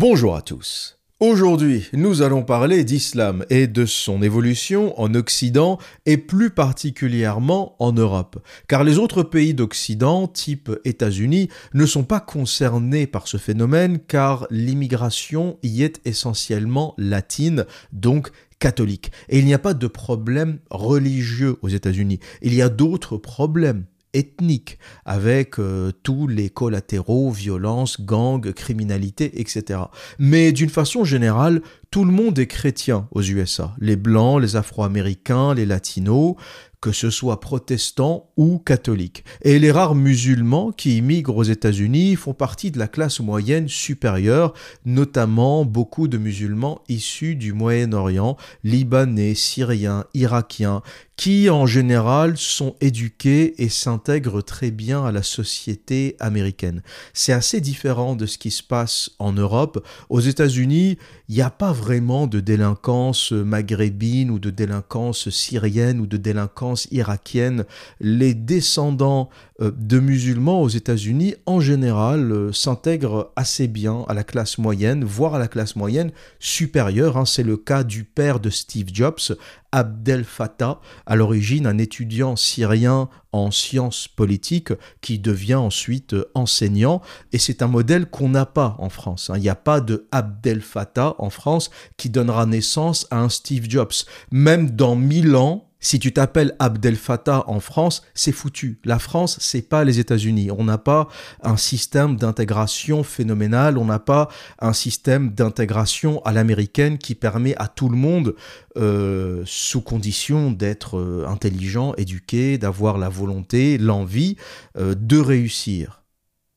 Bonjour à tous. Aujourd'hui, nous allons parler d'islam et de son évolution en Occident et plus particulièrement en Europe. Car les autres pays d'Occident, type États-Unis, ne sont pas concernés par ce phénomène car l'immigration y est essentiellement latine, donc catholique. Et il n'y a pas de problème religieux aux États-Unis. Il y a d'autres problèmes ethnique, avec euh, tous les collatéraux, violences, gangs, criminalité, etc. Mais d'une façon générale, tout le monde est chrétien aux USA. Les blancs, les afro-américains, les latinos, que ce soit protestants ou catholiques. Et les rares musulmans qui immigrent aux États-Unis font partie de la classe moyenne supérieure, notamment beaucoup de musulmans issus du Moyen-Orient, libanais, syriens, irakiens, qui en général sont éduqués et s'intègrent très bien à la société américaine. C'est assez différent de ce qui se passe en Europe. Aux États-Unis, il n'y a pas vraiment de délinquance maghrébine ou de délinquance syrienne ou de délinquance irakienne. Les descendants de musulmans aux États-Unis, en général, euh, s'intègrent assez bien à la classe moyenne, voire à la classe moyenne supérieure. Hein. C'est le cas du père de Steve Jobs, Abdel Fattah, à l'origine un étudiant syrien en sciences politiques qui devient ensuite enseignant. Et c'est un modèle qu'on n'a pas en France. Hein. Il n'y a pas de Abdel Fattah en France qui donnera naissance à un Steve Jobs. Même dans mille ans, si tu t'appelles Abdel Fattah en France, c'est foutu. La France, c'est pas les États-Unis. On n'a pas un système d'intégration phénoménal. On n'a pas un système d'intégration à l'américaine qui permet à tout le monde, euh, sous condition d'être euh, intelligent, éduqué, d'avoir la volonté, l'envie, euh, de réussir.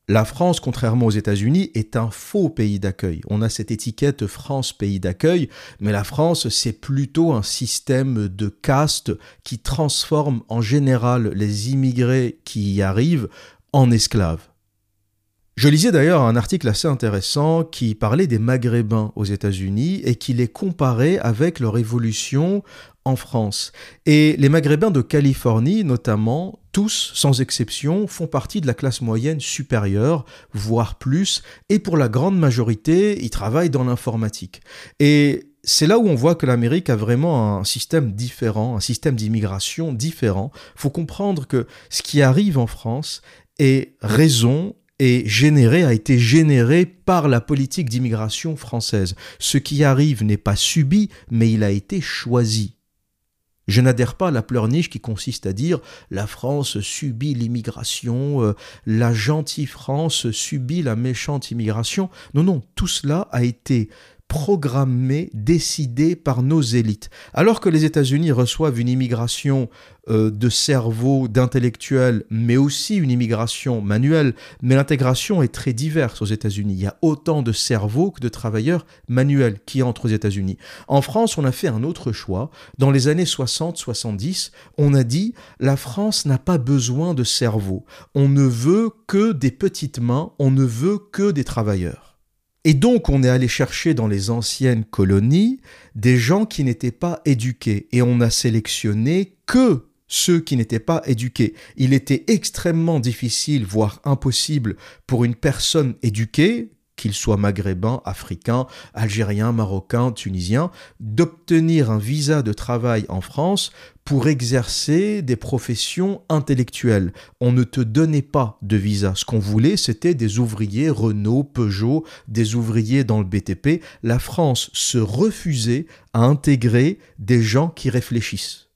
La France, contrairement aux États-Unis, est un faux pays d'accueil. On a cette étiquette France pays d'accueil, mais la France, c'est plutôt un système de caste qui transforme en général les immigrés qui y arrivent en esclaves. Je lisais d'ailleurs un article assez intéressant qui parlait des Maghrébins aux États-Unis et qui les comparait avec leur évolution en France. Et les Maghrébins de Californie, notamment, tous, sans exception, font partie de la classe moyenne supérieure, voire plus, et pour la grande majorité, ils travaillent dans l'informatique. Et c'est là où on voit que l'Amérique a vraiment un système différent, un système d'immigration différent. Faut comprendre que ce qui arrive en France est raison est généré, a été généré par la politique d'immigration française. Ce qui arrive n'est pas subi, mais il a été choisi. Je n'adhère pas à la pleurniche qui consiste à dire la France subit l'immigration, euh, la gentille France subit la méchante immigration. Non, non, tout cela a été programmé, décidé par nos élites. Alors que les États-Unis reçoivent une immigration euh, de cerveaux, d'intellectuels, mais aussi une immigration manuelle, mais l'intégration est très diverse aux États-Unis. Il y a autant de cerveaux que de travailleurs manuels qui entrent aux États-Unis. En France, on a fait un autre choix. Dans les années 60-70, on a dit la France n'a pas besoin de cerveaux. On ne veut que des petites mains, on ne veut que des travailleurs. Et donc on est allé chercher dans les anciennes colonies des gens qui n'étaient pas éduqués et on a sélectionné que ceux qui n'étaient pas éduqués. Il était extrêmement difficile, voire impossible, pour une personne éduquée, qu'il soit maghrébin, africain, algérien, marocain, tunisien, d'obtenir un visa de travail en France pour exercer des professions intellectuelles. On ne te donnait pas de visa. Ce qu'on voulait, c'était des ouvriers Renault, Peugeot, des ouvriers dans le BTP. La France se refusait à intégrer des gens qui réfléchissent.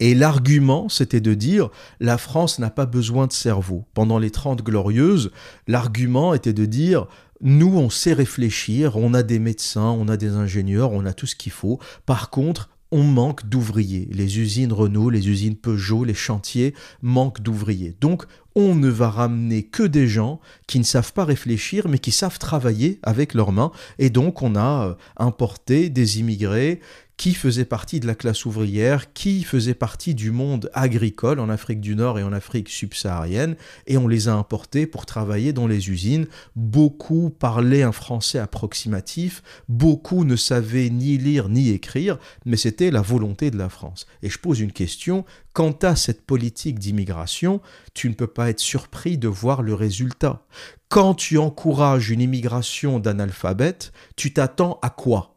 Et l'argument, c'était de dire la France n'a pas besoin de cerveau. Pendant les Trente Glorieuses, l'argument était de dire nous, on sait réfléchir, on a des médecins, on a des ingénieurs, on a tout ce qu'il faut. Par contre, on manque d'ouvriers. Les usines Renault, les usines Peugeot, les chantiers manquent d'ouvriers. Donc, on ne va ramener que des gens qui ne savent pas réfléchir, mais qui savent travailler avec leurs mains. Et donc, on a euh, importé des immigrés qui faisaient partie de la classe ouvrière, qui faisaient partie du monde agricole en Afrique du Nord et en Afrique subsaharienne, et on les a importés pour travailler dans les usines. Beaucoup parlaient un français approximatif, beaucoup ne savaient ni lire ni écrire, mais c'était la volonté de la France. Et je pose une question, quant à cette politique d'immigration, tu ne peux pas être surpris de voir le résultat. Quand tu encourages une immigration d'analphabètes, tu t'attends à quoi?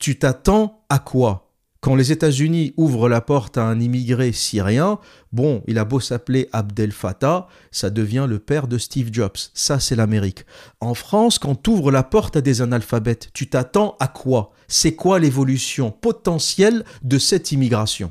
Tu t'attends à quoi? Quand les États-Unis ouvrent la porte à un immigré syrien, bon, il a beau s'appeler Abdel Fattah, ça devient le père de Steve Jobs. Ça, c'est l'Amérique. En France, quand tu ouvres la porte à des analphabètes, tu t'attends à quoi? C'est quoi l'évolution potentielle de cette immigration?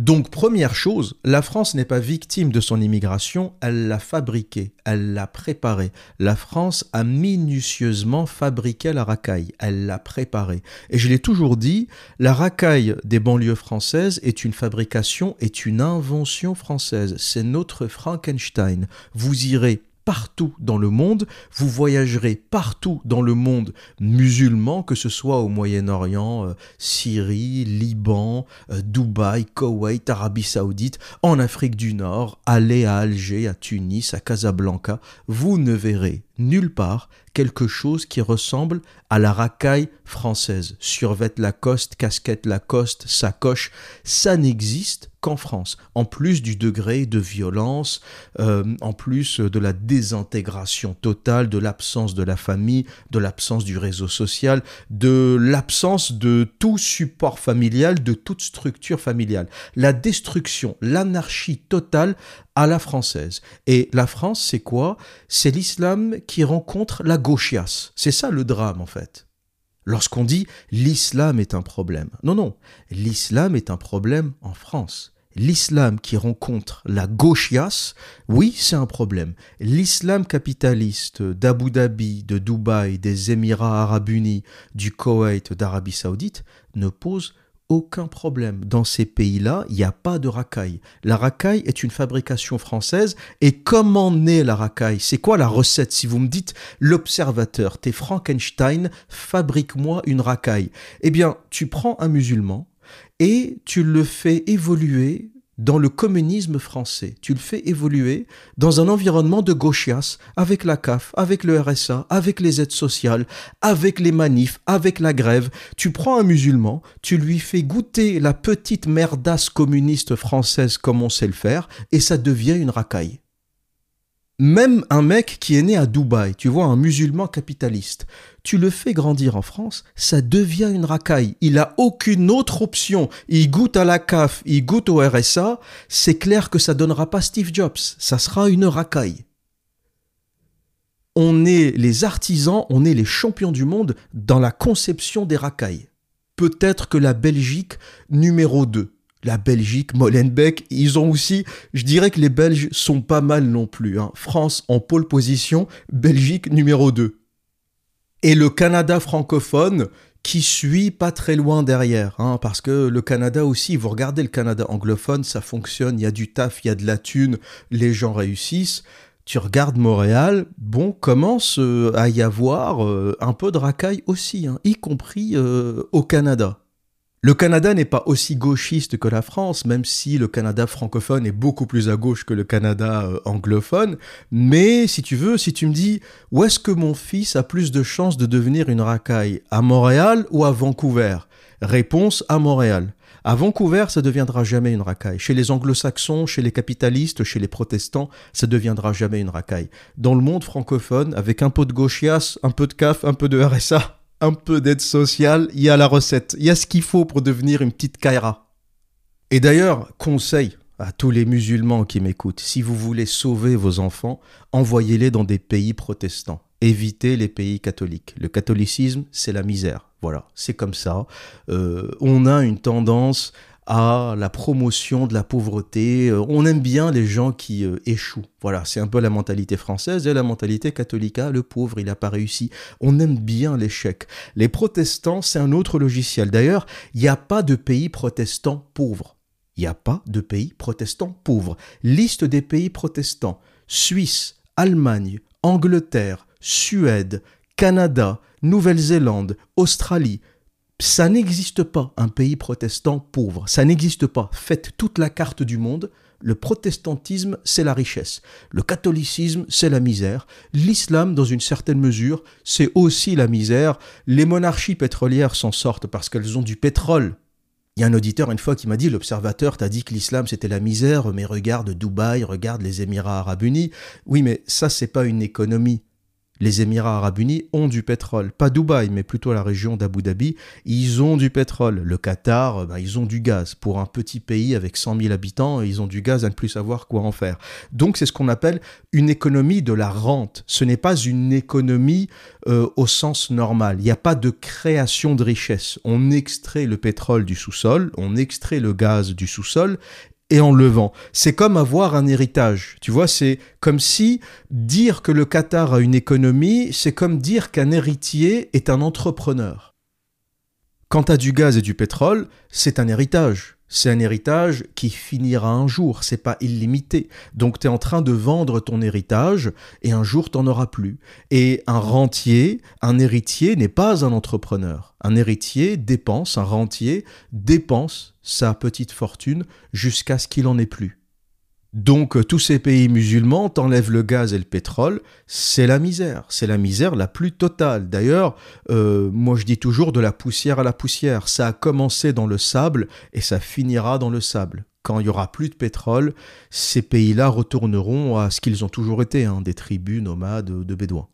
Donc première chose, la France n'est pas victime de son immigration, elle l'a fabriquée, elle l'a préparée. La France a minutieusement fabriqué la racaille, elle l'a préparée. Et je l'ai toujours dit, la racaille des banlieues françaises est une fabrication, est une invention française. C'est notre Frankenstein. Vous irez partout dans le monde, vous voyagerez partout dans le monde musulman, que ce soit au Moyen-Orient, euh, Syrie, Liban, euh, Dubaï, Koweït, Arabie Saoudite, en Afrique du Nord, allez à Alger, à Tunis, à Casablanca, vous ne verrez nulle part quelque chose qui ressemble à la racaille française. Survette Lacoste, casquette Lacoste, sacoche, ça n'existe qu'en France. En plus du degré de violence, euh, en plus de la désintégration totale, de l'absence de la famille, de l'absence du réseau social, de l'absence de tout support familial, de toute structure familiale. La destruction, l'anarchie totale à la française. Et la France, c'est quoi? C'est l'islam qui rencontre la gauchiasse. C'est ça le drame en fait. Lorsqu'on dit l'islam est un problème. Non, non, l'islam est un problème en France. L'islam qui rencontre la gauchiasse, oui, c'est un problème. L'islam capitaliste d'Abu Dhabi, de Dubaï, des Émirats arabes unis, du Koweït, d'Arabie saoudite ne pose aucun problème. Dans ces pays-là, il n'y a pas de racaille. La racaille est une fabrication française. Et comment naît la racaille? C'est quoi la recette? Si vous me dites, l'observateur, t'es Frankenstein, fabrique-moi une racaille. Eh bien, tu prends un musulman et tu le fais évoluer dans le communisme français. Tu le fais évoluer dans un environnement de gauchias, avec la CAF, avec le RSA, avec les aides sociales, avec les manifs, avec la grève. Tu prends un musulman, tu lui fais goûter la petite merdasse communiste française comme on sait le faire, et ça devient une racaille. Même un mec qui est né à Dubaï, tu vois, un musulman capitaliste, tu le fais grandir en France, ça devient une racaille. Il a aucune autre option. Il goûte à la CAF, il goûte au RSA, c'est clair que ça donnera pas Steve Jobs, ça sera une racaille. On est les artisans, on est les champions du monde dans la conception des racailles. Peut-être que la Belgique numéro 2 la Belgique, Molenbeek, ils ont aussi, je dirais que les Belges sont pas mal non plus. Hein. France en pole position, Belgique numéro 2. Et le Canada francophone qui suit pas très loin derrière, hein, parce que le Canada aussi, vous regardez le Canada anglophone, ça fonctionne, il y a du taf, il y a de la thune, les gens réussissent. Tu regardes Montréal, bon, commence euh, à y avoir euh, un peu de racaille aussi, hein, y compris euh, au Canada. Le Canada n'est pas aussi gauchiste que la France, même si le Canada francophone est beaucoup plus à gauche que le Canada euh, anglophone. Mais si tu veux, si tu me dis où est-ce que mon fils a plus de chances de devenir une racaille, à Montréal ou à Vancouver? Réponse à Montréal. À Vancouver, ça deviendra jamais une racaille. Chez les anglo-saxons, chez les capitalistes, chez les protestants, ça deviendra jamais une racaille. Dans le monde francophone, avec un peu de gauchias, un peu de CAF, un peu de RSA, un peu d'aide sociale, il y a la recette, il y a ce qu'il faut pour devenir une petite Kaira. Et d'ailleurs, conseil à tous les musulmans qui m'écoutent, si vous voulez sauver vos enfants, envoyez-les dans des pays protestants. Évitez les pays catholiques. Le catholicisme, c'est la misère. Voilà, c'est comme ça. Euh, on a une tendance à la promotion de la pauvreté. Euh, on aime bien les gens qui euh, échouent. Voilà, c'est un peu la mentalité française et la mentalité catholique. Ah, le pauvre, il n'a pas réussi. On aime bien l'échec. Les protestants, c'est un autre logiciel. D'ailleurs, il n'y a pas de pays protestants pauvres. Il n'y a pas de pays protestants pauvres. Liste des pays protestants. Suisse, Allemagne, Angleterre, Suède, Canada, Nouvelle-Zélande, Australie, Ça n'existe pas un pays protestant pauvre. Ça n'existe pas. Faites toute la carte du monde. Le protestantisme, c'est la richesse. Le catholicisme, c'est la misère. L'islam, dans une certaine mesure, c'est aussi la misère. Les monarchies pétrolières s'en sortent parce qu'elles ont du pétrole. Il y a un auditeur une fois qui m'a dit, l'observateur t'a dit que l'islam c'était la misère, mais regarde Dubaï, regarde les Émirats arabes unis. Oui, mais ça c'est pas une économie les Émirats arabes unis ont du pétrole. Pas Dubaï, mais plutôt la région d'Abu Dhabi. Ils ont du pétrole. Le Qatar, ben, ils ont du gaz. Pour un petit pays avec 100 000 habitants, ils ont du gaz à ne plus savoir quoi en faire. Donc c'est ce qu'on appelle une économie de la rente. Ce n'est pas une économie euh, au sens normal. Il n'y a pas de création de richesse. On extrait le pétrole du sous-sol, on extrait le gaz du sous-sol et en levant. C'est comme avoir un héritage. Tu vois, c'est comme si dire que le Qatar a une économie, c'est comme dire qu'un héritier est un entrepreneur. Quant à du gaz et du pétrole, c'est un héritage. C'est un héritage qui finira un jour, c'est pas illimité. Donc tu es en train de vendre ton héritage et un jour t'en auras plus. Et un rentier, un héritier n'est pas un entrepreneur. Un héritier dépense, un rentier dépense sa petite fortune jusqu'à ce qu'il en ait plus. Donc euh, tous ces pays musulmans t'enlèvent le gaz et le pétrole, c'est la misère, c'est la misère la plus totale. D'ailleurs, euh, moi je dis toujours de la poussière à la poussière, ça a commencé dans le sable et ça finira dans le sable. Quand il y aura plus de pétrole, ces pays-là retourneront à ce qu'ils ont toujours été, hein, des tribus nomades de bédouins.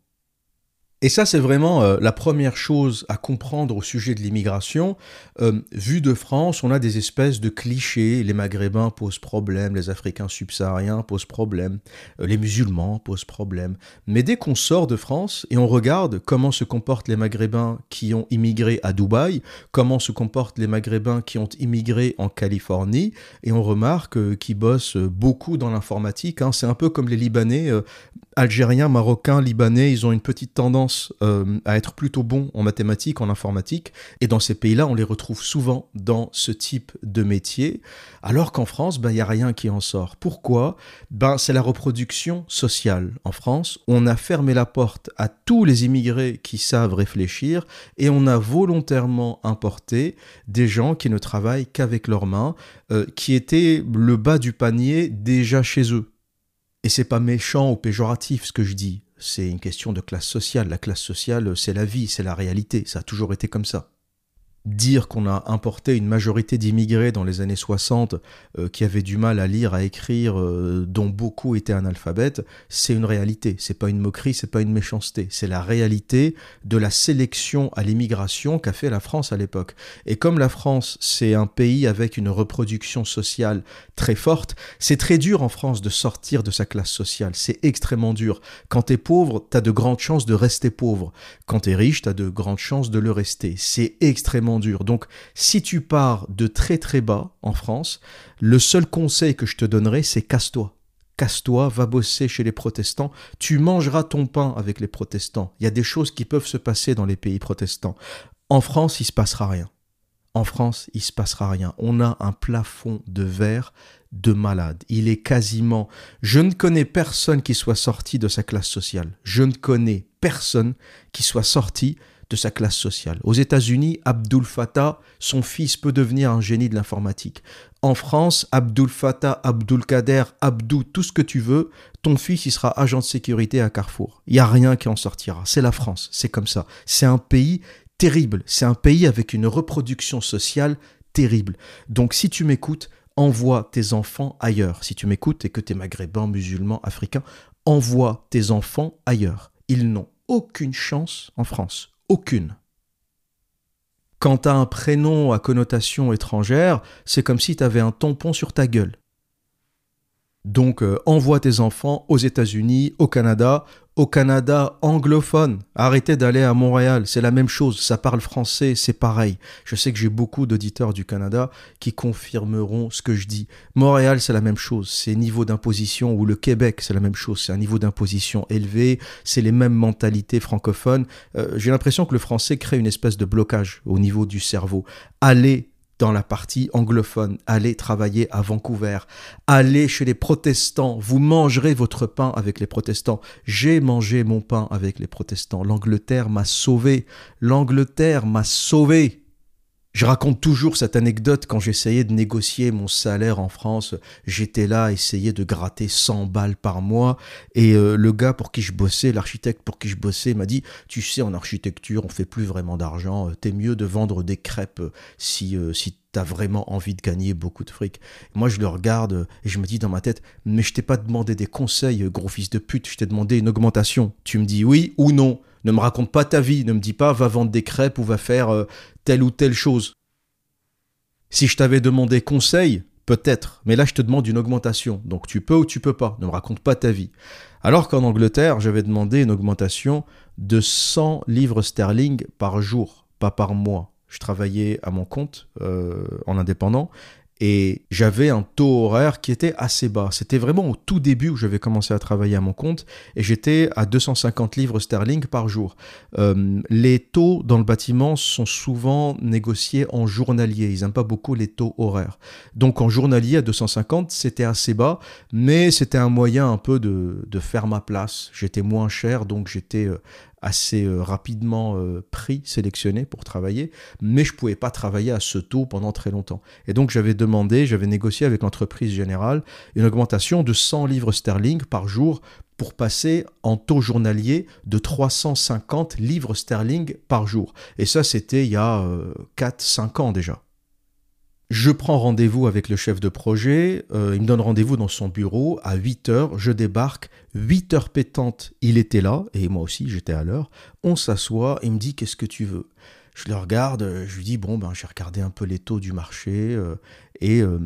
Et ça, c'est vraiment euh, la première chose à comprendre au sujet de l'immigration. Euh, vu de France, on a des espèces de clichés. Les Maghrébins posent problème, les Africains subsahariens posent problème, euh, les musulmans posent problème. Mais dès qu'on sort de France et on regarde comment se comportent les Maghrébins qui ont immigré à Dubaï, comment se comportent les Maghrébins qui ont immigré en Californie, et on remarque qu'ils bossent beaucoup dans l'informatique. Hein. C'est un peu comme les Libanais, Algériens, Marocains, Libanais, ils ont une petite tendance euh, à être plutôt bons en mathématiques, en informatique, et dans ces pays-là, on les retrouve souvent dans ce type de métier, alors qu'en France, ben, il n'y a rien qui en sort. Pourquoi? Ben, C'est la reproduction sociale. En France, on a fermé la porte à tous les immigrés qui savent réfléchir, et on a volontairement importé des gens qui ne travaillent qu'avec leurs mains, euh, qui étaient le bas du panier déjà chez eux. Et c'est pas méchant ou péjoratif ce que je dis c'est une question de classe sociale. La classe sociale, c'est la vie, c'est la réalité. Ça a toujours été comme ça dire qu'on a importé une majorité d'immigrés dans les années 60 euh, qui avaient du mal à lire, à écrire, euh, dont beaucoup étaient analphabètes, c'est une réalité. C'est pas une moquerie, c'est pas une méchanceté. C'est la réalité de la sélection à l'immigration qu'a fait la France à l'époque. Et comme la France, c'est un pays avec une reproduction sociale très forte, c'est très dur en France de sortir de sa classe sociale. C'est extrêmement dur. Quand t'es pauvre, t'as de grandes chances de rester pauvre. Quand t'es riche, t'as de grandes chances de le rester. C'est extrêmement Donc, si tu pars de très très bas en France, le seul conseil que je te donnerai, c'est casse-toi. Casse-toi, va bosser chez les protestants, tu mangeras ton pain avec les protestants. Il y a des choses qui peuvent se passer dans les pays protestants. En France, il se passera rien. En France, il se passera rien. On a un plafond de verre de malade. Il est quasiment... Je ne connais personne qui soit sorti de sa classe sociale. Je ne connais personne qui soit sorti de sa classe sociale. Aux États-Unis, Abdul Fattah, son fils peut devenir un génie de l'informatique. En France, Abdul Fattah, Abdul Kader, Abdou, tout ce que tu veux, ton fils, il sera agent de sécurité à Carrefour. Il n'y a rien qui en sortira. C'est la France, c'est comme ça. C'est un pays terrible. C'est un pays avec une reproduction sociale terrible. Donc si tu m'écoutes, envoie tes enfants ailleurs. Si tu m'écoutes et que tu es maghrébin, musulman, africain, envoie tes enfants ailleurs. Ils n'ont aucune chance en France aucune. Quand tu as un prénom à connotation étrangère, c'est comme si tu avais un tampon sur ta gueule. Donc euh, envoie tes enfants aux États-Unis, au Canada, au Canada anglophone. Arrêtez d'aller à Montréal, c'est la même chose, ça parle français, c'est pareil. Je sais que j'ai beaucoup d'auditeurs du Canada qui confirmeront ce que je dis. Montréal, c'est la même chose, c'est niveau d'imposition, ou le Québec, c'est la même chose, c'est un niveau d'imposition élevé, c'est les mêmes mentalités francophones. Euh, j'ai l'impression que le français crée une espèce de blocage au niveau du cerveau. Allez dans la partie anglophone. Allez travailler à Vancouver. Allez chez les protestants. Vous mangerez votre pain avec les protestants. J'ai mangé mon pain avec les protestants. L'Angleterre m'a sauvé. L'Angleterre m'a sauvé. Je raconte toujours cette anecdote quand j'essayais de négocier mon salaire en France. J'étais là, essayer de gratter 100 balles par mois. Et euh, le gars pour qui je bossais, l'architecte pour qui je bossais, m'a dit Tu sais, en architecture, on fait plus vraiment d'argent. T'es mieux de vendre des crêpes si, euh, si t'as vraiment envie de gagner beaucoup de fric. Moi, je le regarde et je me dis dans ma tête Mais je t'ai pas demandé des conseils, gros fils de pute. Je t'ai demandé une augmentation. Tu me dis oui ou non. Ne me raconte pas ta vie, ne me dis pas va vendre des crêpes ou va faire euh, telle ou telle chose. Si je t'avais demandé conseil, peut-être, mais là je te demande une augmentation. Donc tu peux ou tu peux pas, ne me raconte pas ta vie. Alors qu'en Angleterre, j'avais demandé une augmentation de 100 livres sterling par jour, pas par mois. Je travaillais à mon compte euh, en indépendant et j'avais un taux horaire qui était assez bas. C'était vraiment au tout début où j'avais commencé à travailler à mon compte et j'étais à 250 livres sterling par jour. Euh, les taux dans le bâtiment sont souvent négociés en journalier. Ils n'aiment pas beaucoup les taux horaires. Donc en journalier à 250, c'était assez bas, mais c'était un moyen un peu de, de faire ma place. J'étais moins cher, donc j'étais euh, assez euh, rapidement euh, pris, sélectionné pour travailler, mais je ne pouvais pas travailler à ce taux pendant très longtemps. Et donc j'avais demandé, j'avais négocié avec l'entreprise générale une augmentation de 100 livres sterling par jour pour passer en taux journalier de 350 livres sterling par jour. Et ça, c'était il y a 4-5 euh, ans déjà. Je prends rendez-vous avec le chef de projet, euh, il me donne rendez-vous dans son bureau à 8 heures, je débarque, 8 heures pétantes, il était là, et moi aussi j'étais à l'heure, on s'assoit, il me dit qu'est-ce que tu veux? Je le regarde, je lui dis bon ben j'ai regardé un peu les taux du marché, euh, et euh,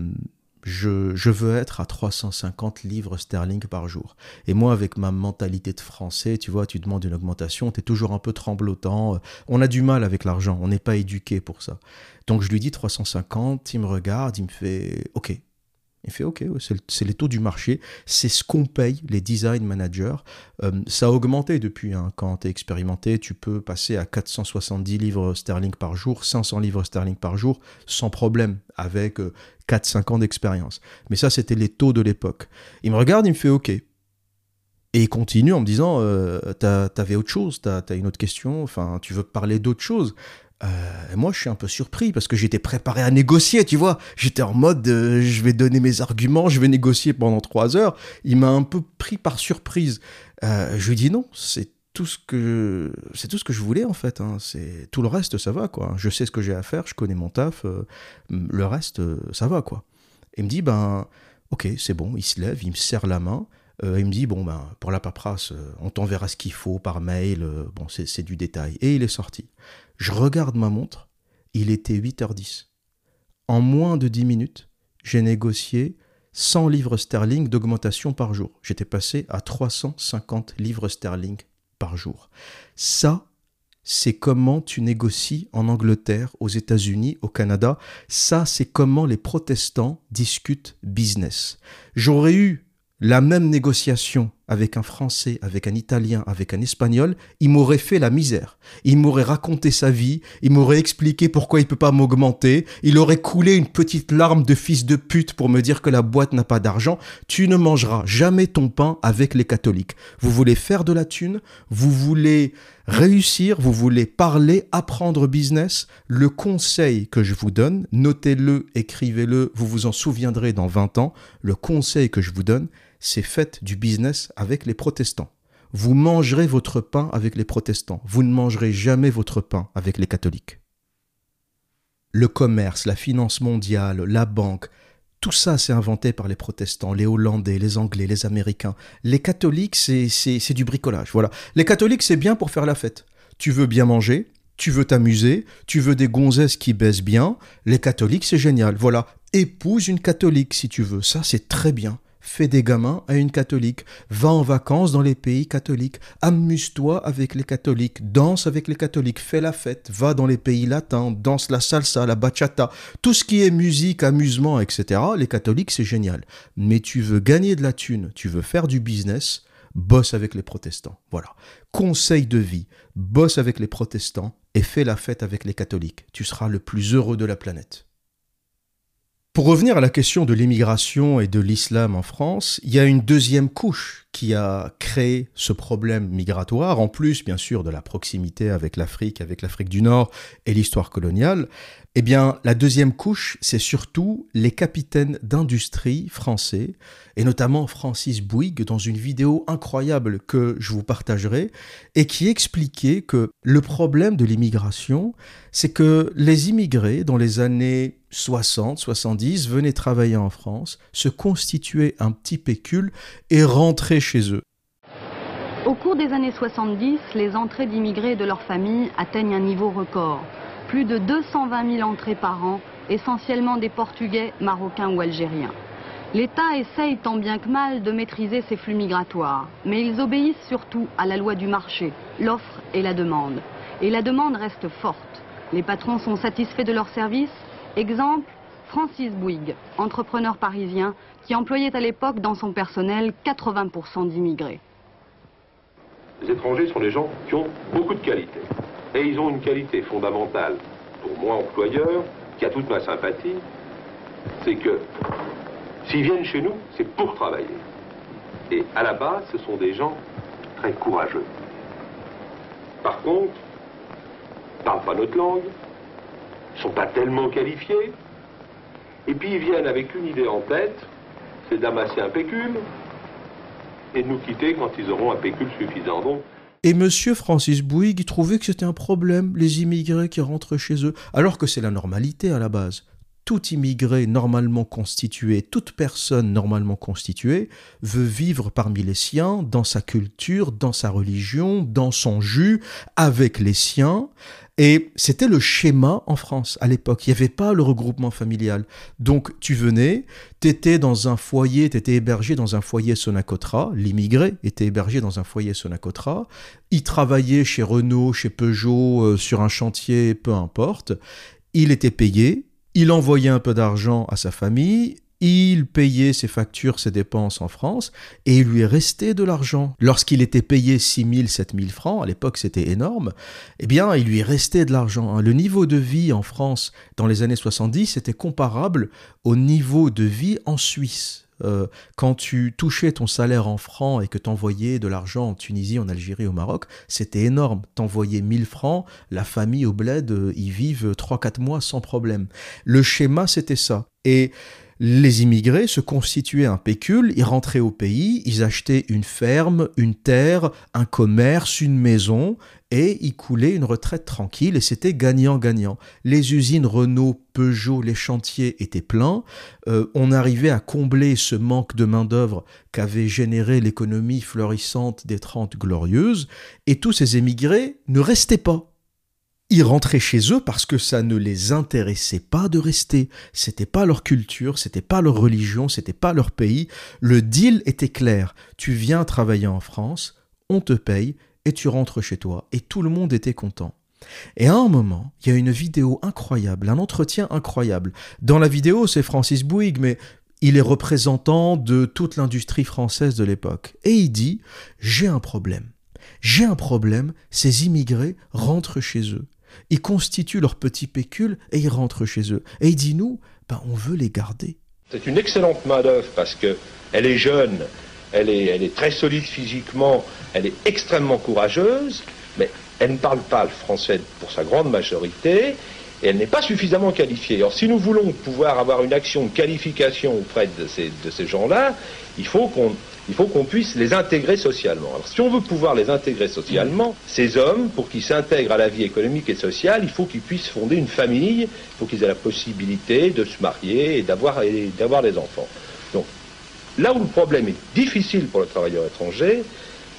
je, veux être à 350 livres sterling par jour. Et moi, avec ma mentalité de français, tu vois, tu demandes une augmentation, tu es toujours un peu tremblotant. On a du mal avec l'argent, on n'est pas éduqué pour ça. Donc je lui dis 350, il me regarde, il me fait OK. Il fait OK, c'est les taux du marché, c'est ce qu'on paye les design managers. Euh, ça a augmenté depuis, hein. quand tu es expérimenté, tu peux passer à 470 livres sterling par jour, 500 livres sterling par jour, sans problème, avec 4-5 euh, ans d'expérience. Mais ça, c'était les taux de l'époque. Il me regarde, il me fait OK. Et il continue en me disant, euh, t'avais autre chose, t'as as une autre question, enfin, tu veux parler d'autre chose? Euh, moi, je suis un peu surpris parce que j'étais préparé à négocier, tu vois. J'étais en mode, euh, je vais donner mes arguments, je vais négocier pendant trois heures. Il m'a un peu pris par surprise. Euh, je lui dis non, c'est tout ce que c'est tout ce que je voulais en fait. Hein. C'est tout le reste, ça va quoi. Je sais ce que j'ai à faire, je connais mon taf. le reste, ça va quoi. Il me dit ben, ok, c'est bon. Il se lève, il me serre la main. il me dit bon ben pour la paperasse, on t'enverra ce qu'il faut par mail. bon, c'est du détail. Et il est sorti. Je regarde ma montre, il était 8h10. En moins de 10 minutes, j'ai négocié 100 livres sterling d'augmentation par jour. J'étais passé à 350 livres sterling par jour. Ça, c'est comment tu négocies en Angleterre, aux États-Unis, au Canada. Ça, c'est comment les protestants discutent business. J'aurais eu la même négociation avec un Français, avec un Italien, avec un Espagnol, il m'aurait fait la misère. Il m'aurait raconté sa vie, il m'aurait expliqué pourquoi il peut pas m'augmenter, il aurait coulé une petite larme de fils de pute pour me dire que la boîte n'a pas d'argent. Tu ne mangeras jamais ton pain avec les catholiques. Vous voulez faire de la thune, vous voulez réussir, vous voulez parler, apprendre business? Le conseil que je vous donne, notez-le, écrivez-le, vous vous en souviendrez dans 20 ans. Le conseil que je vous donne, c'est faites du business avec les protestants. Vous mangerez votre pain avec les protestants. Vous ne mangerez jamais votre pain avec les catholiques. Le commerce, la finance mondiale, la banque, tout ça c'est inventé par les protestants, les Hollandais, les Anglais, les Américains. Les catholiques, c'est, du bricolage. Voilà. Les catholiques, c'est bien pour faire la fête. Tu veux bien manger, tu veux t'amuser, tu veux des gonzesses qui baissent bien. Les catholiques, c'est génial. Voilà. Épouse une catholique si tu veux. Ça, c'est très bien fais des gamins à une catholique, va en vacances dans les pays catholiques, amuse-toi avec les catholiques, danse avec les catholiques, fais la fête, va dans les pays latins, danse la salsa, la bachata, tout ce qui est musique, amusement, etc. Les catholiques, c'est génial. Mais tu veux gagner de la thune, tu veux faire du business, bosse avec les protestants. Voilà. Conseil de vie, bosse avec les protestants et fais la fête avec les catholiques. Tu seras le plus heureux de la planète. Pour revenir à la question de l'immigration et de l'islam en France, il y a une deuxième couche qui a créé ce problème migratoire, en plus bien sûr de la proximité avec l'Afrique, avec l'Afrique du Nord et l'histoire coloniale, Eh bien, la deuxième couche, c'est surtout les capitaines d'industrie français, et notamment Francis Bouygues, dans une vidéo incroyable que je vous partagerai, et qui expliquait que le problème de l'immigration, c'est que les immigrés, dans les années 60, 70, venaient travailler en France, se constituaient un petit pécule et rentraient chez eux. Au cours des années 70, les entrées d'immigrés de leurs familles atteignent un niveau record plus de 220 000 entrées par an, essentiellement des Portugais, Marocains ou Algériens. L'État essaye tant bien que mal de maîtriser ces flux migratoires, mais ils obéissent surtout à la loi du marché, l'offre et la demande. Et la demande reste forte. Les patrons sont satisfaits de leurs services. Exemple, Francis Bouygues, entrepreneur parisien, qui employait à l'époque dans son personnel 80% d'immigrés. Les étrangers sont des gens qui ont beaucoup de qualités. Et ils ont une qualité fondamentale pour moi, employeur, qui a toute ma sympathie, c'est que s'ils viennent chez nous, c'est pour travailler. Et à la base, ce sont des gens très courageux. Par contre, ils ne parlent pas notre langue, ils sont pas tellement qualifiés, et puis ils viennent avec une idée en tête, c'est d'amasser un pécule et de nous quitter quand ils auront un pécule suffisant. Et monsieur Francis Bouygues trouvait que c'était un problème, les immigrés qui rentrent chez eux, alors que c'est la normalité à la base. Tout immigré normalement constitué, toute personne normalement constituée veut vivre parmi les siens, dans sa culture, dans sa religion, dans son jus, avec les siens, et c'était le schéma en France à l'époque. Il n'y avait pas le regroupement familial. Donc tu venais, tu étais dans un foyer, tu étais hébergé dans un foyer Sonacotra, l'immigré était hébergé dans un foyer Sonacotra, il travaillait chez Renault, chez Peugeot, euh, sur un chantier, peu importe. Il était payé, il envoyait un peu d'argent à sa famille, il payait ses factures, ses dépenses en France, et il lui est resté de l'argent. Lorsqu'il était payé 6 000, 7 000 francs, à l'époque c'était énorme, eh bien il lui est resté de l'argent. Hein. Le niveau de vie en France dans les années 70 était comparable au niveau de vie en Suisse. Euh, quand tu touchais ton salaire en francs et que t'envoyais de l'argent en Tunisie, en Algérie, au Maroc, c'était énorme. T'envoyais 1000 francs, la famille au bled, ils vivent 3-4 mois sans problème. Le schéma, c'était ça. Et les immigrés se constituaient un pécule, ils rentraient au pays, ils achetaient une ferme, une terre, un commerce, une maison, et ils coulaient une retraite tranquille, et c'était gagnant-gagnant. Les usines Renault, Peugeot, les chantiers étaient pleins, euh, on arrivait à combler ce manque de main-d'œuvre qu'avait généré l'économie florissante des Trente Glorieuses, et tous ces émigrés ne restaient pas. Ils rentraient chez eux parce que ça ne les intéressait pas de rester. C'était pas leur culture, c'était pas leur religion, c'était pas leur pays. Le deal était clair. Tu viens travailler en France, on te paye et tu rentres chez toi. Et tout le monde était content. Et à un moment, il y a une vidéo incroyable, un entretien incroyable. Dans la vidéo, c'est Francis Bouygues, mais il est représentant de toute l'industrie française de l'époque. Et il dit, j'ai un problème. J'ai un problème, ces immigrés rentrent chez eux. Ils constituent leur petit pécule et ils rentrent chez eux. Et il dit nous, ben, on veut les garder. C'est une excellente main-d'œuvre parce qu'elle est jeune, elle est, elle est très solide physiquement, elle est extrêmement courageuse, mais elle ne parle pas le français pour sa grande majorité et elle n'est pas suffisamment qualifiée. Alors si nous voulons pouvoir avoir une action de qualification auprès de ces, de ces gens-là, il faut qu'on il faut qu'on puisse les intégrer socialement. Alors, si on veut pouvoir les intégrer socialement, ces hommes, pour qu'ils s'intègrent à la vie économique et sociale, il faut qu'ils puissent fonder une famille, il faut qu'ils aient la possibilité de se marier et d'avoir, des enfants. Donc, là où le problème est difficile pour le travailleur étranger,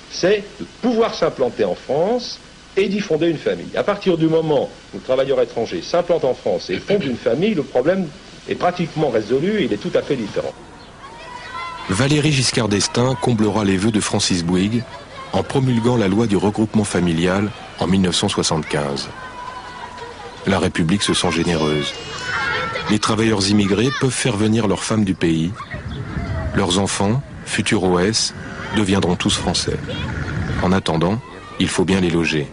c'est de pouvoir s'implanter en France et d'y fonder une famille. À partir du moment où le travailleur étranger s'implante en France et fonde une famille, le problème est pratiquement résolu et il est tout à fait différent. Valéry Giscard d'Estaing comblera les vœux de Francis Bouygues en promulguant la loi du regroupement familial en 1975. La République se sent généreuse. Les travailleurs immigrés peuvent faire venir leurs femmes du pays. Leurs enfants, futurs OS, deviendront tous français. En attendant, il faut bien les loger.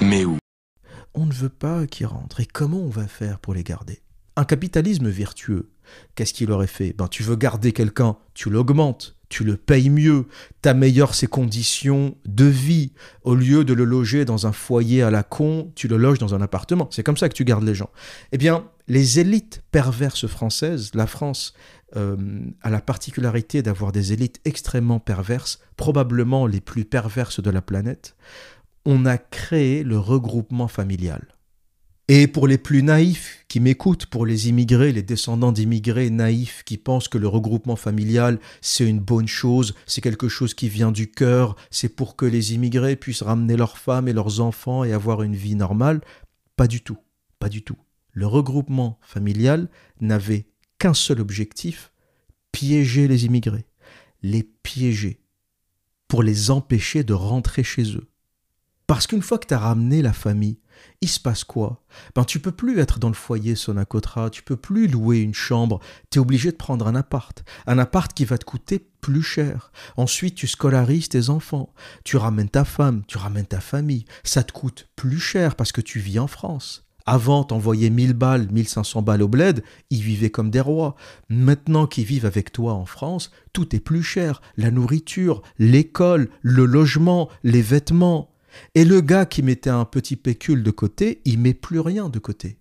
Mais où? On ne veut pas qu'ils rentrent. Et comment on va faire pour les garder? Un capitalisme vertueux Qu'est-ce qu'il aurait fait? Ben tu veux garder quelqu'un, tu l'augmentes, tu le payes mieux, t'améliores ses conditions de vie. Au lieu de le loger dans un foyer à la con, tu le loges dans un appartement. C'est comme ça que tu gardes les gens. Eh bien, les élites perverses françaises, la France euh, a la particularité d'avoir des élites extrêmement perverses, probablement les plus perverses de la planète. On a créé le regroupement familial. Et pour les plus naïfs qui m'écoutent, pour les immigrés, les descendants d'immigrés naïfs qui pensent que le regroupement familial, c'est une bonne chose, c'est quelque chose qui vient du cœur, c'est pour que les immigrés puissent ramener leurs femmes et leurs enfants et avoir une vie normale, pas du tout, pas du tout. Le regroupement familial n'avait qu'un seul objectif, piéger les immigrés, les piéger, pour les empêcher de rentrer chez eux. Parce qu'une fois que tu as ramené la famille, il se passe quoi? Ben tu peux plus être dans le foyer Sonacotra, tu peux plus louer une chambre, tu es obligé de prendre un appart, un appart qui va te coûter plus cher. Ensuite, tu scolarises tes enfants, tu ramènes ta femme, tu ramènes ta famille, ça te coûte plus cher parce que tu vis en France. Avant, t'envoyais 1000 balles, 1500 balles au bled, ils vivaient comme des rois. Maintenant qu'ils vivent avec toi en France, tout est plus cher. La nourriture, l'école, le logement, les vêtements. Et le gars qui mettait un petit pécule de côté, il met plus rien de côté.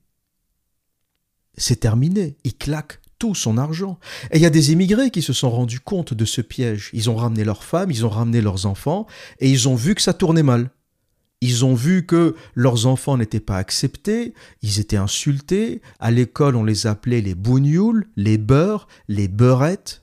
C'est terminé, il claque tout son argent. Et il y a des immigrés qui se sont rendus compte de ce piège. Ils ont ramené leurs femmes, ils ont ramené leurs enfants, et ils ont vu que ça tournait mal. Ils ont vu que leurs enfants n'étaient pas acceptés, ils étaient insultés, à l'école on les appelait les bougnoules, les beurs, les beurrettes,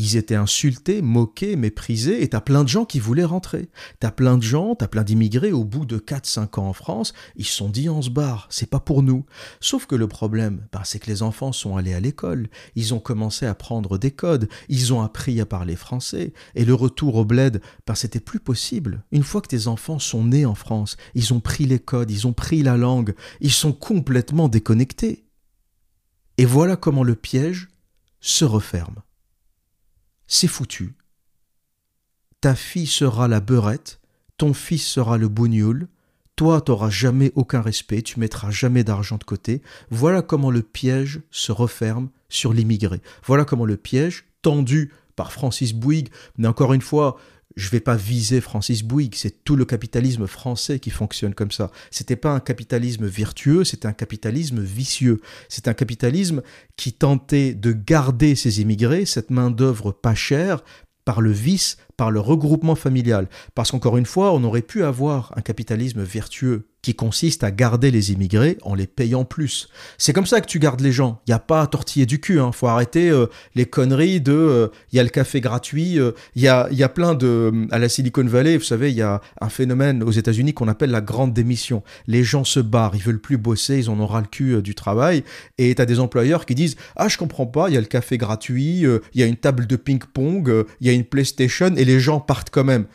ils étaient insultés, moqués, méprisés, et t'as plein de gens qui voulaient rentrer. T'as plein de gens, t'as plein d'immigrés, au bout de 4-5 ans en France, ils se sont dit on se barre, c'est pas pour nous. Sauf que le problème, ben, c'est que les enfants sont allés à l'école, ils ont commencé à prendre des codes, ils ont appris à parler français, et le retour au bled, ben, c'était plus possible. Une fois que tes enfants sont nés en France, ils ont pris les codes, ils ont pris la langue, ils sont complètement déconnectés. Et voilà comment le piège se referme c'est foutu. Ta fille sera la beurette, ton fils sera le bougnoul, toi t'auras jamais aucun respect, tu mettras jamais d'argent de côté. Voilà comment le piège se referme sur l'immigré. Voilà comment le piège, tendu par Francis Bouygues, mais encore une fois, je ne vais pas viser Francis Bouygues, c'est tout le capitalisme français qui fonctionne comme ça. C'était pas un capitalisme vertueux, c'était un capitalisme vicieux. C'est un capitalisme qui tentait de garder ses immigrés, cette main-d'œuvre pas chère, par le vice, par le regroupement familial. Parce qu'encore une fois, on aurait pu avoir un capitalisme vertueux qui consiste à garder les immigrés en les payant plus. C'est comme ça que tu gardes les gens. Il n'y a pas à tortiller du cul. Hein. faut arrêter euh, les conneries de euh, il y a le café gratuit. Euh, il y, a, y a plein de... À la Silicon Valley, vous savez, il y a un phénomène aux États-Unis qu'on appelle la grande démission. Les gens se barrent, ils veulent plus bosser, ils en ont ras le cul du travail. Et tu as des employeurs qui disent Ah, je comprends pas, il y a le café gratuit, il y a une table de ping-pong, il y a une PlayStation et les gens partent quand même.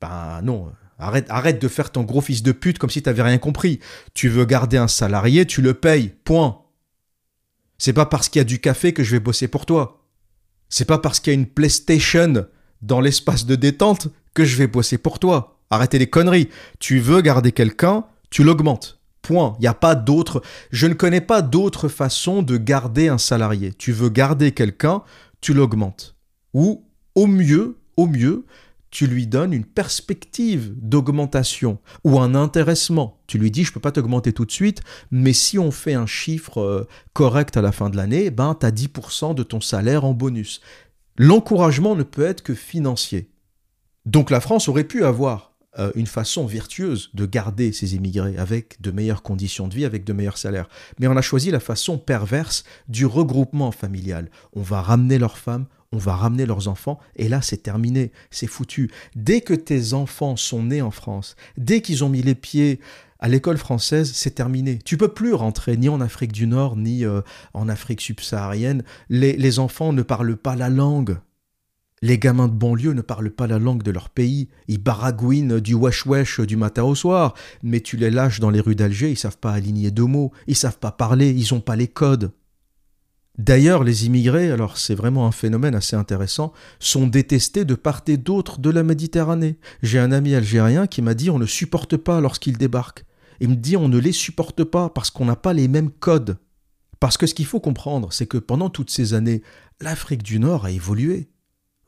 Ben non, Arrête, de faire ton gros fils de pute comme si tu n'avais rien compris. Tu veux garder un salarié, tu le payes. Point. C'est pas parce qu'il y a du café que je vais bosser pour toi. C'est pas parce qu'il y a une PlayStation dans l'espace de détente que je vais bosser pour toi. Arrêtez les conneries. Tu veux garder quelqu'un, tu l'augmentes. Point. Il n'y a pas d'autre. Je ne connais pas d'autre façon de garder un salarié. Tu veux garder quelqu'un, tu l'augmentes. Ou, au mieux, au mieux, tu lui donnes une perspective d'augmentation ou un intéressement. Tu lui dis, je ne peux pas t'augmenter tout de suite, mais si on fait un chiffre euh, correct à la fin de l'année, ben, tu as 10% de ton salaire en bonus. L'encouragement ne peut être que financier. Donc la France aurait pu avoir euh, une façon vertueuse de garder ses immigrés avec de meilleures conditions de vie, avec de meilleurs salaires. Mais on a choisi la façon perverse du regroupement familial. On va ramener leurs femmes, on va ramener leurs enfants, et là c'est terminé, c'est foutu. Dès que tes enfants sont nés en France, dès qu'ils ont mis les pieds à l'école française, c'est terminé. Tu peux plus rentrer ni en Afrique du Nord, ni euh, en Afrique subsaharienne. Les, les enfants ne parlent pas la langue. Les gamins de banlieue ne parlent pas la langue de leur pays. Ils baragouinent du wesh-wesh du matin au soir. Mais tu les lâches dans les rues d'Alger, ils savent pas aligner deux mots. Ils savent pas parler, ils ont pas les codes. D'ailleurs, les immigrés, alors c'est vraiment un phénomène assez intéressant, sont détestés de part et d'autre de la Méditerranée. J'ai un ami algérien qui m'a dit on ne supporte pas lorsqu'ils débarquent. Il me dit on ne les supporte pas parce qu'on n'a pas les mêmes codes Parce que ce qu'il faut comprendre, c'est que pendant toutes ces années, l'Afrique du Nord a évolué.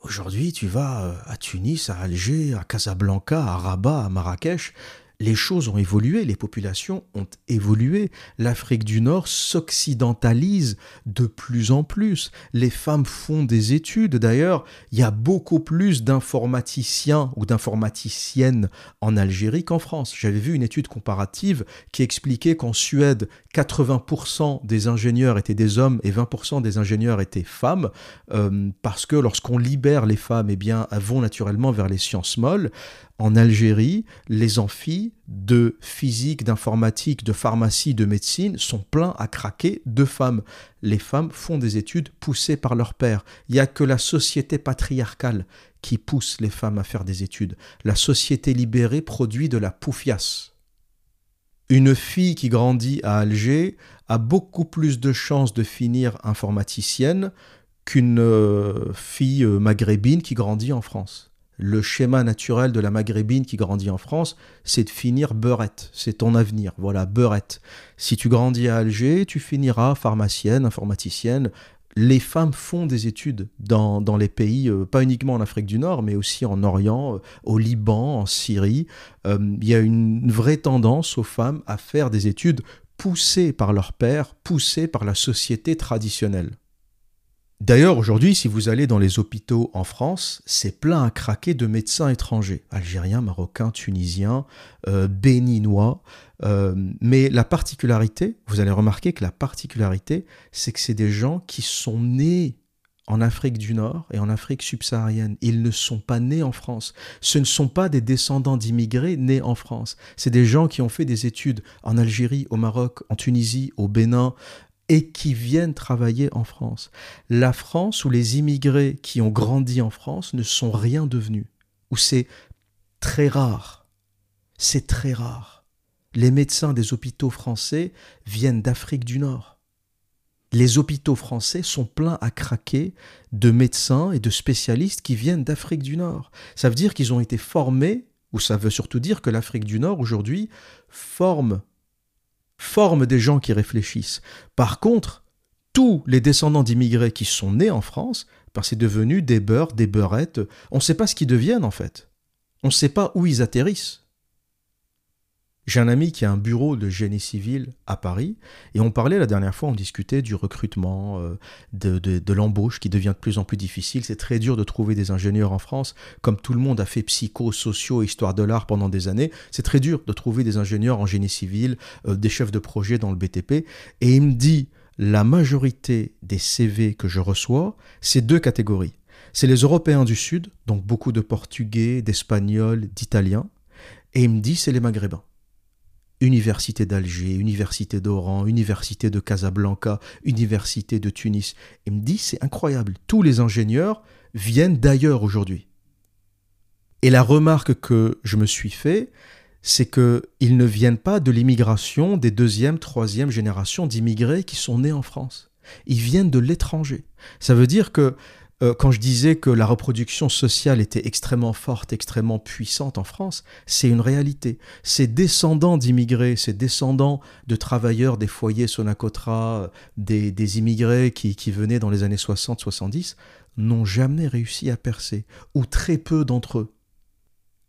Aujourd'hui, tu vas euh, à Tunis, à Alger, à Casablanca, à Rabat, à Marrakech, les choses ont évolué, les populations ont évolué. L'Afrique du Nord s'occidentalise de plus en plus. Les femmes font des études. D'ailleurs, il y a beaucoup plus d'informaticiens ou d'informaticiennes en Algérie qu'en France. J'avais vu une étude comparative qui expliquait qu'en Suède, 80% des ingénieurs étaient des hommes et 20% des ingénieurs étaient femmes, euh, parce que lorsqu'on libère les femmes, eh bien, elles vont naturellement vers les sciences molles. En Algérie, les amphis de physique, d'informatique, de pharmacie, de médecine sont pleins à craquer de femmes. Les femmes font des études poussées par leur père. Il n'y a que la société patriarcale qui pousse les femmes à faire des études. La société libérée produit de la poufiasse. Une fille qui grandit à Alger a beaucoup plus de chances de finir informaticienne qu'une euh, fille euh, maghrébine qui grandit en France le schéma naturel de la maghrébine qui grandit en France, c'est de finir beurette. C'est ton avenir. Voilà, beurette. Si tu grandis à Alger, tu finiras pharmacienne, informaticienne. Les femmes font des études dans, les pays, euh, pas uniquement en Afrique du Nord, mais aussi en Orient, euh, au Liban, en Syrie. Euh, il y a une vraie tendance aux femmes à faire des études poussées par leur père, poussées par la société traditionnelle. D'ailleurs, aujourd'hui, si vous allez dans les hôpitaux en France, c'est plein à craquer de médecins étrangers, algériens, marocains, tunisiens, euh, béninois. Euh, mais la particularité, vous allez remarquer que la particularité, c'est que c'est des gens qui sont nés en Afrique du Nord et en Afrique subsaharienne. Ils ne sont pas nés en France. Ce ne sont pas des descendants d'immigrés nés en France. C'est des gens qui ont fait des études en Algérie, au Maroc, en Tunisie, au Bénin, et qui viennent travailler en France. La France où les immigrés qui ont grandi en France ne sont rien devenus, où c'est très rare. C'est très rare. Les médecins des hôpitaux français viennent d'Afrique du Nord. Les hôpitaux français sont pleins à craquer de médecins et de spécialistes qui viennent d'Afrique du Nord. Ça veut dire qu'ils ont été formés, ou ça veut surtout dire que l'Afrique du Nord aujourd'hui forme forme des gens qui réfléchissent. Par contre, tous les descendants d'immigrés qui sont nés en France, ben, c'est devenu des beurs, des beurrettes. On ne sait pas ce qu'ils deviennent en fait. On ne sait pas où ils atterrissent. J'ai un ami qui a un bureau de génie civil à Paris, et on parlait la dernière fois, on discutait du recrutement, euh, de, l'embauche qui devient de plus en plus difficile. C'est très dur de trouver des ingénieurs en France, comme tout le monde a fait psycho, sociaux, histoire de l'art pendant des années. C'est très dur de trouver des ingénieurs en génie civil, euh, des chefs de projet dans le BTP. Et il me dit, la majorité des CV que je reçois, c'est deux catégories. C'est les Européens du Sud, donc beaucoup de Portugais, d'Espagnols, d'Italiens, et il me dit, c'est les Maghrébins. Université d'Alger, Université d'Oran, Université de Casablanca, Université de Tunis. Il me dit, c'est incroyable, tous les ingénieurs viennent d'ailleurs aujourd'hui. Et la remarque que je me suis fait, c'est qu'ils ne viennent pas de l'immigration des deuxième, troisième générations d'immigrés qui sont nés en France. Ils viennent de l'étranger. Ça veut dire que euh, quand je disais que la reproduction sociale était extrêmement forte, extrêmement puissante en France, c'est une réalité. Ces descendants d'immigrés, ces descendants de travailleurs des foyers Sonacotra, des, des immigrés qui, qui venaient dans les années 60-70, n'ont jamais réussi à percer, ou très peu d'entre eux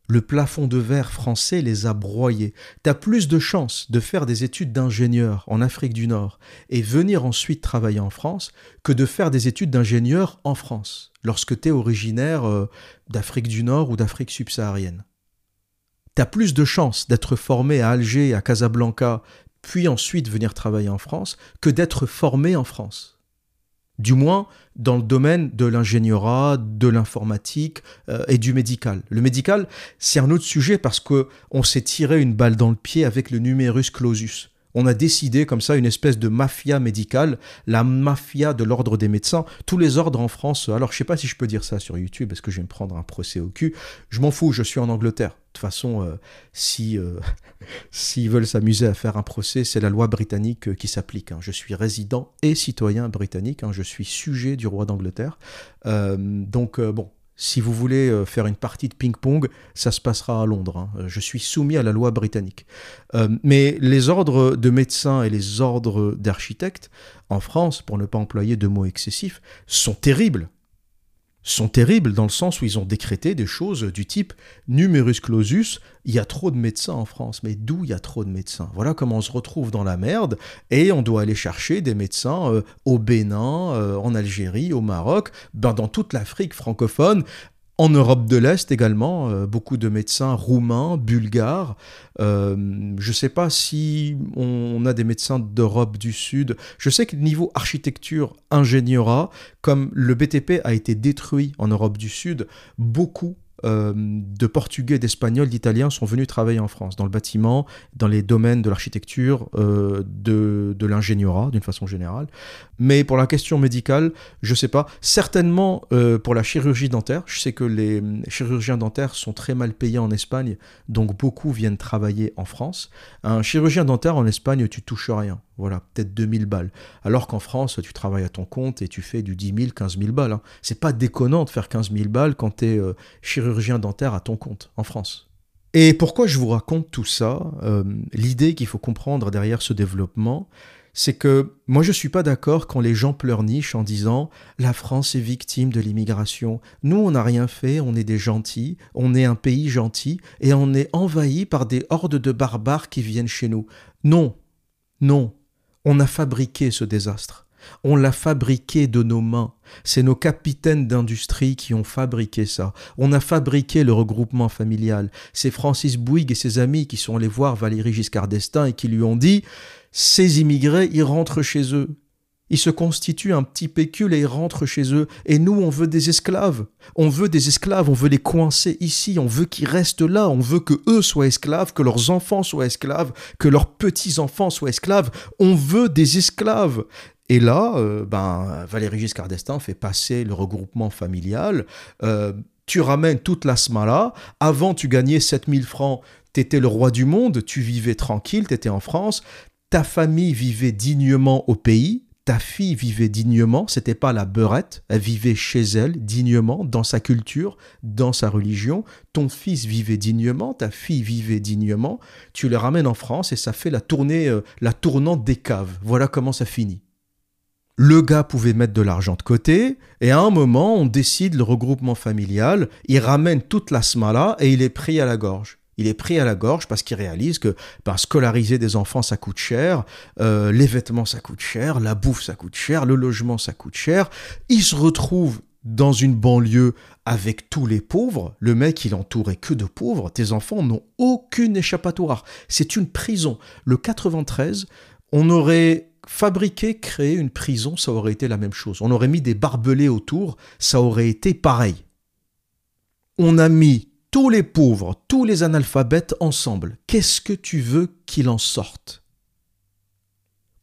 le plafond de verre français les a broyés. Tu as plus de chances de faire des études d'ingénieur en Afrique du Nord et venir ensuite travailler en France que de faire des études d'ingénieur en France, lorsque tu es originaire euh, d'Afrique du Nord ou d'Afrique subsaharienne. Tu as plus de chances d'être formé à Alger, à Casablanca, puis ensuite venir travailler en France, que d'être formé en France du moins dans le domaine de l'ingénierat, de l'informatique euh, et du médical. Le médical, c'est un autre sujet parce que on s'est tiré une balle dans le pied avec le numerus clausus. On a décidé comme ça une espèce de mafia médicale, la mafia de l'ordre des médecins. Tous les ordres en France, alors je sais pas si je peux dire ça sur YouTube, est-ce que je vais me prendre un procès au cul Je m'en fous, je suis en Angleterre. Toute façon, euh, si euh, s'ils veulent s'amuser à faire un procès, c'est la loi britannique euh, qui s'applique. Hein. Je suis résident et citoyen britannique, hein. je suis sujet du roi d'Angleterre. donc bon, Si vous voulez faire une partie de ping-pong, ça se passera à Londres. Hein. Je suis soumis à la loi britannique. Mais les ordres de médecins et les ordres d'architectes en France, pour ne pas employer de mots excessifs, sont terribles sont terribles dans le sens où ils ont décrété des choses du type numerus clausus, il y a trop de médecins en France. Mais d'où il y a trop de médecins? Voilà comment on se retrouve dans la merde et on doit aller chercher des médecins euh, au Bénin, euh, en Algérie, au Maroc, ben, dans toute l'Afrique francophone, en Europe de l'Est également, euh, beaucoup de médecins roumains, bulgares. Euh, je ne sais pas si on a des médecins d'Europe du Sud. Je sais que niveau architecture, ingénieura, comme le BTP a été détruit en Europe du Sud, beaucoup euh, de Portugais, d'Espagnols, d'Italiens sont venus travailler en France, dans le bâtiment, dans les domaines de l'architecture, euh, de, de d'une façon générale. Mais pour la question médicale, je ne sais pas. Certainement euh, pour la chirurgie dentaire. Je sais que les chirurgiens dentaires sont très mal payés en Espagne, donc beaucoup viennent travailler en France. Un chirurgien dentaire en Espagne, tu touches rien. Voilà, peut-être 2000 balles. Alors qu'en France, tu travailles à ton compte et tu fais du 10 000, 15 000 balles. Hein. C'est pas déconnant de faire 15 000 balles quand tu es euh, chirurgien dentaire à ton compte en France. Et pourquoi je vous raconte tout ça euh, L'idée qu'il faut comprendre derrière ce développement, c'est que moi je suis pas d'accord quand les gens pleurnichent en disant la France est victime de l'immigration. Nous on n'a rien fait, on est des gentils, on est un pays gentil et on est envahi par des hordes de barbares qui viennent chez nous. Non, non, on a fabriqué ce désastre. On l'a fabriqué de nos mains. C'est nos capitaines d'industrie qui ont fabriqué ça. On a fabriqué le regroupement familial. C'est Francis Bouygues et ses amis qui sont allés voir Valéry Giscard d'Estaing et qui lui ont dit Ces immigrés, ils rentrent chez eux. Ils se constituent un petit pécule et ils rentrent chez eux. Et nous, on veut des esclaves. On veut des esclaves, on veut les coincer ici, on veut qu'ils restent là, on veut que eux soient esclaves, que leurs enfants soient esclaves, que leurs petits-enfants soient esclaves. On veut des esclaves. Et là, euh, ben, Valéry Giscard d'Estaing fait passer le regroupement familial. Euh, tu ramènes toute la smala. Avant, tu gagnais 7000 francs. Tu étais le roi du monde. Tu vivais tranquille. Tu étais en France. Ta famille vivait dignement au pays ta fille vivait dignement, c'était pas la beurette, elle vivait chez elle dignement, dans sa culture, dans sa religion. Ton fils vivait dignement, ta fille vivait dignement. Tu les ramènes en France et ça fait la tournée, euh, la tournante des caves. Voilà comment ça finit. Le gars pouvait mettre de l'argent de côté, et à un moment, on décide le regroupement familial, il ramène toute la smala et il est pris à la gorge il est pris à la gorge parce qu'il réalise que scolariser des enfants, ça coûte cher, euh, les vêtements, ça coûte cher, la bouffe, ça coûte cher, le logement, ça coûte cher. Il se retrouve dans une banlieue avec tous les pauvres. Le mec, il entourait que de pauvres. Tes enfants n'ont aucune échappatoire. C'est une prison. Le 93, on aurait fabriqué, créé une prison, ça aurait été la même chose. On aurait mis des barbelés autour, ça aurait été pareil. On a mis tous les pauvres, tous les analphabètes ensemble, qu'est-ce que tu veux qu'il en sorte?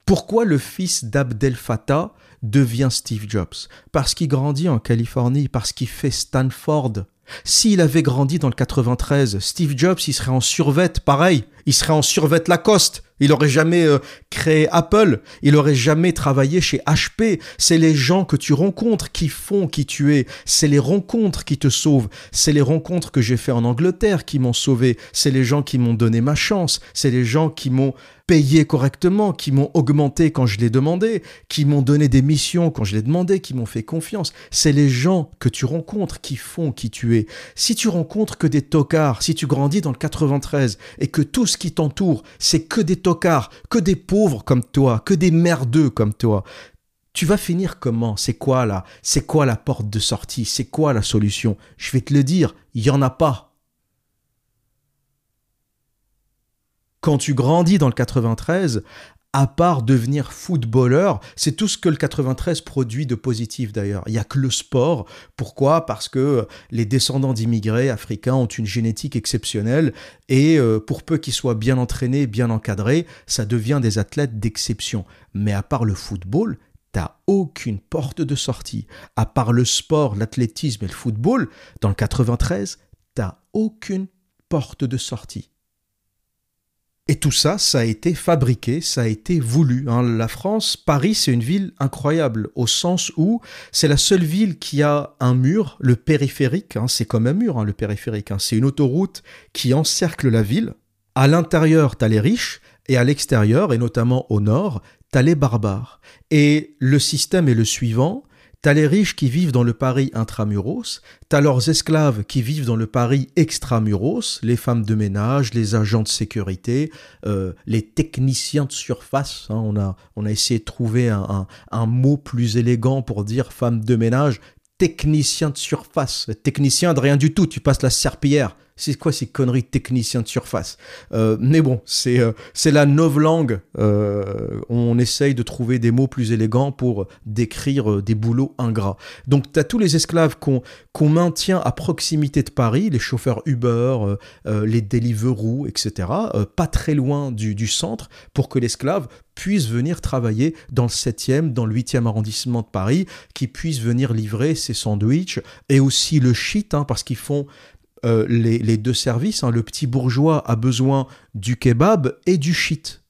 Pourquoi le fils d'Abdel Fattah devient Steve Jobs? Parce qu'il grandit en Californie, parce qu'il fait Stanford. S'il avait grandi dans le 93, Steve Jobs, il serait en survette, pareil, il serait en survette Lacoste. Il aurait jamais euh, créé Apple, il aurait jamais travaillé chez HP. C'est les gens que tu rencontres qui font qui tu es. C'est les rencontres qui te sauvent. C'est les rencontres que j'ai fait en Angleterre qui m'ont sauvé. C'est les gens qui m'ont donné ma chance. C'est les gens qui m'ont payé correctement, qui m'ont augmenté quand je l'ai demandé, qui m'ont donné des missions quand je l'ai demandé, qui m'ont fait confiance. C'est les gens que tu rencontres qui font qui tu es. Si tu rencontres que des tocards, si tu grandis dans le 93 et que tout ce qui t'entoure, c'est que des tocards, que des pauvres comme toi, que des merdeux comme toi, tu vas finir comment? C'est quoi là? C'est quoi la porte de sortie? C'est quoi la solution? Je vais te le dire, il n'y en a pas. quand tu grandis dans le 93, à part devenir footballeur, c'est tout ce que le 93 produit de positif d'ailleurs. Il n'y a que le sport. Pourquoi? Parce que les descendants d'immigrés africains ont une génétique exceptionnelle et euh, pour peu qu'ils soient bien entraînés, bien encadrés, ça devient des athlètes d'exception. Mais à part le football, t'as aucune porte de sortie. À part le sport, l'athlétisme et le football, dans le 93, t'as aucune porte de sortie. Et tout ça, ça a été fabriqué, ça a été voulu. Hein. La France, Paris, c'est une ville incroyable, au sens où c'est la seule ville qui a un mur, le périphérique, hein. c'est comme un mur, hein, le périphérique. C'est une autoroute qui encercle la ville. À l'intérieur, tu as les riches, et à l'extérieur, et notamment au nord, tu as les barbares. Et le système est le suivant, T'as les riches qui vivent dans le Paris intramuros, t'as leurs esclaves qui vivent dans le Paris extramuros, les femmes de ménage, les agents de sécurité, euh, les techniciens de surface. Hein. on, a, on a essayé de trouver un, un, mot plus élégant pour dire femme de ménage. Technicien de surface. Technicien de rien du tout, tu passes la serpillière. C'est quoi ces conneries techniciens de surface? Euh, Mais bon, c'est euh, la novlangue. Euh, on essaye de trouver des mots plus élégants pour décrire des boulots ingrats. Donc, tu as tous les esclaves qu'on qu'on maintient à proximité de Paris, les chauffeurs Uber, les Deliveroo, etc., pas très loin du, du centre, pour que l'esclave puisse venir travailler dans le 7e, dans le 8e arrondissement de Paris, qui puisse venir livrer ses sandwichs et aussi le shit, hein, parce qu'ils font euh, les, deux services. Hein. Le petit bourgeois a besoin du kebab et du shit.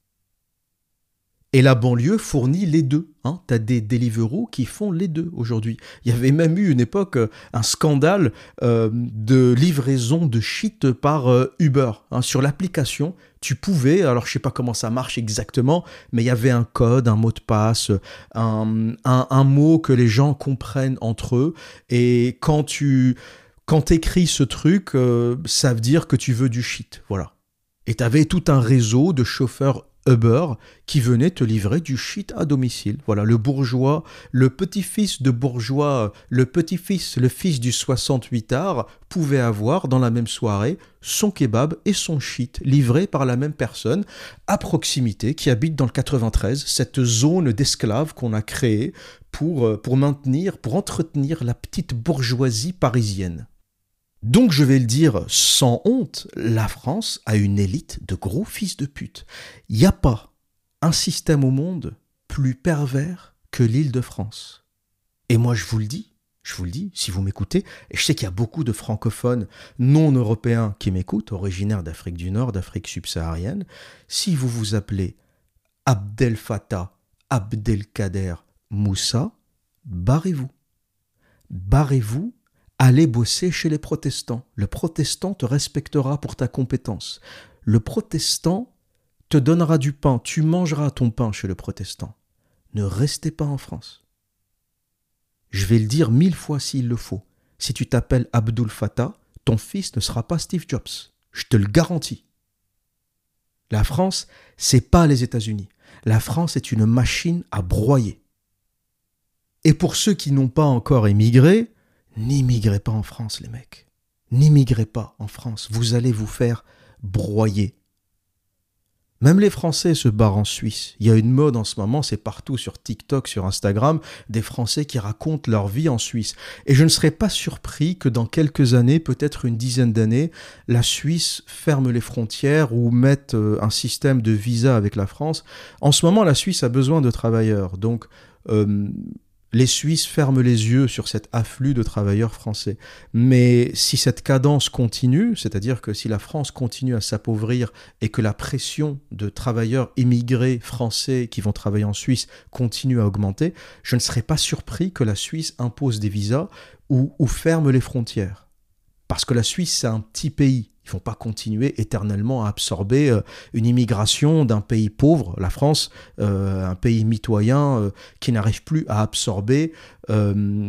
Et la banlieue fournit les deux. Hein. Tu as des Deliveroo qui font les deux aujourd'hui. Il y avait même eu une époque euh, un scandale euh, de livraison de shit par Uber. Hein. Sur l'application, tu pouvais, alors je sais pas comment ça marche exactement, mais il y avait un code, un mot de passe, un, un mot que les gens comprennent entre eux. Et quand tu quand t'écris ce truc, euh, ça veut dire que tu veux du shit, voilà. Et t'avais tout un réseau de chauffeurs Uber qui venaient te livrer du shit à domicile. Voilà, le bourgeois, le petit-fils de bourgeois, le petit-fils, le fils du 68 art, pouvait avoir dans la même soirée son kebab et son shit livrés par la même personne à proximité qui habite dans le 93, cette zone d'esclaves qu'on a créée pour, euh, pour maintenir, pour entretenir la petite bourgeoisie parisienne. Donc je vais le dire sans honte, la France a une élite de gros fils de pute. Il n'y a pas un système au monde plus pervers que l'île de France. Et moi je vous le dis, je vous le dis, si vous m'écoutez, et je sais qu'il y a beaucoup de francophones non européens qui m'écoutent, originaires d'Afrique du Nord, d'Afrique subsaharienne, si vous vous appelez Abdel Fattah Abdelkader Moussa, barrez-vous. Barrez-vous Allez bosser chez les protestants. Le protestant te respectera pour ta compétence. Le protestant te donnera du pain. Tu mangeras ton pain chez le protestant. Ne restez pas en France. Je vais le dire mille fois s'il le faut. Si tu t'appelles Abdul Fattah, ton fils ne sera pas Steve Jobs. Je te le garantis. La France, c'est pas les États-Unis. La France est une machine à broyer. Et pour ceux qui n'ont pas encore émigré, N'immigrez pas en France, les mecs. N'immigrez pas en France. Vous allez vous faire broyer. Même les Français se barrent en Suisse. Il y a une mode en ce moment, c'est partout sur TikTok, sur Instagram, des Français qui racontent leur vie en Suisse. Et je ne serais pas surpris que dans quelques années, peut-être une dizaine d'années, la Suisse ferme les frontières ou mette euh, un système de visa avec la France. En ce moment, la Suisse a besoin de travailleurs. Donc, euh, les Suisses ferment les yeux sur cet afflux de travailleurs français. Mais si cette cadence continue, c'est-à-dire que si la France continue à s'appauvrir et que la pression de travailleurs immigrés français qui vont travailler en Suisse continue à augmenter, je ne serais pas surpris que la Suisse impose des visas ou, ou ferme les frontières. Parce que la Suisse, c'est un petit pays. Ils ne vont pas continuer éternellement à absorber euh, une immigration d'un pays pauvre, la France, euh, un pays mitoyen euh, qui n'arrive plus à absorber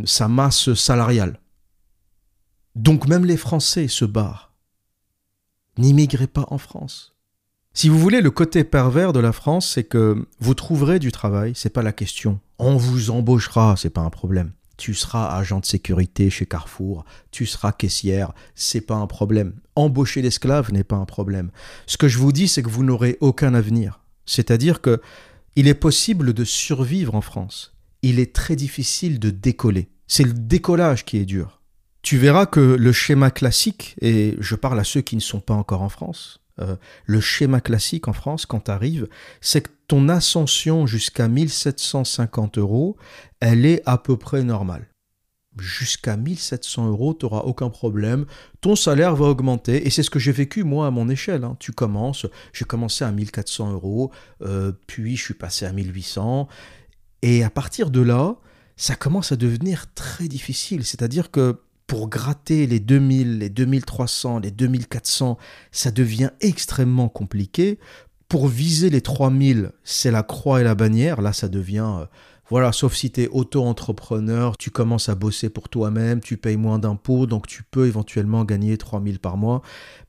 sa masse salariale. Donc même les Français se barrent. N'immigrez pas en France. Si vous voulez, le côté pervers de la France, c'est que vous trouverez du travail, c'est pas la question. On vous embauchera, c'est pas un problème tu seras agent de sécurité chez Carrefour, tu seras caissière, c'est pas un problème. Embaucher l'esclave n'est pas un problème. Ce que je vous dis, c'est que vous n'aurez aucun avenir. C'est-à-dire que il est possible de survivre en France. Il est très difficile de décoller. C'est le décollage qui est dur. Tu verras que le schéma classique, et je parle à ceux qui ne sont pas encore en France, euh, le schéma classique en France, quand tu arrives, c'est que ton ascension jusqu'à 1750 euros, elle est à peu près normale. jusqu'à 1700 euros, tu n'auras aucun problème. Ton salaire va augmenter. Et c'est ce que j'ai vécu, moi, à mon échelle. hein. Tu commences, j'ai commencé à 1400 euros, euh, puis je suis passé à 1800. Et à partir de là, ça commence à devenir très difficile. C'est-à-dire que pour gratter les 2000, les 2300, les 2400, ça devient extrêmement compliqué. Pour viser les 3000, c'est la croix et la bannière. Là, ça devient... euh, voilà, sauf si tu es auto-entrepreneur, tu commences à bosser pour toi-même, tu payes moins d'impôts, donc tu peux éventuellement gagner 3000 par mois.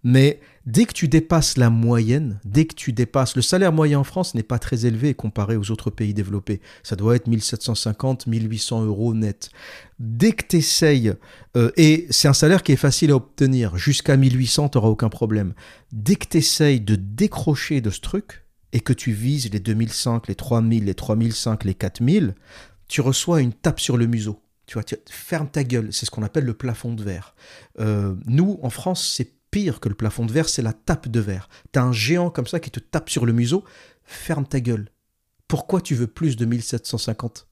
Mais dès que tu dépasses la moyenne, dès que tu dépasses... Le salaire moyen en France n'est pas très élevé comparé aux autres pays développés. Ça doit être 1750, 1800 euros net. Dès que tu essayes, et c'est un salaire qui est facile à obtenir, jusqu'à 1800, tu n'auras aucun problème. Dès que tu essayes de décrocher de ce truc, et que tu vises les 2005, les 3000, les 3005, les 4000, tu reçois une tape sur le museau. Tu vois, ferme ta gueule. C'est ce qu'on appelle le plafond de verre. Euh, nous, en France, c'est pire que le plafond de verre, c'est la tape de verre. T'as un géant comme ça qui te tape sur le museau. Ferme ta gueule. Pourquoi tu veux plus de 1750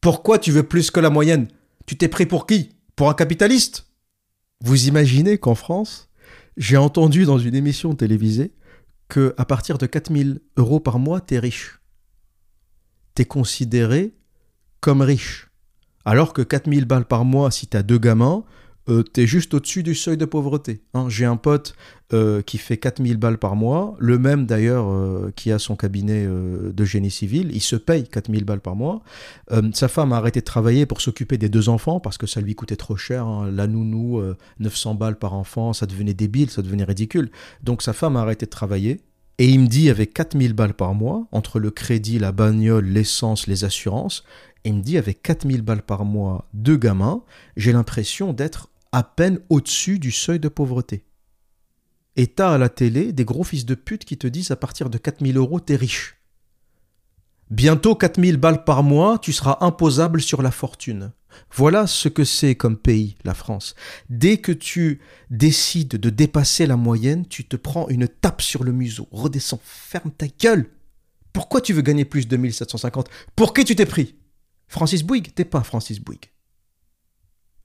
Pourquoi tu veux plus que la moyenne? Tu t'es pris pour qui? Pour un capitaliste? Vous imaginez qu'en France, j'ai entendu dans une émission télévisée que à partir de 4000 euros par mois, t'es riche. T'es considéré comme riche. Alors que 4000 balles par mois, si t'as deux gamins, euh, t'es juste au-dessus du seuil de pauvreté. Hein, J'ai un pote euh, qui fait 4000 balles par mois, le même d'ailleurs euh, qui a son cabinet euh, de génie civil, il se paye 4000 balles par mois. Sa femme a arrêté de travailler pour s'occuper des deux enfants parce que ça lui coûtait trop cher. hein. La nounou, euh, 900 balles par enfant, ça devenait débile, ça devenait ridicule. Donc sa femme a arrêté de travailler. Et il me dit, avec 4000 balles par mois, entre le crédit, la bagnole, l'essence, les assurances, il me dit, avec 4000 balles par mois, deux gamins, j'ai l'impression d'être à peine au-dessus du seuil de pauvreté. Et t'as à la télé des gros fils de pute qui te disent à partir de 4000 euros, t'es riche. Bientôt 4000 balles par mois, tu seras imposable sur la fortune. Voilà ce que c'est comme pays, la France. Dès que tu décides de dépasser la moyenne, tu te prends une tape sur le museau. Redescends, ferme ta gueule. Pourquoi tu veux gagner plus de 1750 Pour qui tu t'es pris? Francis Bouygues? T'es pas Francis Bouygues.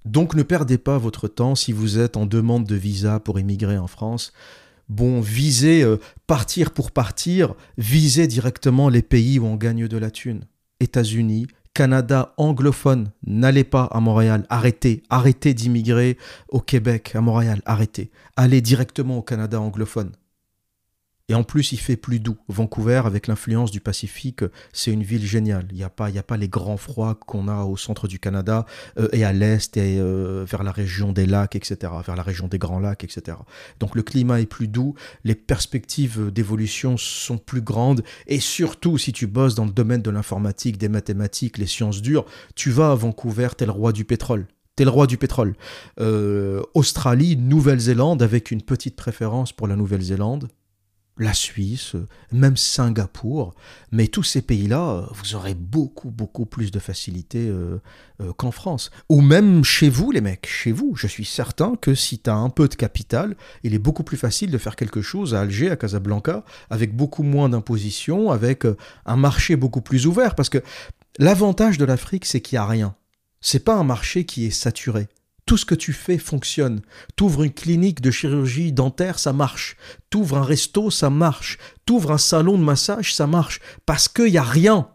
Donc ne perdez pas votre temps si vous êtes en demande de visa pour immigrer en France. Bon, visez euh, partir pour partir, visez directement les pays où on gagne de la thune. États-Unis, Canada anglophone, n'allez pas à Montréal, arrêtez, arrêtez d'immigrer au Québec, à Montréal, arrêtez. Allez directement au Canada anglophone. Et en plus, il fait plus doux. Vancouver, avec l'influence du Pacifique, c'est une ville géniale. Il n'y a, pas- les grands froids qu'on a au centre du Canada euh, et à l'est et euh, vers la région des lacs, etc., vers la région des grands lacs, etc. Donc le climat est plus doux, les perspectives d'évolution sont plus grandes et surtout, si tu bosses dans le domaine de l'informatique, des mathématiques, les sciences dures, tu vas à Vancouver, t'es le roi du pétrole. T'es le roi du pétrole. Euh, Australie, Nouvelle-Zélande, avec une petite préférence pour la Nouvelle-Zélande la Suisse, même Singapour, mais tous ces pays-là, vous aurez beaucoup, beaucoup plus de facilité euh, euh, qu'en France. Ou même chez vous, les mecs, chez vous, je suis certain que si tu as un peu de capital, il est beaucoup plus facile de faire quelque chose à Alger, à Casablanca, avec beaucoup moins d'imposition, avec euh, un marché beaucoup plus ouvert, parce que l'avantage de l'Afrique, c'est qu'il n'y a rien. C'est pas un marché qui est saturé. Tout ce que tu fais fonctionne. T'ouvres une clinique de chirurgie dentaire, ça marche. T'ouvres un resto, ça marche. T'ouvres un salon de massage, ça marche. Parce qu'il n'y a rien.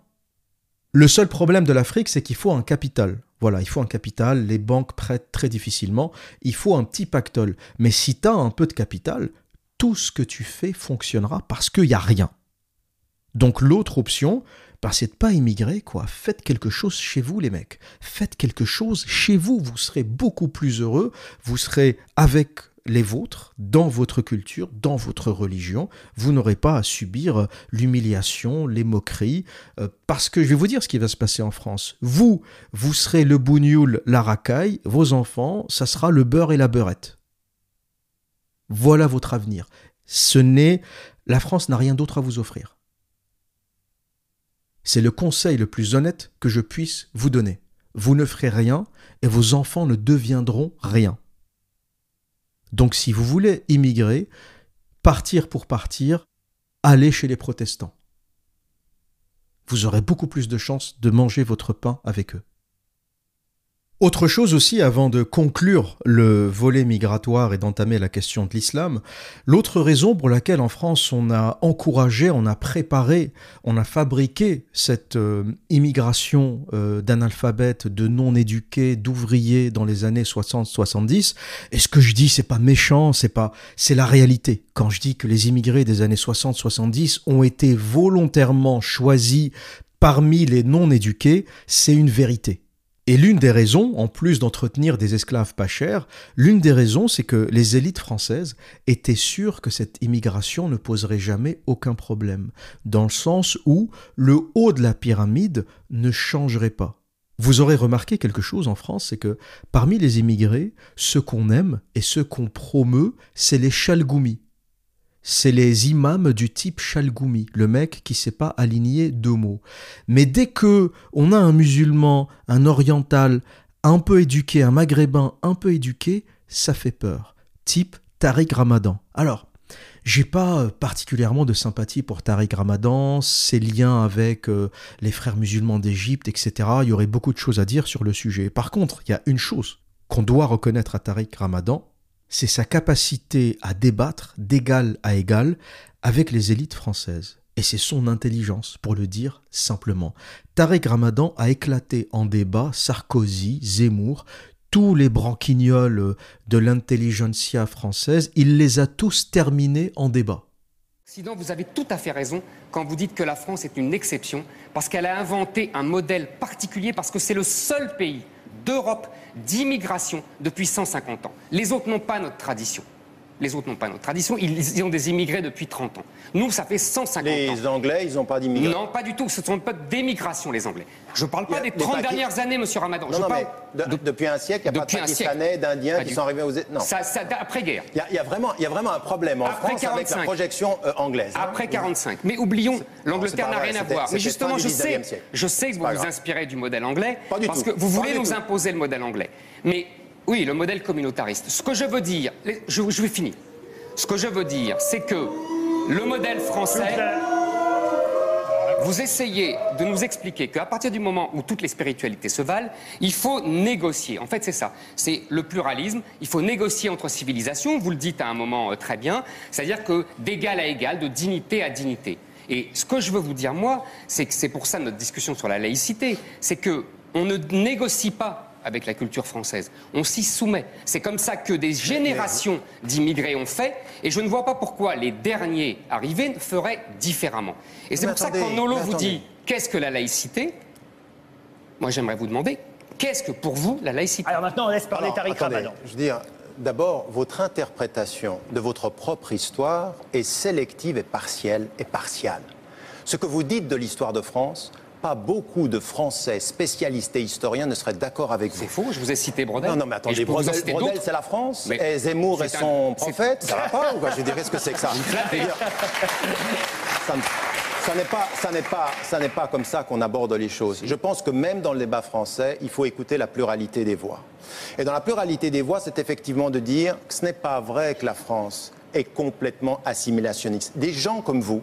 Le seul problème de l'Afrique, c'est qu'il faut un capital. Voilà, il faut un capital, les banques prêtent très difficilement, il faut un petit pactole. Mais si tu as un peu de capital, tout ce que tu fais fonctionnera parce qu'il n'y a rien. Donc l'autre option, c'est de pas immigrer, quoi. Faites quelque chose chez vous, les mecs. Faites quelque chose chez vous. Vous serez beaucoup plus heureux. Vous serez avec les vôtres, dans votre culture, dans votre religion. Vous n'aurez pas à subir l'humiliation, les moqueries. euh, parce que je vais vous dire ce qui va se passer en France. Vous, vous serez le bougnoul, la racaille. Vos enfants, ça sera le beurre et la beurette. Voilà votre avenir. Ce n'est. La France n'a rien d'autre à vous offrir. C'est le conseil le plus honnête que je puisse vous donner. Vous ne ferez rien et vos enfants ne deviendront rien. Donc si vous voulez immigrer, partir pour partir, allez chez les protestants. Vous aurez beaucoup plus de chances de manger votre pain avec eux. Autre chose aussi, avant de conclure le volet migratoire et d'entamer la question de l'islam, l'autre raison pour laquelle en France on a encouragé, on a préparé, on a fabriqué cette euh, immigration euh, d'analphabètes, de non-éduqués, d'ouvriers dans les années 60-70, et ce que je dis c'est pas méchant, c'est pas, c'est la réalité? Quand je dis que les immigrés des années 60-70 ont été volontairement choisis parmi les non-éduqués, c'est une vérité. Et l'une des raisons, en plus d'entretenir des esclaves pas chers, l'une des raisons, c'est que les élites françaises étaient sûres que cette immigration ne poserait jamais aucun problème, dans le sens où le haut de la pyramide ne changerait pas. Vous aurez remarqué quelque chose en France, c'est que parmi les immigrés, ceux qu'on aime et ceux qu'on promeut, c'est les chalgoumis c'est les imams du type Chalgoumi, le mec qui sait pas aligner deux mots. Mais dès que on a un musulman, un oriental, un peu éduqué, un maghrébin un peu éduqué, ça fait peur. Type Tariq Ramadan. Alors, j'ai pas particulièrement de sympathie pour Tariq Ramadan, ses liens avec euh, les frères musulmans d'Égypte, etc. Il y aurait beaucoup de choses à dire sur le sujet. Par contre, il y a une chose qu'on doit reconnaître à Tariq Ramadan, c'est sa capacité à débattre d'égal à égal avec les élites françaises. Et c'est son intelligence, pour le dire simplement. Tarek Ramadan a éclaté en débat Sarkozy, Zemmour, tous les branquignoles de l'intelligentsia française, il les a tous terminés en débat. Sinon, vous avez tout à fait raison quand vous dites que la France est une exception, parce qu'elle a inventé un modèle particulier, parce que c'est le seul pays d'Europe d'immigration depuis 150 ans. Les autres n'ont pas notre tradition. Les autres n'ont pas notre tradition. Ils, ont des immigrés depuis 30 ans. Nous, ça fait 150 ans. Les Anglais, ils n'ont pas d'immigrés Non, pas du tout. Ce sont pas d'émigration, les Anglais. Je ne parle pas des 30 dernières années, Monsieur Ramadan. Non, je parle depuis un siècle, il n'y a pas de Pakistanais, d'Indiens qui sont arrivés aux... Non. Ça, Après-guerre. Il y, a vraiment, il y a vraiment un problème en France avec la projection euh, anglaise. Hein. Après 45. Mais oublions, l'Angleterre n'a rien à voir. Mais justement, je sais, je sais que vous vous inspirez du modèle anglais. parce que vous voulez nous imposer le modèle anglais. Mais oui, le modèle communautariste. Ce que je veux dire, je, vais finir. Ce que je veux dire, c'est que le modèle français, vous essayez de nous expliquer qu'à partir du moment où toutes les spiritualités se valent, il faut négocier. En fait, c'est ça. C'est le pluralisme. Il faut négocier entre civilisations. Vous le dites à un moment euh, très bien. C'est-à-dire que d'égal à égal, de dignité à dignité. Et ce que je veux vous dire, moi, c'est que c'est pour ça notre discussion sur la laïcité. C'est que on ne négocie pas avec la culture française. On s'y soumet. C'est comme ça que des générations d'immigrés ont fait, et je ne vois pas pourquoi les derniers arrivés feraient différemment. Et c'est pour ça que quand Nolo vous dit qu'est-ce que la laïcité, moi j'aimerais vous demander qu'est-ce que pour vous la laïcité? Alors maintenant on laisse parler Tariq Ramadan. Je veux dire, d'abord, votre interprétation de votre propre histoire est sélective et partielle et partiale. Ce que vous dites de l'histoire de France, pas beaucoup de Français spécialistes et historiens ne seraient d'accord avec vous. C'est faux, je vous ai cité Brodel. Non, non, mais attendez, Brodel, c'est la France Et Zemmour est son prophète Ça va pas ou quoi? Je dirais ce que c'est que ça ça n'est pas, ça n'est pas, ça n'est pas comme ça qu'on aborde les choses. Je pense que même dans le débat français, il faut écouter la pluralité des voix. Et dans la pluralité des voix, c'est effectivement de dire que ce n'est pas vrai que la France est complètement assimilationniste. Des gens comme vous,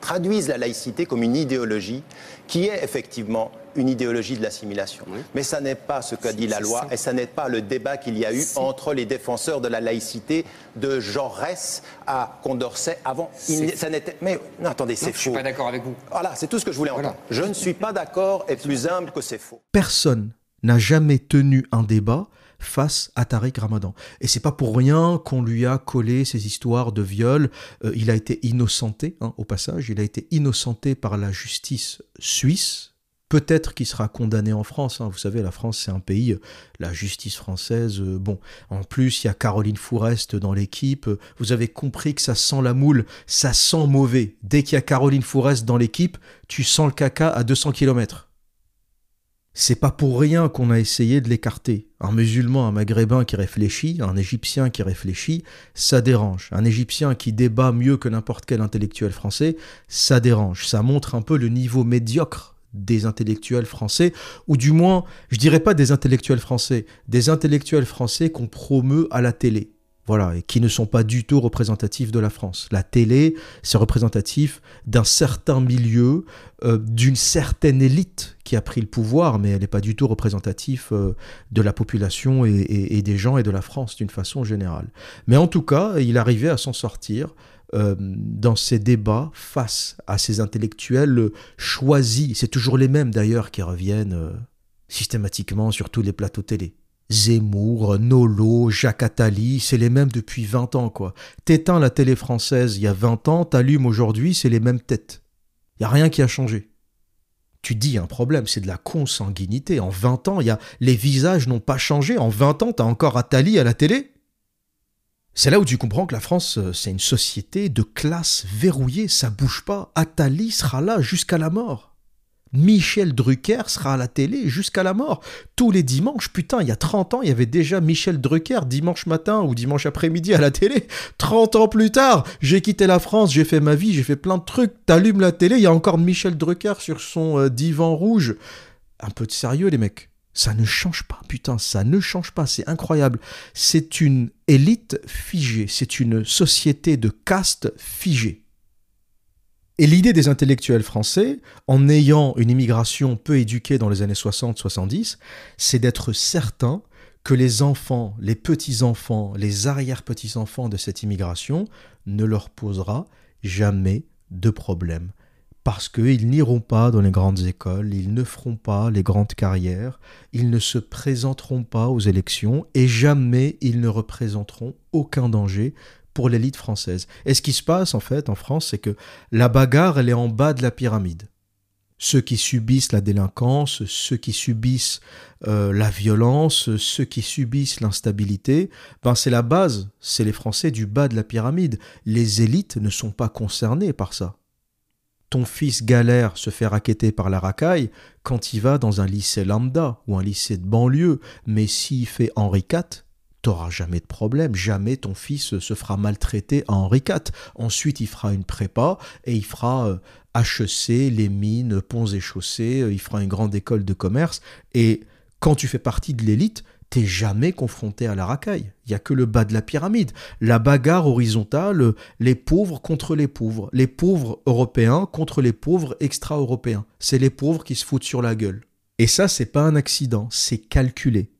traduisent la laïcité comme une idéologie qui est effectivement une idéologie de l'assimilation. Mais ça n'est pas ce qu'a dit la loi et ça n'est pas le débat qu'il y a eu entre les défenseurs de la laïcité de Jaurès à Condorcet avant. ça n'était. Mais non, attendez, c'est faux. Je suis pas d'accord avec vous. Voilà, c'est tout ce que je voulais entendre. Je ne suis pas d'accord et plus humble que c'est faux. Personne n'a jamais tenu un débat face à Tariq Ramadan. Et c'est pas pour rien qu'on lui a collé ces histoires de viol. Euh, il a été innocenté, hein, au passage, il a été innocenté par la justice suisse. Peut-être qu'il sera condamné en France. Hein. Vous savez, la France, c'est un pays, la justice française, euh, bon. En plus, il y a Caroline Fourest dans l'équipe. Vous avez compris que ça sent la moule, ça sent mauvais. Dès qu'il y a Caroline Fourest dans l'équipe, tu sens le caca à 200 km. C'est pas pour rien qu'on a essayé de l'écarter. Un musulman, un maghrébin qui réfléchit, un égyptien qui réfléchit, ça dérange. Un égyptien qui débat mieux que n'importe quel intellectuel français, ça dérange. Ça montre un peu le niveau médiocre des intellectuels français, ou du moins, je dirais pas des intellectuels français, des intellectuels français qu'on promeut à la télé. Voilà, qui ne sont pas du tout représentatifs de la France. La télé, c'est représentatif d'un certain milieu, euh, d'une certaine élite qui a pris le pouvoir, mais elle n'est pas du tout représentative euh, de la population et, des gens et de la France d'une façon générale. Mais en tout cas, il arrivait à s'en sortir euh, dans ces débats face à ces intellectuels choisis. C'est toujours les mêmes d'ailleurs qui reviennent systématiquement sur tous les plateaux télé. Zemmour, Nolo, Jacques Attali, c'est les mêmes depuis 20 ans, quoi. T'éteins la télé française il y a 20 ans, t'allumes aujourd'hui, c'est les mêmes têtes. Il y a rien qui a changé. Tu dis un problème, c'est de la consanguinité. En 20 ans, y a, les visages n'ont pas changé. En 20 ans, t'as encore Attali à la télé. C'est là où tu comprends que la France, euh, c'est une société de classe verrouillée, ça bouge pas. Attali sera là jusqu'à la mort. Michel Drucker sera à la télé jusqu'à la mort. Tous les dimanches, putain, il y a 30 ans, il y avait déjà Michel Drucker dimanche matin ou dimanche après-midi à la télé. 30 ans plus tard, j'ai quitté la France, j'ai fait ma vie, j'ai fait plein de trucs. T'allumes la télé, il y a encore Michel Drucker sur son euh, divan rouge. Un peu de sérieux, les mecs. Ça ne change pas, putain, ça ne change pas, c'est incroyable. C'est une élite figée, c'est une société de caste figée. Et l'idée des intellectuels français, en ayant une immigration peu éduquée dans les années 60-70, c'est d'être certain que les enfants, les petits-enfants, les arrière-petits-enfants de cette immigration ne leur posera jamais de problème. Parce qu'ils n'iront pas dans les grandes écoles, ils ne feront pas les grandes carrières, ils ne se présenteront pas aux élections et jamais ils ne représenteront aucun danger pour l'élite française. Et ce qui se passe en fait en France, c'est que la bagarre, elle est en bas de la pyramide. Ceux qui subissent la délinquance, ceux qui subissent euh, la violence, ceux qui subissent l'instabilité, ben c'est la base, c'est les Français du bas de la pyramide. Les élites ne sont pas concernées par ça. Ton fils galère se fait raqueter par la racaille quand il va dans un lycée lambda ou un lycée de banlieue, mais s'il fait Henri IV, t'auras jamais de problème, jamais ton fils se fera maltraiter à Henri IV. Ensuite, il fera une prépa et il fera HEC, euh, les mines, ponts et chaussées, euh, il fera une grande école de commerce. Et quand tu fais partie de l'élite, t'es jamais confronté à la racaille. Il y a que le bas de la pyramide. La bagarre horizontale, les pauvres contre les pauvres. Les pauvres européens contre les pauvres extra-européens. C'est les pauvres qui se foutent sur la gueule. Et ça, c'est pas un accident, c'est calculé.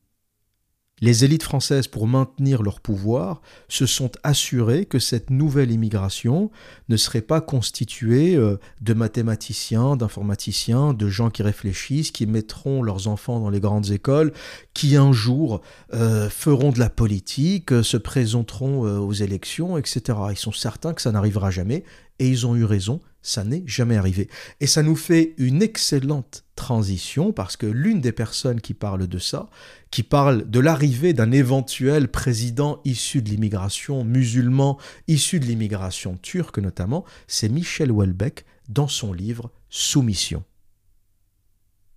Les élites françaises, pour maintenir leur pouvoir, se sont assurées que cette nouvelle immigration ne serait pas constituée euh, de mathématiciens, d'informaticiens, de gens qui réfléchissent, qui mettront leurs enfants dans les grandes écoles, qui un jour euh, feront de la politique, se présenteront euh, aux élections, etc. Ils sont certains que ça n'arrivera jamais, et ils ont eu raison, ça n'est jamais arrivé. Et ça nous fait une excellente transition parce que l'une des personnes qui parle de ça, qui parle de l'arrivée d'un éventuel président issu de l'immigration musulman, issu de l'immigration turque notamment, c'est Michel Houellebecq dans son livre Soumission.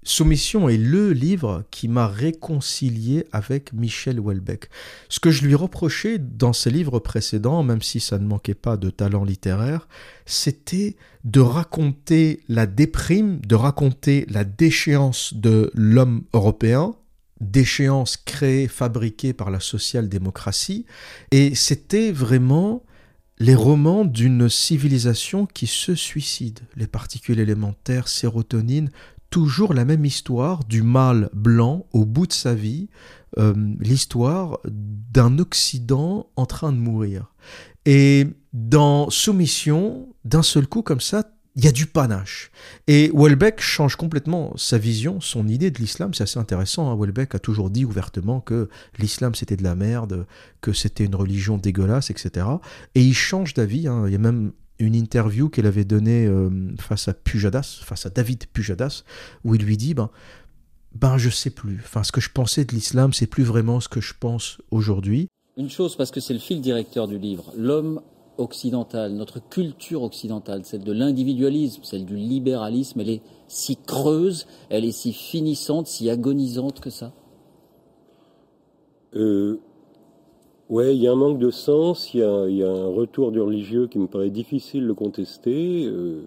Soumission est le livre qui m'a réconcilié avec Michel Houellebecq. Ce que je lui reprochais dans ses livres précédents, même si ça ne manquait pas de talent littéraire, c'était de raconter la déprime, de raconter la déchéance de l'homme européen, déchéance créée, fabriquée par la social-démocratie, et c'était vraiment les romans d'une civilisation qui se suicide. Les particules élémentaires, sérotonine, toujours la même histoire du mâle blanc au bout de sa vie, euh, l'histoire d'un Occident en train de mourir. Et dans Soumission, d'un seul coup comme ça, il y a du panache. Et Welbeck change complètement sa vision, son idée de l'islam. C'est assez intéressant. Hein. Welbeck a toujours dit ouvertement que l'islam c'était de la merde, que c'était une religion dégueulasse, etc. Et il change d'avis. Hein. Il y a même une interview qu'elle avait donnée euh, face à Pujadas, face à David Pujadas, où il lui dit ben, ben je sais plus. Enfin, ce que je pensais de l'islam, c'est plus vraiment ce que je pense aujourd'hui. Une chose, parce que c'est le fil directeur du livre, l'homme occidental, notre culture occidentale, celle de l'individualisme, celle du libéralisme, elle est si creuse, elle est si finissante, si agonisante que ça? Euh, Ouais, il y a un manque de sens, il y a, un retour du religieux qui me paraît difficile de contester. Euh,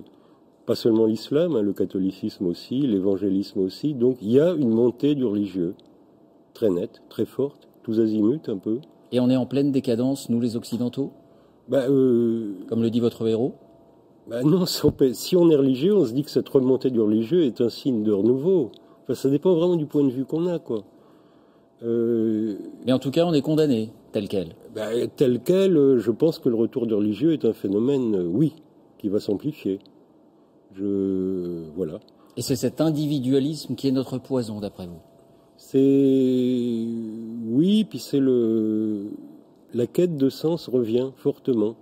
pas seulement l'islam, hein, le catholicisme aussi, l'évangélisme aussi. Donc il y a une montée du religieux, très nette, très forte, tous azimuts un peu. Et on est en pleine décadence, nous les Occidentaux? Bah, euh... Comme le dit votre héros? bah Non, si on est religieux, on se dit que cette remontée du religieux est un signe de renouveau. Enfin, ça dépend vraiment du point de vue qu'on a, quoi. Euh... Mais en tout cas, on est condamné, tel quel. Bah, tel quel, euh, je pense que le retour du religieux est un phénomène, euh, oui, qui va s'amplifier. Je... Voilà. Et c'est cet individualisme qui est notre poison, d'après vous? C'est oui, puis c'est le la quête de sens revient fortement.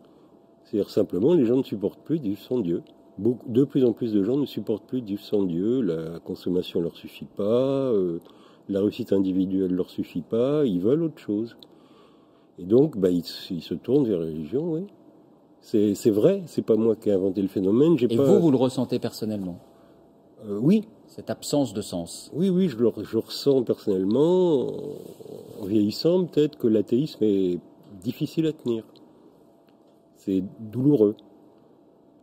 C'est-à-dire simplement, les gens ne supportent plus vivre sans Dieu. de plus en plus de gens ne supportent plus vivre sans Dieu. La consommation leur suffit pas, euh, la réussite individuelle leur suffit pas. Ils veulent autre chose. Et donc, bah, ils, se tournent vers la religion. Oui, c'est vrai. C'est pas moi qui ai inventé le phénomène. Et vous, vous le ressentez personnellement? Euh, Oui, cette absence de sens. Oui, oui, je le je ressens personnellement, en vieillissant, peut-être que l'athéisme est difficile à tenir. C'est douloureux.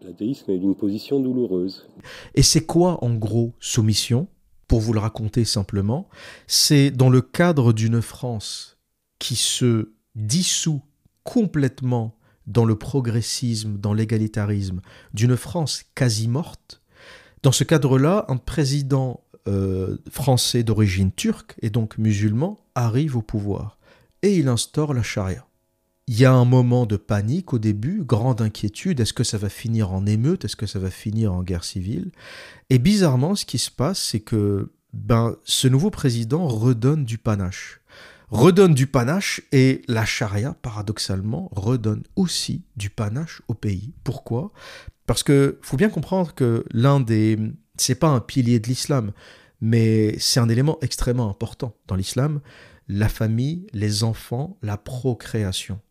L'athéisme est d'une position douloureuse. Et c'est quoi, en gros, soumission? Pour vous le raconter simplement, c'est dans le cadre d'une France qui se dissout complètement dans le progressisme, dans l'égalitarisme, d'une France quasi morte. Dans ce cadre-là, un président euh, français d'origine turque et donc musulman arrive au pouvoir et il instaure la charia. Il y a un moment de panique au début, grande inquiétude, est-ce que ça va finir en émeute, est-ce que ça va finir en guerre civile? Et bizarrement, ce qui se passe, c'est que ben, ce nouveau président redonne du panache. Redonne du panache et la charia, paradoxalement, redonne aussi du panache au pays. Pourquoi? Parce que faut bien comprendre que l'un des... C'est pas un pilier de l'islam, mais c'est un élément extrêmement important dans l'islam, la famille, les enfants, la procréation.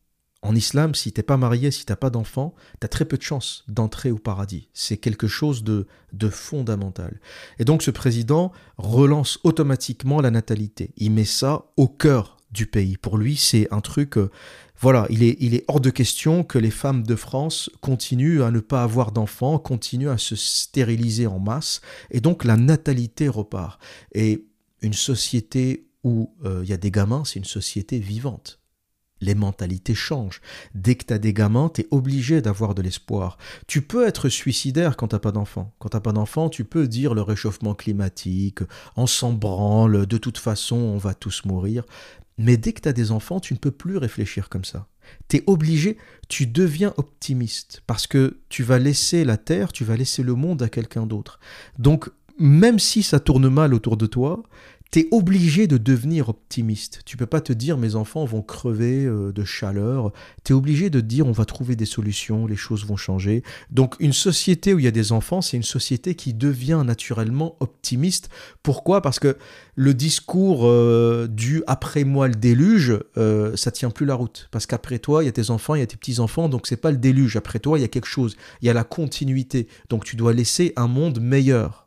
En islam, si t'es pas marié, si t'as pas d'enfant, t'as très peu de chances d'entrer au paradis. C'est quelque chose de, fondamental. Et donc ce président relance automatiquement la natalité. Il met ça au cœur du pays. Pour lui, c'est un truc, euh, voilà, il est, il est hors de question que les femmes de France continuent à ne pas avoir d'enfants, continuent à se stériliser en masse, et donc la natalité repart. Et une société où euh, il y a des gamins, c'est une société vivante les mentalités changent. Dès que tu as des gamins, tu es obligé d'avoir de l'espoir. Tu peux être suicidaire quand t'as pas d'enfant. Quand t'as pas d'enfant, tu peux dire le réchauffement climatique, on s'en branle, de toute façon, on va tous mourir. Mais dès que tu as des enfants, tu ne peux plus réfléchir comme ça. Tu es obligé, tu deviens optimiste parce que tu vas laisser la terre, tu vas laisser le monde à quelqu'un d'autre. Donc même si ça tourne mal autour de toi, T'es obligé de devenir optimiste. Tu peux pas te dire mes enfants vont crever euh, de chaleur. Tu es obligé de dire on va trouver des solutions, les choses vont changer. Donc une société où il y a des enfants, c'est une société qui devient naturellement optimiste. Pourquoi? Parce que le discours euh, du après moi le déluge, euh, ça tient plus la route. Parce qu'après toi, il y a tes enfants, il y a tes petits enfants, donc c'est pas le déluge. Après toi, il y a quelque chose. Il y a la continuité. Donc tu dois laisser un monde meilleur.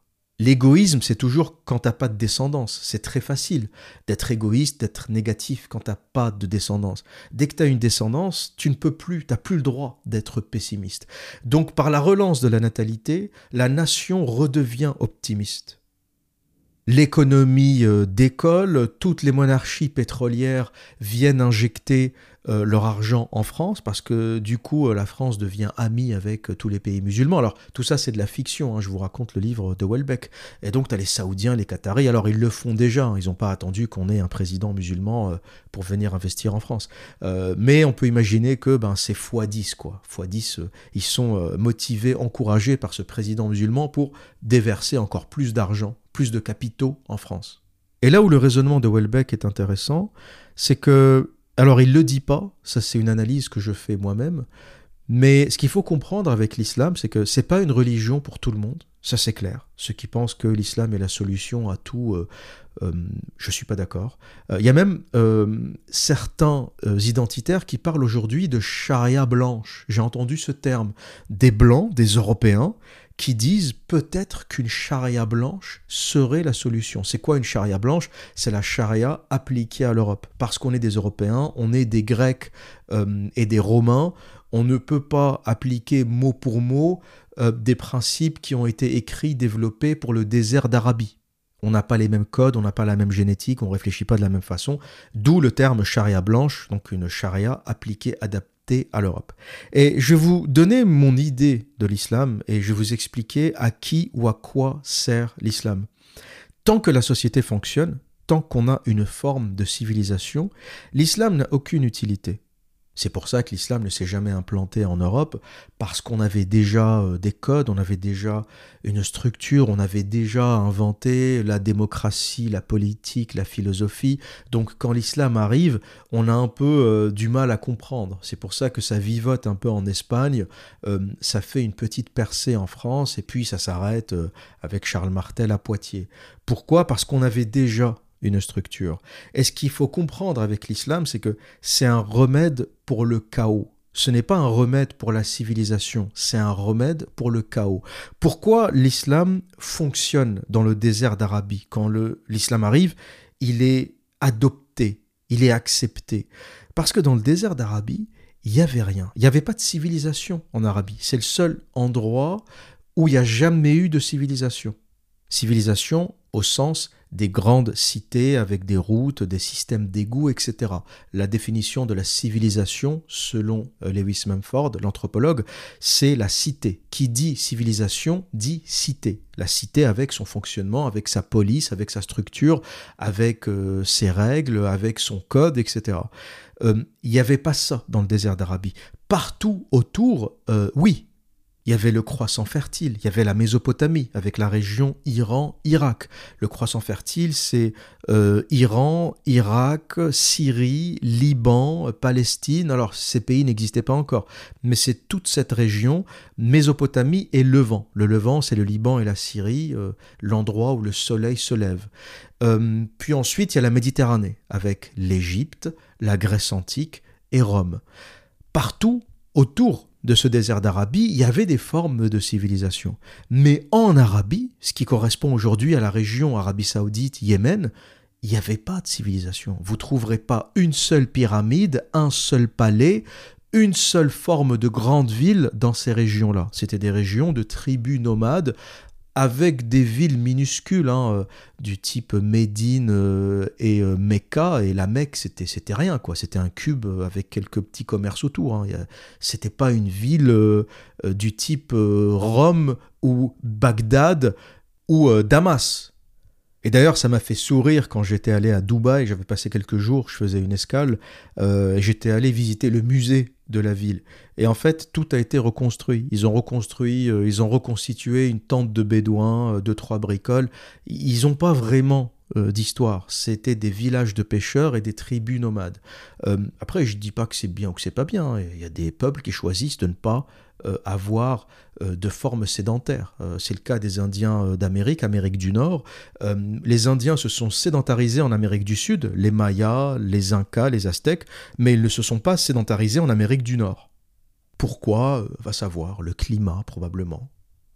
L'égoïsme, c'est toujours quand t'as pas de descendance. C'est très facile d'être égoïste, d'être négatif quand t'as pas de descendance. Dès que tu as une descendance, tu ne peux plus, t'as plus le droit d'être pessimiste. Donc par la relance de la natalité, la nation redevient optimiste. L'économie euh, décolle, toutes les monarchies pétrolières viennent injecter euh, leur argent en France parce que du coup euh, la France devient amie avec euh, tous les pays musulmans. Alors tout ça c'est de la fiction, hein, je vous raconte le livre de Welbeck. Et donc tu as les Saoudiens, les Qataris, alors ils le font déjà, hein. ils n'ont pas attendu qu'on ait un président musulman pour venir investir en France. mais on peut imaginer que ben, c'est x10 quoi, x10, ils sont motivés, encouragés par ce président musulman pour déverser encore plus d'argent, plus de capitaux en France. Et là où le raisonnement de Welbeck est intéressant, c'est que alors il le dit pas, ça c'est une analyse que je fais moi-même, mais ce qu'il faut comprendre avec l'islam, c'est que c'est pas une religion pour tout le monde, ça c'est clair. Ceux qui pensent que l'islam est la solution à tout, euh, euh, je suis pas d'accord. Euh, il y a même certains identitaires qui parlent aujourd'hui de charia blanche. J'ai entendu ce terme. Des blancs, des Européens, qui disent peut-être qu'une charia blanche serait la solution. C'est quoi une charia blanche? C'est la charia appliquée à l'Europe. Parce qu'on est des Européens, on est des Grecs euh, et des Romains, on ne peut pas appliquer mot pour mot euh, des principes qui ont été écrits, développés pour le désert d'Arabie. on n'a pas les mêmes codes, on n'a pas la même génétique, on ne réfléchit pas de la même façon, d'où le terme charia blanche, donc une charia appliquée, adaptée à l'Europe. Et je vous donner mon idée de l'islam et je vous expliquer à qui ou à quoi sert l'islam. Tant que la société fonctionne, tant qu'on a une forme de civilisation, l'islam n'a aucune utilité. C'est pour ça que l'islam ne s'est jamais implanté en Europe, parce qu'on avait déjà euh, des codes, on avait déjà une structure, on avait déjà inventé la démocratie, la politique, la philosophie. Donc quand l'islam arrive, on a un peu euh, du mal à comprendre. C'est pour ça que ça vivote un peu en Espagne, euh, ça fait une petite percée en France, et puis ça s'arrête avec Charles Martel à Poitiers. Pourquoi? Parce qu'on avait déjà une structure. Et ce qu'il faut comprendre avec l'islam, c'est que c'est un remède pour le chaos. Ce n'est pas un remède pour la civilisation, c'est un remède pour le chaos. Pourquoi l'islam fonctionne dans le désert d'Arabie? Quand l'islam arrive, il est adopté, il est accepté. Parce que dans le désert d'Arabie, il n'y avait rien. Il n'y avait pas de civilisation en Arabie. C'est le seul endroit où il n'y a jamais eu de civilisation. Civilisation au sens des grandes cités avec des routes, des systèmes d'égouts, etc. La définition de la civilisation, selon euh, Lewis Mumford, l'anthropologue, c'est la cité. Qui dit civilisation dit cité. La cité avec son fonctionnement, avec sa police, avec sa structure, avec euh, ses règles, avec son code, etc. Euh, il n'y avait pas ça dans le désert d'Arabie. Partout autour, oui, il y avait le croissant fertile, il y avait la Mésopotamie avec la région Iran-Irak. Le croissant fertile, c'est euh, Iran, Irak, Syrie, Liban, Palestine. Alors ces pays n'existaient pas encore, mais c'est toute cette région, Mésopotamie et Levant. Le Levant, c'est le Liban et la Syrie, euh, l'endroit où le soleil se lève. Euh, puis ensuite, il y a la Méditerranée avec l'Égypte, la Grèce antique et Rome. Partout autour de ce désert d'Arabie, il y avait des formes de civilisation. Mais en Arabie, ce qui correspond aujourd'hui à la région Arabie saoudite, Yémen, il n'y avait pas de civilisation. Vous trouverez pas une seule pyramide, un seul palais, une seule forme de grande ville dans ces régions-là. C'était des régions de tribus nomades avec des villes minuscules hein, euh, du type Médine euh, et euh, Mecca et la Mecque c'était c'était rien quoi c'était un cube avec quelques petits commerces autour hein. c'était pas une ville du type Rome ou Bagdad ou Damas et d'ailleurs, ça m'a fait sourire quand j'étais allé à Dubaï, j'avais passé quelques jours, je faisais une escale, euh, j'étais allé visiter le musée de la ville. Et en fait, tout a été reconstruit. Ils ont reconstruit, euh, ils ont reconstitué une tente de bédouins, euh, deux, trois bricoles. Ils n'ont pas vraiment d'histoire. C'était des villages de pêcheurs et des tribus nomades. après, je ne dis pas que c'est bien ou que c'est pas bien. Il y a des peuples qui choisissent de ne pas avoir euh, de forme sédentaire. Euh, c'est le cas des Indiens d'Amérique, Amérique du Nord. les Indiens se sont sédentarisés en Amérique du Sud, les Mayas, les Incas, les Aztèques, mais ils ne se sont pas sédentarisés en Amérique du Nord. Pourquoi Va savoir, le climat probablement.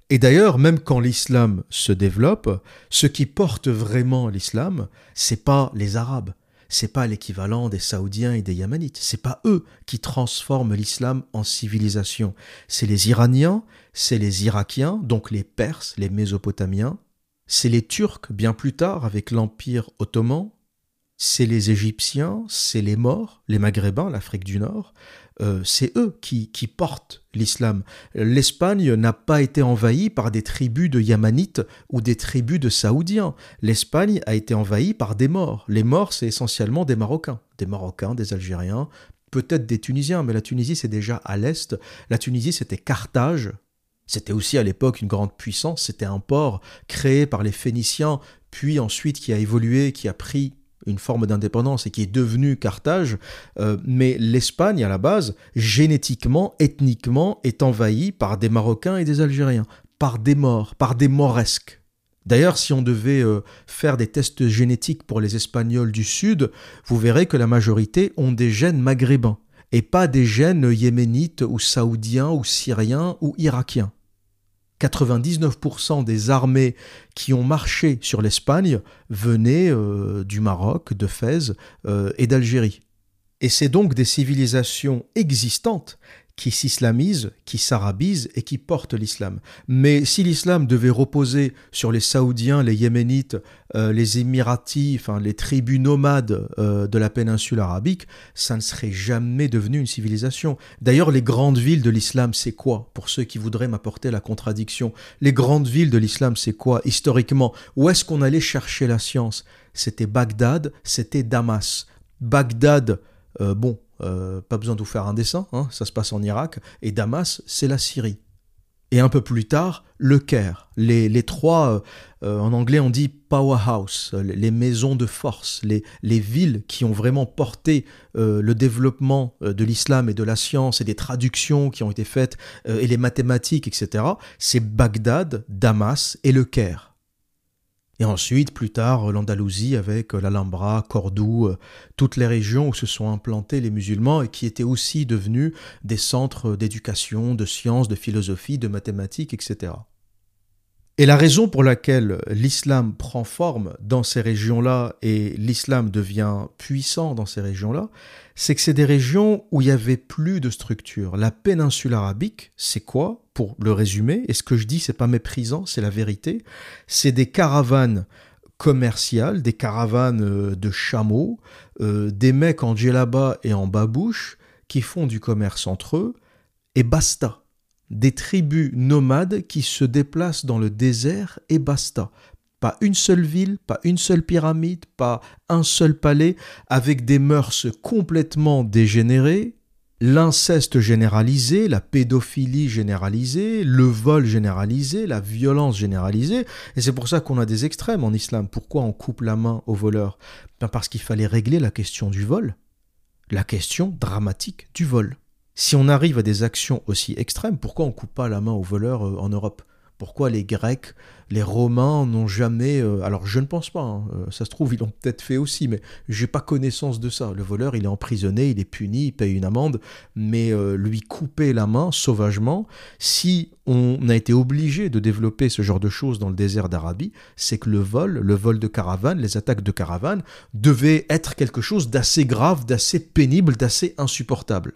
Et d'ailleurs, même quand l'islam se développe, ce qui porte vraiment l'islam, c'est pas les Arabes, c'est pas l'équivalent des Saoudiens et des Yamanites. C'est pas eux qui transforment l'islam en civilisation. C'est les Iraniens, c'est les Irakiens, donc les Perses, les Mésopotamiens. C'est les Turcs bien plus tard avec l'Empire ottoman. C'est les Égyptiens, c'est les Morts, les Maghrébins, l'Afrique du Nord. Euh, c'est eux qui, portent l'islam. L'Espagne n'a pas été envahie par des tribus de Yamanites ou des tribus de Saoudiens. L'Espagne a été envahie par des morts. Les morts, c'est essentiellement des Marocains. Des Marocains, des Algériens, peut-être des Tunisiens, mais la Tunisie, c'est déjà à l'est. La Tunisie, c'était Carthage. C'était aussi à l'époque une grande puissance. C'était un port créé par les Phéniciens, puis ensuite qui a évolué, qui a pris une forme d'indépendance et qui est devenue Carthage, euh, mais l'Espagne, à la base, génétiquement, ethniquement, est envahie par des Marocains et des Algériens, par des morts, par des moresques. D'ailleurs, si on devait euh, faire des tests génétiques pour les Espagnols du Sud, vous verrez que la majorité ont des gènes maghrébins, et pas des gènes yéménites ou saoudiens ou syriens ou irakiens. 99% des armées qui ont marché sur l'Espagne venaient euh, du Maroc, de Fès euh, et d'Algérie. Et c'est donc des civilisations existantes qui s'islamisent, qui s'arabisent et qui portent l'islam. Mais si l'islam devait reposer sur les Saoudiens, les Yéménites, euh, les Émiratis, enfin les tribus nomades euh, de la péninsule arabique, ça ne serait jamais devenu une civilisation. D'ailleurs, les grandes villes de l'islam, c'est quoi? Pour ceux qui voudraient m'apporter la contradiction, les grandes villes de l'islam, c'est quoi historiquement? Où est-ce qu'on allait chercher la science? C'était Bagdad, c'était Damas. Bagdad, euh, bon, euh, pas besoin de vous faire un dessin, hein, ça se passe en Irak, et Damas, c'est la Syrie. Et un peu plus tard, le Caire. Les, les trois, euh, en anglais on dit powerhouse, les maisons de force, les, les villes qui ont vraiment porté le développement de l'islam et de la science et des traductions qui ont été faites et les mathématiques, etc. C'est Bagdad, Damas et le Caire. Et ensuite, plus tard, l'Andalousie avec euh, l'Alhambra, Cordoue, euh, toutes les régions où se sont implantés les musulmans et qui étaient aussi devenus des centres d'éducation, de sciences, de philosophie, de mathématiques, etc. Et la raison pour laquelle l'islam prend forme dans ces régions-là et l'islam devient puissant dans ces régions-là, c'est que c'est des régions où il y avait plus de structure. La péninsule arabique, c'est quoi Pour le résumer, et ce que je dis, c'est pas méprisant, c'est la vérité. C'est des caravanes commerciales, des caravanes euh, de chameaux, euh, des mecs en djellaba et en babouche qui font du commerce entre eux, et basta des tribus nomades qui se déplacent dans le désert et basta. Pas une seule ville, pas une seule pyramide, pas un seul palais, avec des mœurs complètement dégénérées, l'inceste généralisé, la pédophilie généralisée, le vol généralisé, la violence généralisée. Et c'est pour ça qu'on a des extrêmes en islam. Pourquoi on coupe la main au voleur ben Parce qu'il fallait régler la question du vol, la question dramatique du vol. Si on arrive à des actions aussi extrêmes, pourquoi on coupe pas la main aux voleurs euh, en Europe? Pourquoi les Grecs, les Romains n'ont jamais... Euh, alors je ne pense pas, hein, euh, ça se trouve ils l'ont peut-être fait aussi, mais j'ai pas connaissance de ça. Le voleur il est emprisonné, il est puni, il paye une amende, mais lui couper la main sauvagement, si on a été obligé de développer ce genre de choses dans le désert d'Arabie, c'est que le vol, le vol de caravane, les attaques de caravane, devaient être quelque chose d'assez grave, d'assez pénible, d'assez insupportable.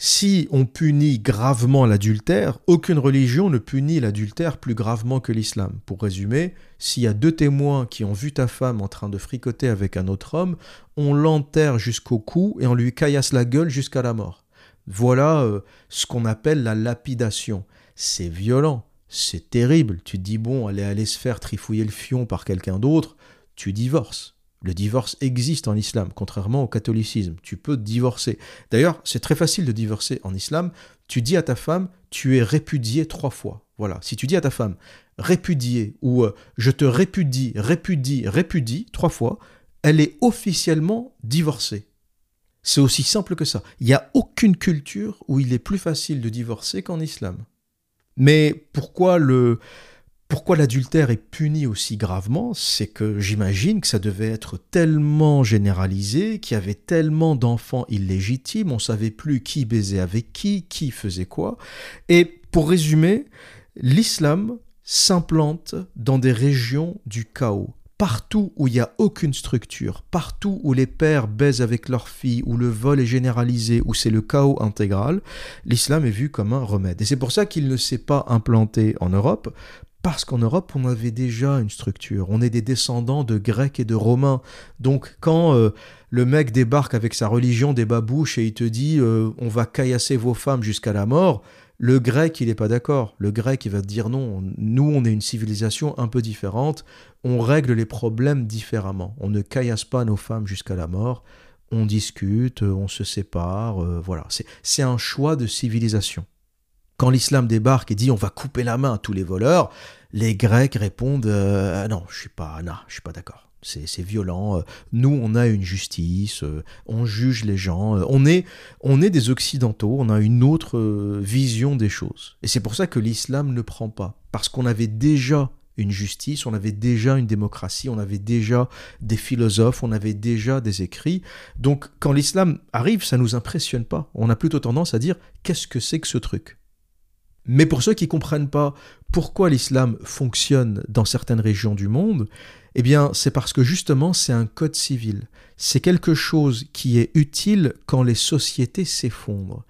Si on punit gravement l'adultère, aucune religion ne punit l'adultère plus gravement que l'islam. Pour résumer, s'il y a deux témoins qui ont vu ta femme en train de fricoter avec un autre homme, on l'enterre jusqu'au cou et on lui caillasse la gueule jusqu'à la mort. Voilà euh, ce qu'on appelle la lapidation. C'est violent, c'est terrible. Tu te dis, bon, elle est allée se faire trifouiller le fion par quelqu'un d'autre, tu divorces. Le divorce existe en islam, contrairement au catholicisme. Tu peux divorcer. D'ailleurs, c'est très facile de divorcer en islam. Tu dis à ta femme, tu es répudié trois fois. Voilà. Si tu dis à ta femme, répudié ou euh, je te répudie, répudie, répudie trois fois, elle est officiellement divorcée. C'est aussi simple que ça. Il n'y a aucune culture où il est plus facile de divorcer qu'en islam. Mais pourquoi le, pourquoi l'adultère est puni aussi gravement C'est que j'imagine que ça devait être tellement généralisé, qu'il y avait tellement d'enfants illégitimes, on savait plus qui baisait avec qui, qui faisait quoi. Et pour résumer, l'islam s'implante dans des régions du chaos. Partout où il n'y a aucune structure, partout où les pères baisent avec leurs filles, où le vol est généralisé, où c'est le chaos intégral, l'islam est vu comme un remède. Et c'est pour ça qu'il ne s'est pas implanté en Europe, parce qu'en Europe, on avait déjà une structure. On est des descendants de Grecs et de Romains. Donc quand euh, le mec débarque avec sa religion des babouches et il te dit euh, on va caillasser vos femmes jusqu'à la mort, le grec, il n'est pas d'accord. Le grec, il va te dire non, nous, on est une civilisation un peu différente, on règle les problèmes différemment. On ne caillasse pas nos femmes jusqu'à la mort, on discute, on se sépare, euh, voilà. C'est un choix de civilisation. Quand l'islam débarque et dit on va couper la main à tous les voleurs, les Grecs répondent euh, non, je suis pas, je suis pas d'accord. C'est violent. Nous, on a une justice, euh, on juge les gens. Euh, on est, on est des occidentaux. On a une autre vision des choses. Et c'est pour ça que l'islam ne prend pas, parce qu'on avait déjà une justice, on avait déjà une démocratie, on avait déjà des philosophes, on avait déjà des écrits. Donc quand l'islam arrive, ça nous impressionne pas. On a plutôt tendance à dire qu'est-ce que c'est que ce truc? Mais pour ceux qui ne comprennent pas pourquoi l'islam fonctionne dans certaines régions du monde, eh bien, c'est parce que justement, c'est un code civil. C'est quelque chose qui est utile quand les sociétés s'effondrent.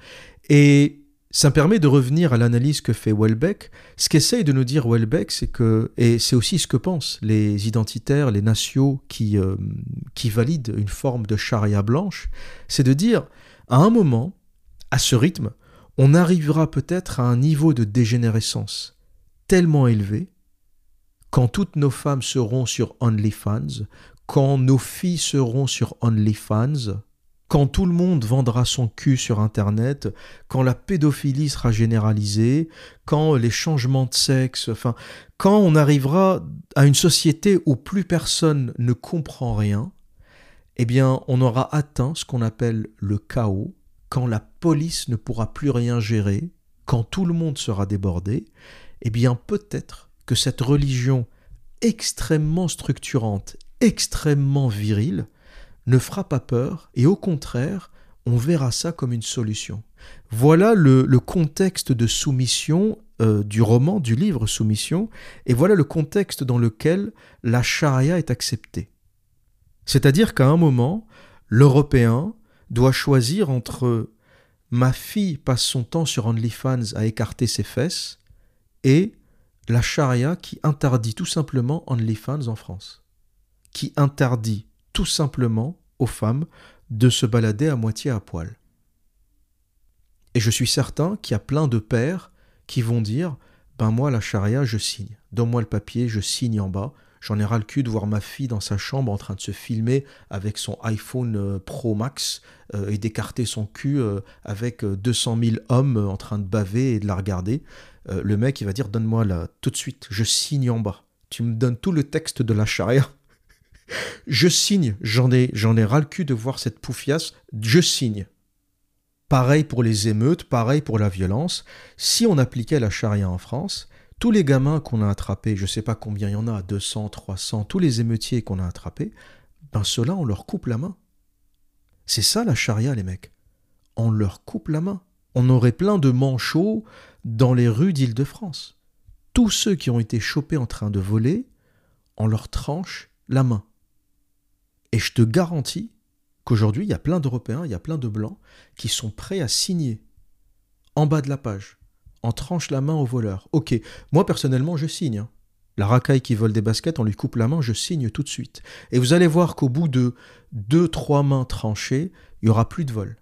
Et Ça me permet de revenir à l'analyse que fait Welbeck. Ce qu'essaye de nous dire Welbeck, c'est que, et c'est aussi ce que pensent les identitaires, les nationaux qui, euh, qui valident une forme de charia blanche, c'est de dire, à un moment, à ce rythme, on arrivera peut-être à un niveau de dégénérescence tellement élevé, quand toutes nos femmes seront sur OnlyFans, quand nos filles seront sur OnlyFans, quand tout le monde vendra son cul sur Internet, quand la pédophilie sera généralisée, quand les changements de sexe, enfin, quand on arrivera à une société où plus personne ne comprend rien, eh bien, on aura atteint ce qu'on appelle le chaos, quand la police ne pourra plus rien gérer, quand tout le monde sera débordé, eh bien, peut-être que cette religion extrêmement structurante, extrêmement virile, ne fera pas peur et au contraire, on verra ça comme une solution. Voilà le, contexte de soumission euh, du roman, du livre Soumission, et voilà le contexte dans lequel la charia est acceptée. C'est-à-dire qu'à un moment, l'Européen doit choisir entre ma fille passe son temps sur OnlyFans à écarter ses fesses et la charia qui interdit tout simplement OnlyFans en France, qui interdit tout simplement aux femmes de se balader à moitié à poil. Et je suis certain qu'il y a plein de pères qui vont dire Ben moi, la charia, je signe. Donne-moi le papier, je signe en bas. J'en ai ras le cul de voir ma fille dans sa chambre en train de se filmer avec son iPhone euh, Pro Max euh, et d'écarter son cul euh, avec 200 000 hommes en train de baver et de la regarder. Le mec, il va dire Donne-moi là, tout de suite, je signe en bas. Tu me donnes tout le texte de la charia je signe, j'en ai, j'en ai ras le cul de voir cette poufiasse, je signe. Pareil pour les émeutes, pareil pour la violence. Si on appliquait la charia en France, tous les gamins qu'on a attrapés, je ne sais pas combien il y en a, 200, 300, tous les émeutiers qu'on a attrapés, ben ceux-là, on leur coupe la main. C'est ça la charia, les mecs. On leur coupe la main. On aurait plein de manchots dans les rues d'Île-de-France. Tous ceux qui ont été chopés en train de voler, on leur tranche la main. Et je te garantis qu'aujourd'hui, il y a plein d'Européens, il y a plein de Blancs qui sont prêts à signer en bas de la page, en tranche la main au voleur. Ok, moi personnellement, je signe. Hein. La racaille qui vole des baskets, on lui coupe la main, je signe tout de suite. Et vous allez voir qu'au bout de deux, trois mains tranchées, il n'y aura plus de vol.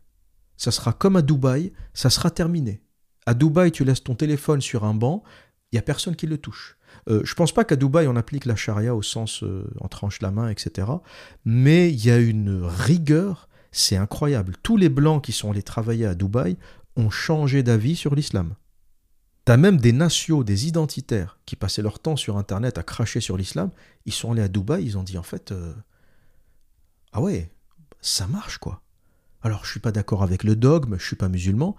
Ça sera comme à Dubaï, ça sera terminé. À Dubaï, tu laisses ton téléphone sur un banc, il n'y a personne qui le touche. Euh, je ne pense pas qu'à Dubaï on applique la charia au sens euh, en tranche la main, etc. Mais il y a une rigueur, c'est incroyable. Tous les blancs qui sont allés travailler à Dubaï ont changé d'avis sur l'islam. T'as même des nations, des identitaires qui passaient leur temps sur Internet à cracher sur l'islam. Ils sont allés à Dubaï, ils ont dit en fait, euh, ah ouais, ça marche quoi. Alors je suis pas d'accord avec le dogme, je suis pas musulman,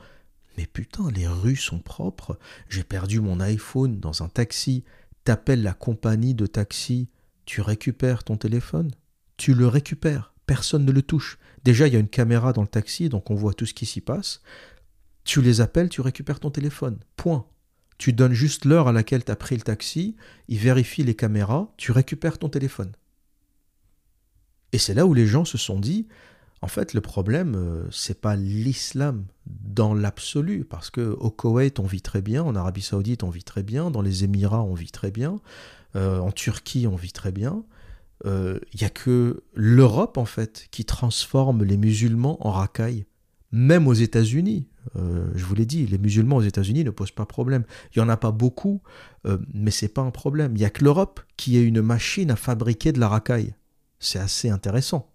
mais putain, les rues sont propres. J'ai perdu mon iPhone dans un taxi t'appelles la compagnie de taxi, tu récupères ton téléphone, tu le récupères, personne ne le touche. Déjà, il y a une caméra dans le taxi, donc on voit tout ce qui s'y passe. Tu les appelles, tu récupères ton téléphone. Point. Tu donnes juste l'heure à laquelle tu as pris le taxi, il vérifie les caméras, tu récupères ton téléphone. Et c'est là où les gens se sont dit, en fait, le problème, euh, c'est pas l'islam dans l'absolu, parce que au Koweït, on vit très bien, en Arabie Saoudite, on vit très bien, dans les Émirats, on vit très bien, euh, en Turquie, on vit très bien. Il euh, n'y a que l'Europe, en fait, qui transforme les musulmans en racailles. Même aux États-Unis, je vous l'ai dit, les musulmans aux États-Unis ne posent pas problème. Il n'y en a pas beaucoup, mais c'est pas un problème. Il n'y a que l'Europe qui est une machine à fabriquer de la racaille. C'est assez intéressant.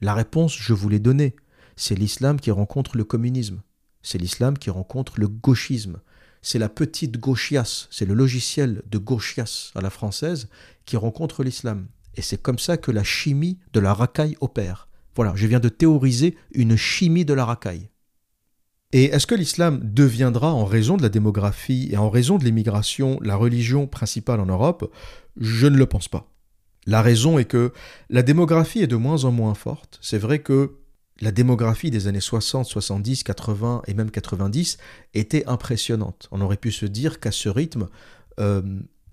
La réponse, je vous l'ai donnée. C'est l'islam qui rencontre le communisme. C'est l'islam qui rencontre le gauchisme. C'est la petite gauchias, c'est le logiciel de gauchias à la française qui rencontre l'islam. Et c'est comme ça que la chimie de la racaille opère. Voilà, je viens de théoriser une chimie de la racaille. Et est-ce que l'islam deviendra, en raison de la démographie et en raison de l'immigration, la religion principale en Europe? Je ne le pense pas. La raison est que la démographie est de moins en moins forte. C'est vrai que la démographie des années 60, 70, 80 et même 90 était impressionnante. On aurait pu se dire qu'à ce rythme, euh,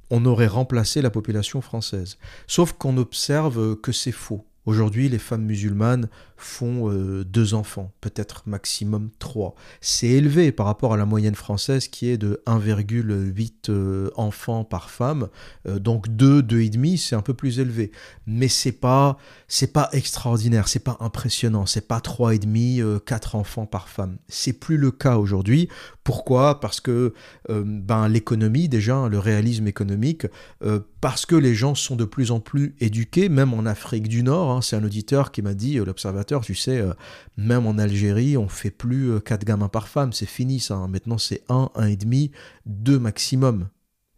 on aurait remplacé la population française. Sauf qu'on observe que c'est faux. Aujourd'hui, les femmes musulmanes font euh, deux enfants, peut-être maximum trois. C'est élevé par rapport à la moyenne française qui est de 1,8 euh, enfants par femme. Euh, donc 2, deux, 2,5, c'est un peu plus élevé. Mais c'est pas c'est pas extraordinaire, c'est pas impressionnant, c'est pas 3,5, 4 enfants par femme. C'est plus le cas aujourd'hui. Pourquoi? Parce que ben, l'économie, déjà, le réalisme économique, parce que les gens sont de plus en plus éduqués, même en Afrique du Nord. Hein. c'est un auditeur qui m'a dit, l'observateur, tu sais, euh, même en Algérie, on fait plus 4 euh, gamins par femme, c'est fini ça. Hein. Maintenant, c'est 1, 1,5, 2 maximum.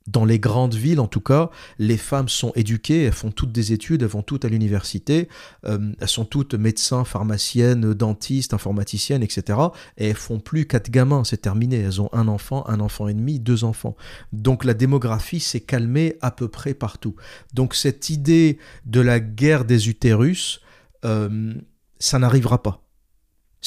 Dans les grandes villes, en tout cas, les femmes sont éduquées, elles font toutes des études, elles vont toutes à l'université, euh, elles sont toutes médecins, pharmaciennes, dentistes, informaticiennes, etc. Et elles font plus quatre gamins, c'est terminé. Elles ont un enfant, un enfant et demi, deux enfants. Donc la démographie s'est calmée à peu près partout. Donc cette idée de la guerre des utérus, ça n'arrivera pas.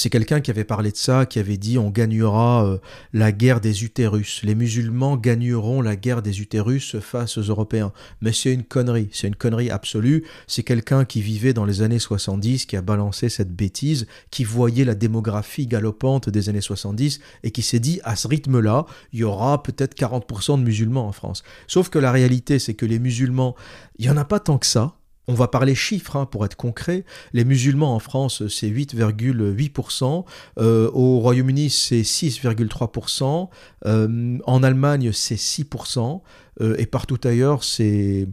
C'est quelqu'un qui avait parlé de ça, qui avait dit on gagnera euh, la guerre des utérus. Les musulmans gagneront la guerre des utérus face aux Européens. Mais c'est une connerie, c'est une connerie absolue. C'est quelqu'un qui vivait dans les années 70, qui a balancé cette bêtise, qui voyait la démographie galopante des années 70 et qui s'est dit à ce rythme-là, il y aura peut-être 40% de musulmans en France. Sauf que la réalité, c'est que les musulmans, il n'y en a pas tant que ça. On va parler chiffres hein, pour être concret. Les musulmans en France, c'est 8,8%. Euh, au Royaume-Uni, c'est 6,3%. Euh, en Allemagne, c'est 6%. Euh, et partout ailleurs, c'est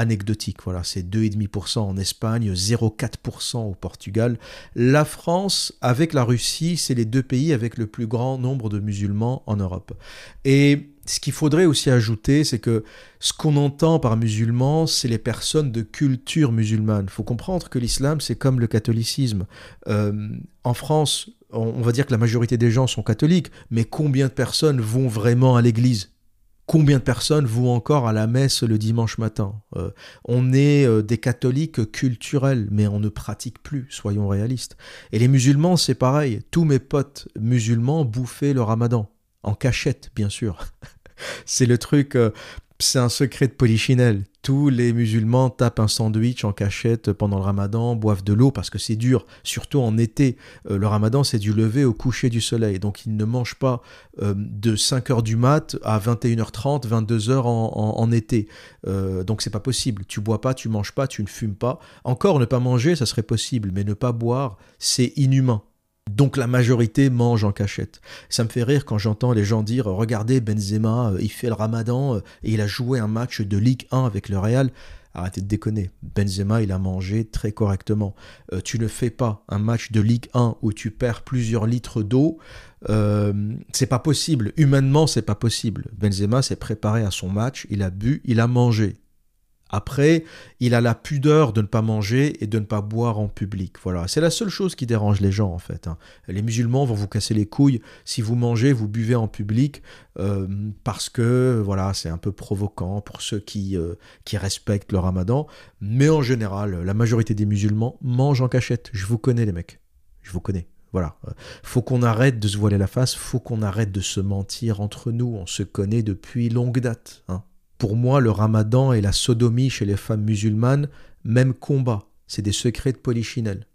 anecdotique. Voilà, c'est 2,5% en Espagne, 0,4% au Portugal. La France, avec la Russie, c'est les deux pays avec le plus grand nombre de musulmans en Europe. Et ce qu'il faudrait aussi ajouter, c'est que ce qu'on entend par musulman, c'est les personnes de culture musulmane. Il faut comprendre que l'islam, c'est comme le catholicisme. Euh, en France, on va dire que la majorité des gens sont catholiques, mais combien de personnes vont vraiment à l'église? Combien de personnes vont encore à la messe le dimanche matin euh, On est euh, des catholiques culturels, mais on ne pratique plus, soyons réalistes. Et les musulmans, c'est pareil. Tous mes potes musulmans bouffaient le ramadan. En cachette, bien sûr. c'est le truc, euh, c'est un secret de polichinelle. Tous les musulmans tapent un sandwich en cachette pendant le ramadan, boivent de l'eau parce que c'est dur, surtout en été. Euh, le ramadan, c'est du lever au coucher du soleil. Donc ils ne mangent pas euh, de 5h du mat à 21h30, 22h en, en, été. donc c'est pas possible. Tu bois pas, tu manges pas, tu ne fumes pas. Encore ne pas manger, ça serait possible, mais ne pas boire, c'est inhumain. Donc la majorité mange en cachette. Ça me fait rire quand j'entends les gens dire Regardez, Benzema, euh, il fait le ramadan euh, et il a joué un match de Ligue 1 avec le Real. Arrêtez de déconner. Benzema, il a mangé très correctement. Euh, tu ne fais pas un match de Ligue 1 où tu perds plusieurs litres d'eau. c'est pas possible. Humainement, c'est pas possible. Benzema s'est préparé à son match, il a bu, il a mangé. Après, il a la pudeur de ne pas manger et de ne pas boire en public. Voilà, c'est la seule chose qui dérange les gens en fait. Hein. Les musulmans vont vous casser les couilles si vous mangez, vous buvez en public euh, parce que voilà, c'est un peu provoquant pour ceux qui, euh, qui respectent le ramadan. Mais en général, la majorité des musulmans mangent en cachette. Je vous connais les mecs, je vous connais. Voilà. Faut qu'on arrête de se voiler la face, faut qu'on arrête de se mentir entre nous. On se connaît depuis longue date. Hein. Pour moi, le ramadan et la sodomie chez les femmes musulmanes, même combat, c'est des secrets de polichinelle.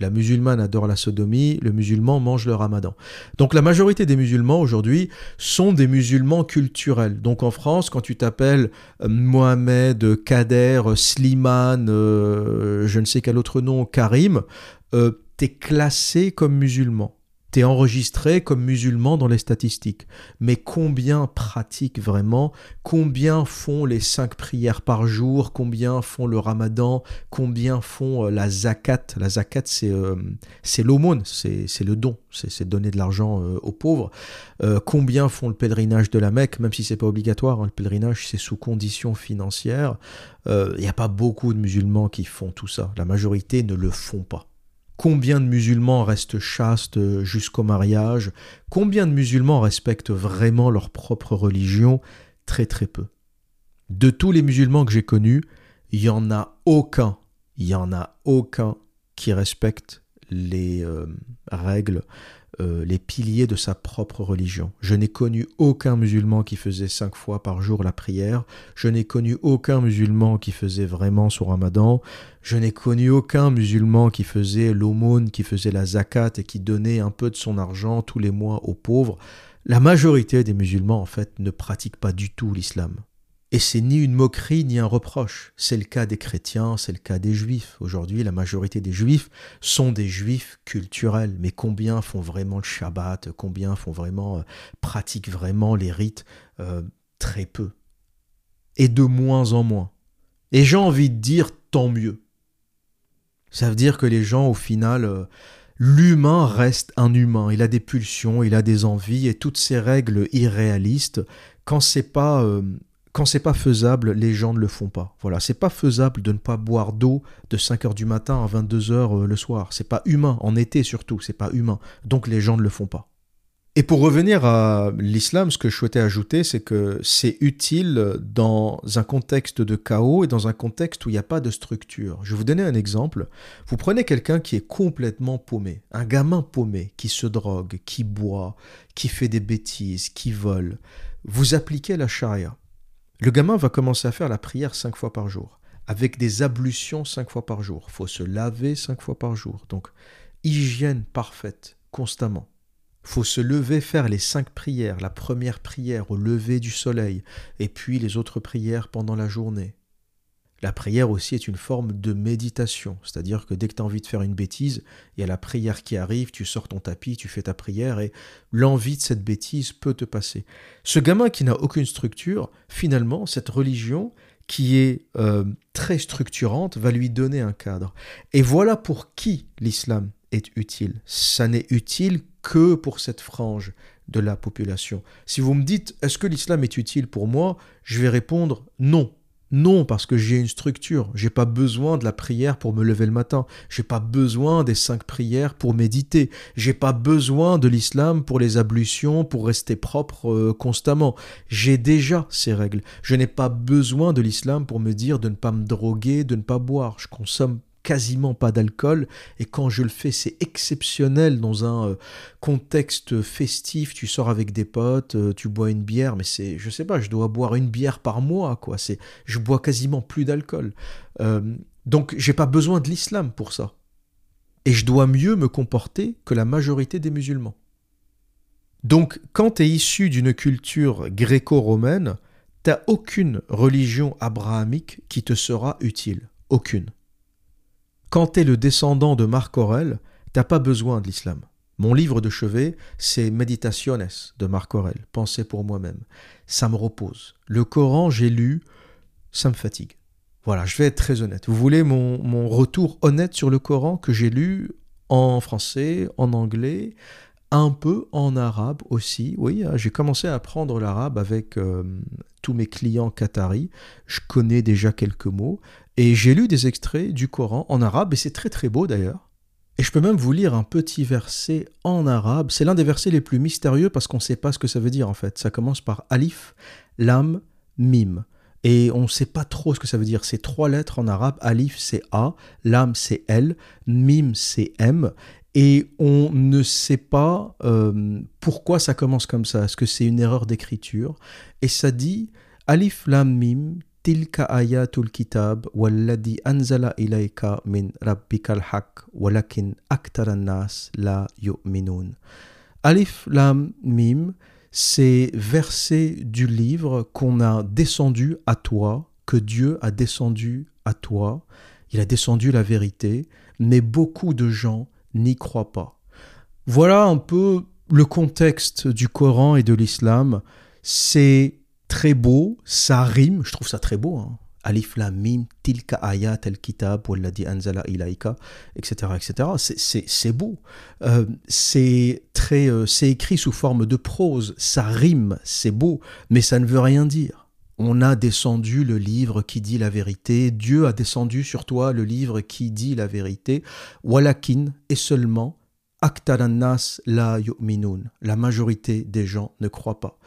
La musulmane adore la sodomie, le musulman mange le ramadan. Donc la majorité des musulmans aujourd'hui sont des musulmans culturels. Donc en France, quand tu t'appelles euh, Mohamed, Kader, Slimane, euh, je ne sais quel autre nom, Karim, euh, tu es classé comme musulman enregistré comme musulman dans les statistiques. Mais combien pratiquent vraiment? Combien font les cinq prières par jour? Combien font le ramadan? Combien font euh, la zakat? La zakat, c'est euh, l'aumône, c'est le don, c'est donner de l'argent euh, aux pauvres. combien font le pèlerinage de la Mecque? Même si c'est pas obligatoire, hein, le pèlerinage, c'est sous conditions financières. Il n'y a pas beaucoup de musulmans qui font tout ça. La majorité ne le font pas. Combien de musulmans restent chastes jusqu'au mariage? Combien de musulmans respectent vraiment leur propre religion? Très très peu. De tous les musulmans que j'ai connus, il n'y en a aucun, il y en a aucun qui respecte les euh, règles euh, les piliers de sa propre religion. Je n'ai connu aucun musulman qui faisait cinq fois par jour la prière. Je n'ai connu aucun musulman qui faisait vraiment son ramadan. Je n'ai connu aucun musulman qui faisait l'aumône, qui faisait la zakat et qui donnait un peu de son argent tous les mois aux pauvres. La majorité des musulmans, en fait, ne pratiquent pas du tout l'islam. Et c'est ni une moquerie ni un reproche. C'est le cas des chrétiens, c'est le cas des juifs. Aujourd'hui, la majorité des juifs sont des juifs culturels. Mais combien font vraiment le Shabbat Combien font vraiment, euh, pratiquent vraiment les rites euh, Très peu. Et de moins en moins. Et j'ai envie de dire tant mieux. Ça veut dire que les gens, au final, euh, l'humain reste un humain. Il a des pulsions, il a des envies, et toutes ces règles irréalistes, quand c'est pas quand c'est pas faisable, les gens ne le font pas. Voilà, c'est pas faisable de ne pas boire d'eau de 5h du matin à 22h euh, le soir. C'est pas humain, en été surtout, c'est pas humain. Donc les gens ne le font pas. Et pour revenir à l'islam, ce que je souhaitais ajouter, c'est que c'est utile dans un contexte de chaos et dans un contexte où il n'y a pas de structure. Je vais vous donner un exemple. Vous prenez quelqu'un qui est complètement paumé, un gamin paumé, qui se drogue, qui boit, qui fait des bêtises, qui vole. Vous appliquez la charia. Le gamin va commencer à faire la prière cinq fois par jour, avec des ablutions cinq fois par jour. Faut se laver cinq fois par jour. Donc, hygiène parfaite, constamment. Il faut se lever, faire les cinq prières. La première prière au lever du soleil, et puis les autres prières pendant la journée. La prière aussi est une forme de méditation, c'est-à-dire que dès que tu as envie de faire une bêtise, il y a la prière qui arrive, tu sors ton tapis, tu fais ta prière et l'envie de cette bêtise peut te passer. Ce gamin qui n'a aucune structure, finalement, cette religion qui est euh, très structurante va lui donner un cadre. Et voilà pour qui l'islam est utile. Ça n'est utile que pour cette frange de la population. Si vous me dites est-ce que l'islam est utile pour moi, je vais répondre non. Non, parce que j'ai une structure. J'ai pas besoin de la prière pour me lever le matin. J'ai pas besoin des cinq prières pour méditer. J'ai pas besoin de l'islam pour les ablutions, pour rester propre euh, constamment. J'ai déjà ces règles. Je n'ai pas besoin de l'islam pour me dire de ne pas me droguer, de ne pas boire. Je consomme quasiment pas d'alcool. Et quand je le fais c'est exceptionnel dans un euh, contexte festif. Tu sors avec des potes euh, tu bois une bière mais c'est je sais pas je dois boire une bière par mois quoi. C'est je bois quasiment plus d'alcool. Euh, donc j'ai pas besoin de l'islam pour ça. Et je dois mieux me comporter que la majorité des musulmans. Donc quand tu es issu d'une culture gréco-romaine t'as aucune religion abrahamique qui te sera utile. Aucune quand tu es le descendant de Marc Aurel, t'as pas besoin de l'islam. Mon livre de chevet, c'est Meditaciones de Marc Aurel, Pensée pour moi-même. Ça me repose. Le Coran, j'ai lu, ça me fatigue. Voilà, je vais être très honnête. Vous voulez mon, retour honnête sur le Coran que j'ai lu en français, en anglais, un peu en arabe aussi? Oui, j'ai commencé à apprendre l'arabe avec euh, tous mes clients qataris. Je connais déjà quelques mots. Et j'ai lu des extraits du Coran en arabe, et c'est très très beau d'ailleurs. Et je peux même vous lire un petit verset en arabe. C'est l'un des versets les plus mystérieux parce qu'on ne sait pas ce que ça veut dire en fait. Ça commence par alif, lam, mim. Et on ne sait pas trop ce que ça veut dire. C'est trois lettres en arabe. Alif, c'est A. Lam, c'est L. Mim, c'est M. Et on ne sait pas euh, pourquoi ça commence comme ça. Est-ce que c'est une erreur d'écriture? Et ça dit Alif, Lam, Mim, tilka ayatul kitab walladhi anzala ilayka min rabbikal haq walakin nas la yu'minun. Alif Lam Mim, c'est verset du livre qu'on a descendu à toi, que Dieu a descendu à toi. Il a descendu la vérité, mais beaucoup de gens n'y croient pas. Voilà un peu le contexte du Coran et de l'islam. C'est très beau, ça rime, je trouve ça très beau. Hein. Alif Lam Mim, Tilka Ayat al Kitab, Walladhi Anzala Ilaika, etc. etc. C'est beau. Euh, c'est très, euh, c'est écrit sous forme de prose, ça rime, c'est beau, mais ça ne veut rien dire. On a descendu le livre qui dit la vérité, Dieu a descendu sur toi le livre qui dit la vérité, Walakin, et seulement, La yu'minun. La majorité des gens ne croient pas.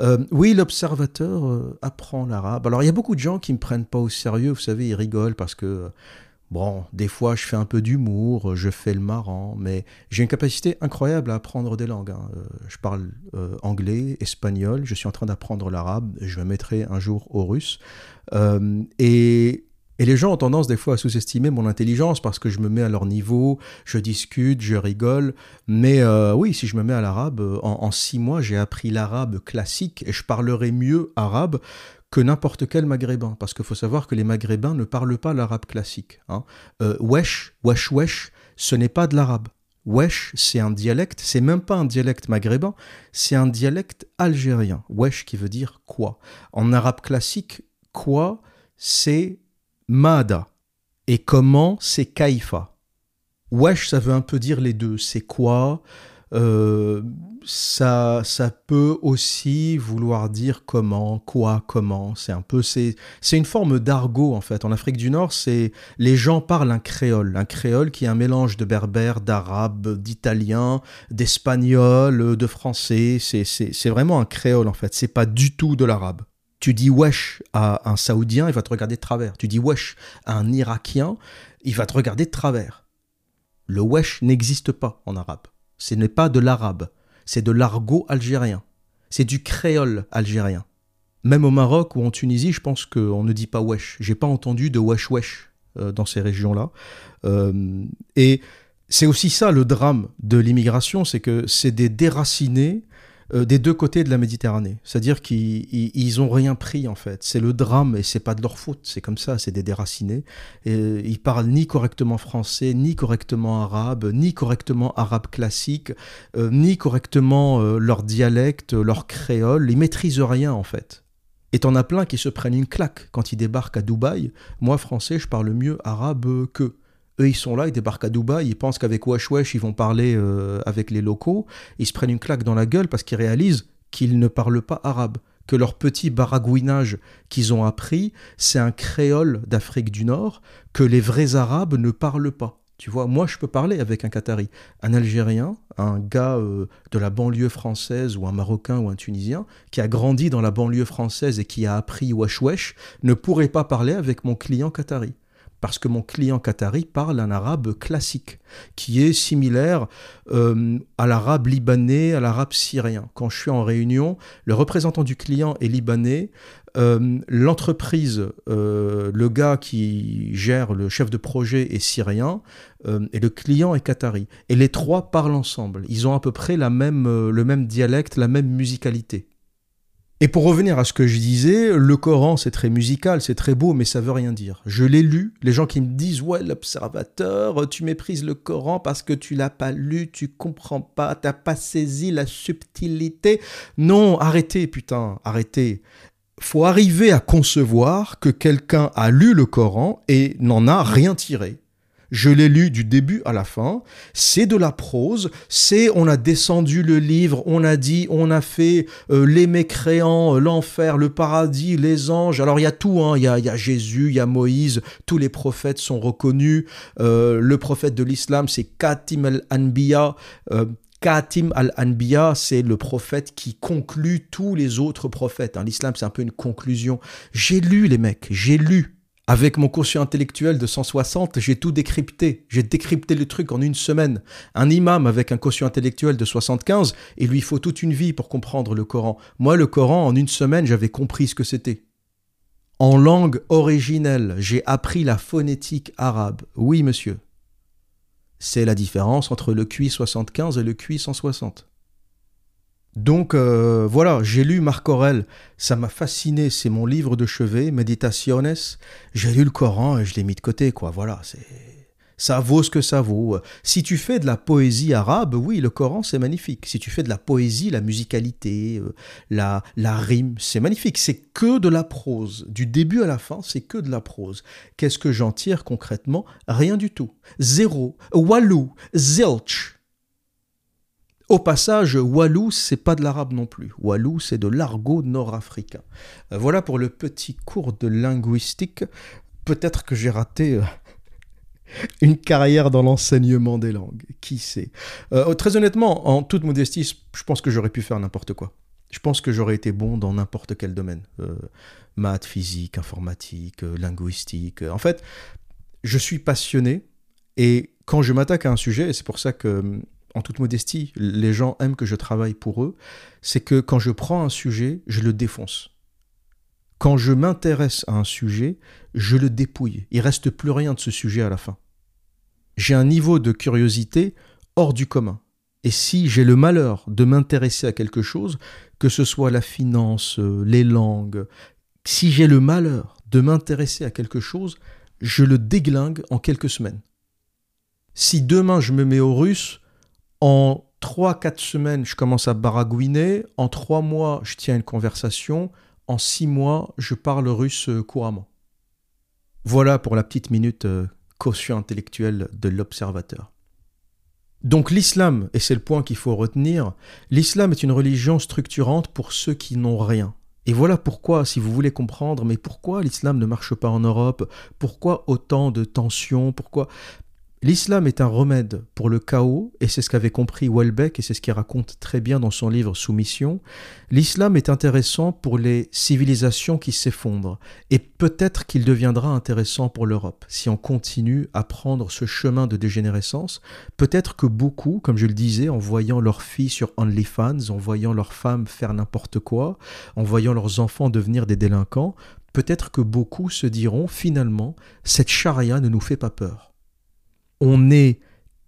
Euh, oui, l'observateur euh, apprend l'arabe. Alors, il y a beaucoup de gens qui ne me prennent pas au sérieux. Vous savez, ils rigolent parce que Bon, des fois, je fais un peu d'humour, je fais le marrant, mais j'ai une capacité incroyable à apprendre des langues. Hein. Euh, je parle anglais, espagnol, je suis en train d'apprendre l'arabe, je me mettrai un jour au russe. Euh, et, les gens ont tendance des fois à sous-estimer mon intelligence parce que je me mets à leur niveau, je discute, je rigole. Mais oui, si je me mets à l'arabe, en, en six mois, j'ai appris l'arabe classique et je parlerai mieux arabe que n'importe quel maghrébin, parce qu'il faut savoir que les maghrébins ne parlent pas l'arabe classique. Hein. Euh, wesh, wesh, wesh, ce n'est pas de l'arabe. Wesh, c'est un dialecte, c'est même pas un dialecte maghrébin, c'est un dialecte algérien. Wesh qui veut dire quoi? En arabe classique, quoi, c'est mada. Et comment, c'est kaifa? Wesh, ça veut un peu dire les deux. C'est quoi? Euh, ça, ça peut aussi vouloir dire comment, quoi, comment. C'est un peu, c'est, une forme d'argot en fait. En Afrique du Nord, c'est les gens parlent un créole, un créole qui est un mélange de berbère, d'arabe, d'italien, d'espagnol, de français. C'est, c'est, c'est vraiment un créole en fait. C'est pas du tout de l'arabe. Tu dis wesh à un saoudien, il va te regarder de travers. Tu dis wesh à un irakien, il va te regarder de travers. Le wesh n'existe pas en arabe. Ce n'est pas de l'arabe, c'est de l'argot algérien. C'est du créole algérien. Même au Maroc ou en Tunisie, je pense qu'on ne dit pas wesh. J'ai pas entendu de wesh wesh euh, dans ces régions-là. Euh, et c'est aussi ça le drame de l'immigration, c'est que c'est des déracinés euh, des deux côtés de la Méditerranée. C'est-à-dire qu'ils n'ont rien pris en fait. C'est le drame et c'est pas de leur faute. C'est comme ça, c'est des déracinés. Et, ils parlent ni correctement français, ni correctement arabe, ni correctement arabe classique, euh, ni correctement euh, leur dialecte, leur créole. Ils maîtrisent rien en fait. Et t'en as plein qui se prennent une claque quand ils débarquent à Dubaï. Moi, français, je parle mieux arabe qu'eux. Eux, ils sont là, ils débarquent à Dubaï, ils pensent qu'avec Wesh Wesh, ils vont parler euh, avec les locaux. Ils se prennent une claque dans la gueule parce qu'ils réalisent qu'ils ne parlent pas arabe. Que leur petit baragouinage qu'ils ont appris, c'est un créole d'Afrique du Nord que les vrais arabes ne parlent pas. Tu vois, moi, je peux parler avec un Qatari. Un Algérien, un gars euh, de la banlieue française, ou un Marocain ou un Tunisien, qui a grandi dans la banlieue française et qui a appris wesh wesh, ne pourrait pas parler avec mon client Qatari parce que mon client qatari parle un arabe classique, qui est similaire euh, à l'arabe libanais, à l'arabe syrien. Quand je suis en réunion, le représentant du client est libanais, euh, l'entreprise, euh, le gars qui gère, le chef de projet est syrien, et le client est qatari. Et les trois parlent ensemble. Ils ont à peu près le même dialecte, la même musicalité. Et pour revenir à ce que je disais, le Coran, c'est très musical, c'est très beau, mais ça veut rien dire. Je l'ai lu, les gens qui me disent Ouais, l'observateur, tu méprises le Coran parce que tu l'as pas lu, tu comprends pas, t'as pas saisi la subtilité. Non, arrêtez, putain, arrêtez. Faut arriver à concevoir que quelqu'un a lu le Coran et n'en a rien tiré. Je l'ai lu du début à la fin. C'est de la prose. C'est on a descendu le livre, on a dit, on a fait euh, les mécréants, euh, l'enfer, le paradis, les anges. Alors il y a tout. Hein. Il y, a, Jésus, il y a Moïse. Tous les prophètes sont reconnus. Euh, le prophète de l'islam, c'est Katim al-Anbiya. Katim al-Anbiya, c'est le prophète qui conclut tous les autres prophètes. Hein. L'islam, c'est un peu une conclusion. J'ai lu les mecs, j'ai lu. Avec mon quotient intellectuel de 160, j'ai tout décrypté. J'ai décrypté le truc en une semaine. Un imam avec un quotient intellectuel de 75, il lui faut toute une vie pour comprendre le Coran. Moi, le Coran, en une semaine, j'avais compris ce que c'était. En langue originelle, j'ai appris la phonétique arabe. Oui, monsieur. C'est la différence entre le QI 75 et le QI 160. Donc euh, voilà, j'ai lu Marc Aurel, ça m'a fasciné, c'est mon livre de chevet, Meditaciones. J'ai lu le Coran et je l'ai mis de côté, quoi. Voilà, c'est ça vaut ce que ça vaut. Si tu fais de la poésie arabe, oui, le Coran c'est magnifique. Si tu fais de la poésie, la musicalité, euh, la, rime, c'est magnifique. C'est que de la prose. Du début à la fin, c'est que de la prose. Qu'est-ce que j'en tire concrètement? Rien du tout. Zéro. Walou, zilch. Au passage, Walou, c'est pas de l'arabe non plus. Walou, c'est de l'argot nord-africain. Euh, voilà pour le petit cours de linguistique. Peut-être que j'ai raté euh, une carrière dans l'enseignement des langues. Qui sait? Euh, Très honnêtement, en toute modestie, je pense que j'aurais pu faire n'importe quoi. Je pense que j'aurais été bon dans n'importe quel domaine. maths, physique, informatique, linguistique. En fait, je suis passionné et quand je m'attaque à un sujet, et c'est pour ça que, en toute modestie, les gens aiment que je travaille pour eux, c'est que quand je prends un sujet, je le défonce. Quand je m'intéresse à un sujet, je le dépouille. Il reste plus rien de ce sujet à la fin. J'ai un niveau de curiosité hors du commun. Et si j'ai le malheur de m'intéresser à quelque chose, que ce soit la finance, euh, les langues, si j'ai le malheur de m'intéresser à quelque chose, je le déglingue en quelques semaines. Si demain je me mets au russe, en 3-4 semaines je commence à baragouiner, en 3 mois je tiens une conversation, en 6 mois je parle russe euh, couramment. Voilà pour la petite minute euh, caution intellectuelle de l'observateur. Donc l'islam, et c'est le point qu'il faut retenir, l'islam est une religion structurante pour ceux qui n'ont rien. Et voilà pourquoi, si vous voulez comprendre, mais pourquoi l'islam ne marche pas en Europe, pourquoi autant de tensions, pourquoi L'islam est un remède pour le chaos, et c'est ce qu'avait compris Welbeck, et c'est ce qu'il raconte très bien dans son livre Soumission. L'islam est intéressant pour les civilisations qui s'effondrent, et peut-être qu'il deviendra intéressant pour l'Europe, si on continue à prendre ce chemin de dégénérescence. Peut-être que beaucoup, comme je le disais, en voyant leurs filles sur OnlyFans, en voyant leurs femmes faire n'importe quoi, en voyant leurs enfants devenir des délinquants, peut-être que beaucoup se diront finalement, cette charia ne nous fait pas peur on est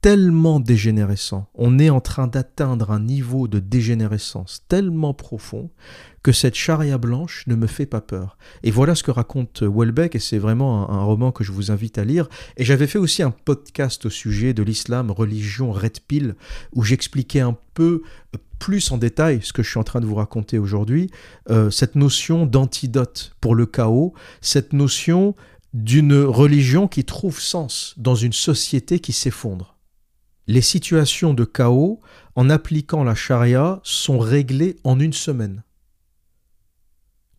tellement dégénérescent, on est en train d'atteindre un niveau de dégénérescence tellement profond que cette charia blanche ne me fait pas peur. Et voilà ce que raconte Welbeck, et c'est vraiment un, roman que je vous invite à lire. Et j'avais fait aussi un podcast au sujet de l'islam, religion, red pill, où j'expliquais un peu plus en détail ce que je suis en train de vous raconter aujourd'hui, euh, cette notion d'antidote pour le chaos, cette notion d'une religion qui trouve sens dans une société qui s'effondre. Les situations de chaos, en appliquant la charia, sont réglées en une semaine.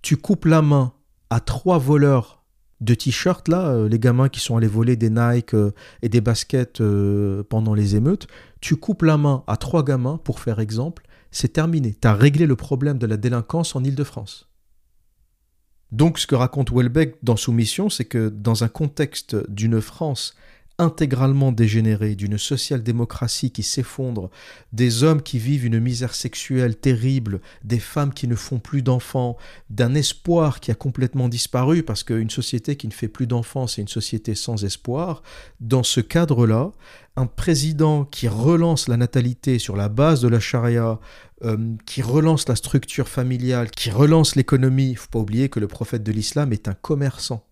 Tu coupes la main à trois voleurs de t-shirts, là, euh, les gamins qui sont allés voler des Nike euh, et des baskets euh, pendant les émeutes, tu coupes la main à trois gamins, pour faire exemple, c'est terminé. Tu as réglé le problème de la délinquance en Ile-de-France. Donc ce que raconte Welbeck dans Soumission, c'est que dans un contexte d'une France intégralement dégénérée, d'une social-démocratie qui s'effondre, des hommes qui vivent une misère sexuelle terrible, des femmes qui ne font plus d'enfants, d'un espoir qui a complètement disparu, parce qu'une société qui ne fait plus d'enfants, c'est une société sans espoir, dans ce cadre-là, un président qui relance la natalité sur la base de la charia, euh, qui relance la structure familiale, qui relance l'économie, il ne faut pas oublier que le prophète de l'islam est un commerçant.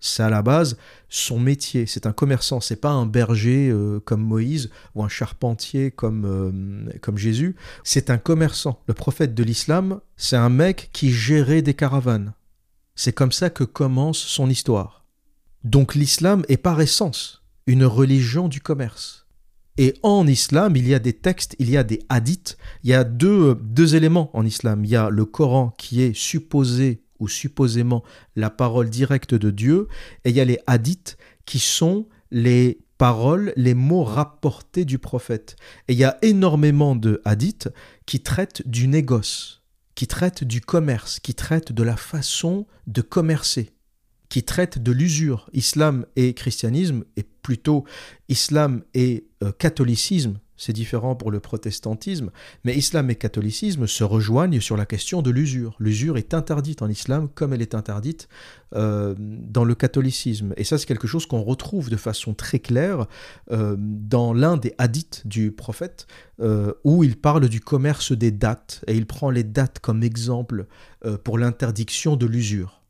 C'est à la base son métier. C'est un commerçant. C'est pas un berger euh, comme Moïse ou un charpentier comme, euh, comme Jésus. C'est un commerçant. Le prophète de l'islam, c'est un mec qui gérait des caravanes. C'est comme ça que commence son histoire. Donc l'islam est par essence une religion du commerce. Et en islam, il y a des textes, il y a des hadiths, il y a deux, deux éléments en islam. Il y a le Coran qui est supposé ou supposément la parole directe de Dieu, et il y a les hadiths qui sont les paroles, les mots rapportés du prophète. Et il y a énormément de hadiths qui traitent du négoce, qui traitent du commerce, qui traitent de la façon de commercer, qui traitent de l'usure. Islam et christianisme, et plutôt islam et euh, catholicisme, c'est différent pour le protestantisme, mais islam et catholicisme se rejoignent sur la question de l'usure. L'usure est interdite en islam comme elle est interdite euh, dans le catholicisme. Et ça, c'est quelque chose qu'on retrouve de façon très claire euh, dans l'un des hadiths du prophète, où il parle du commerce des dates, et il prend les dates comme exemple pour l'interdiction de l'usure.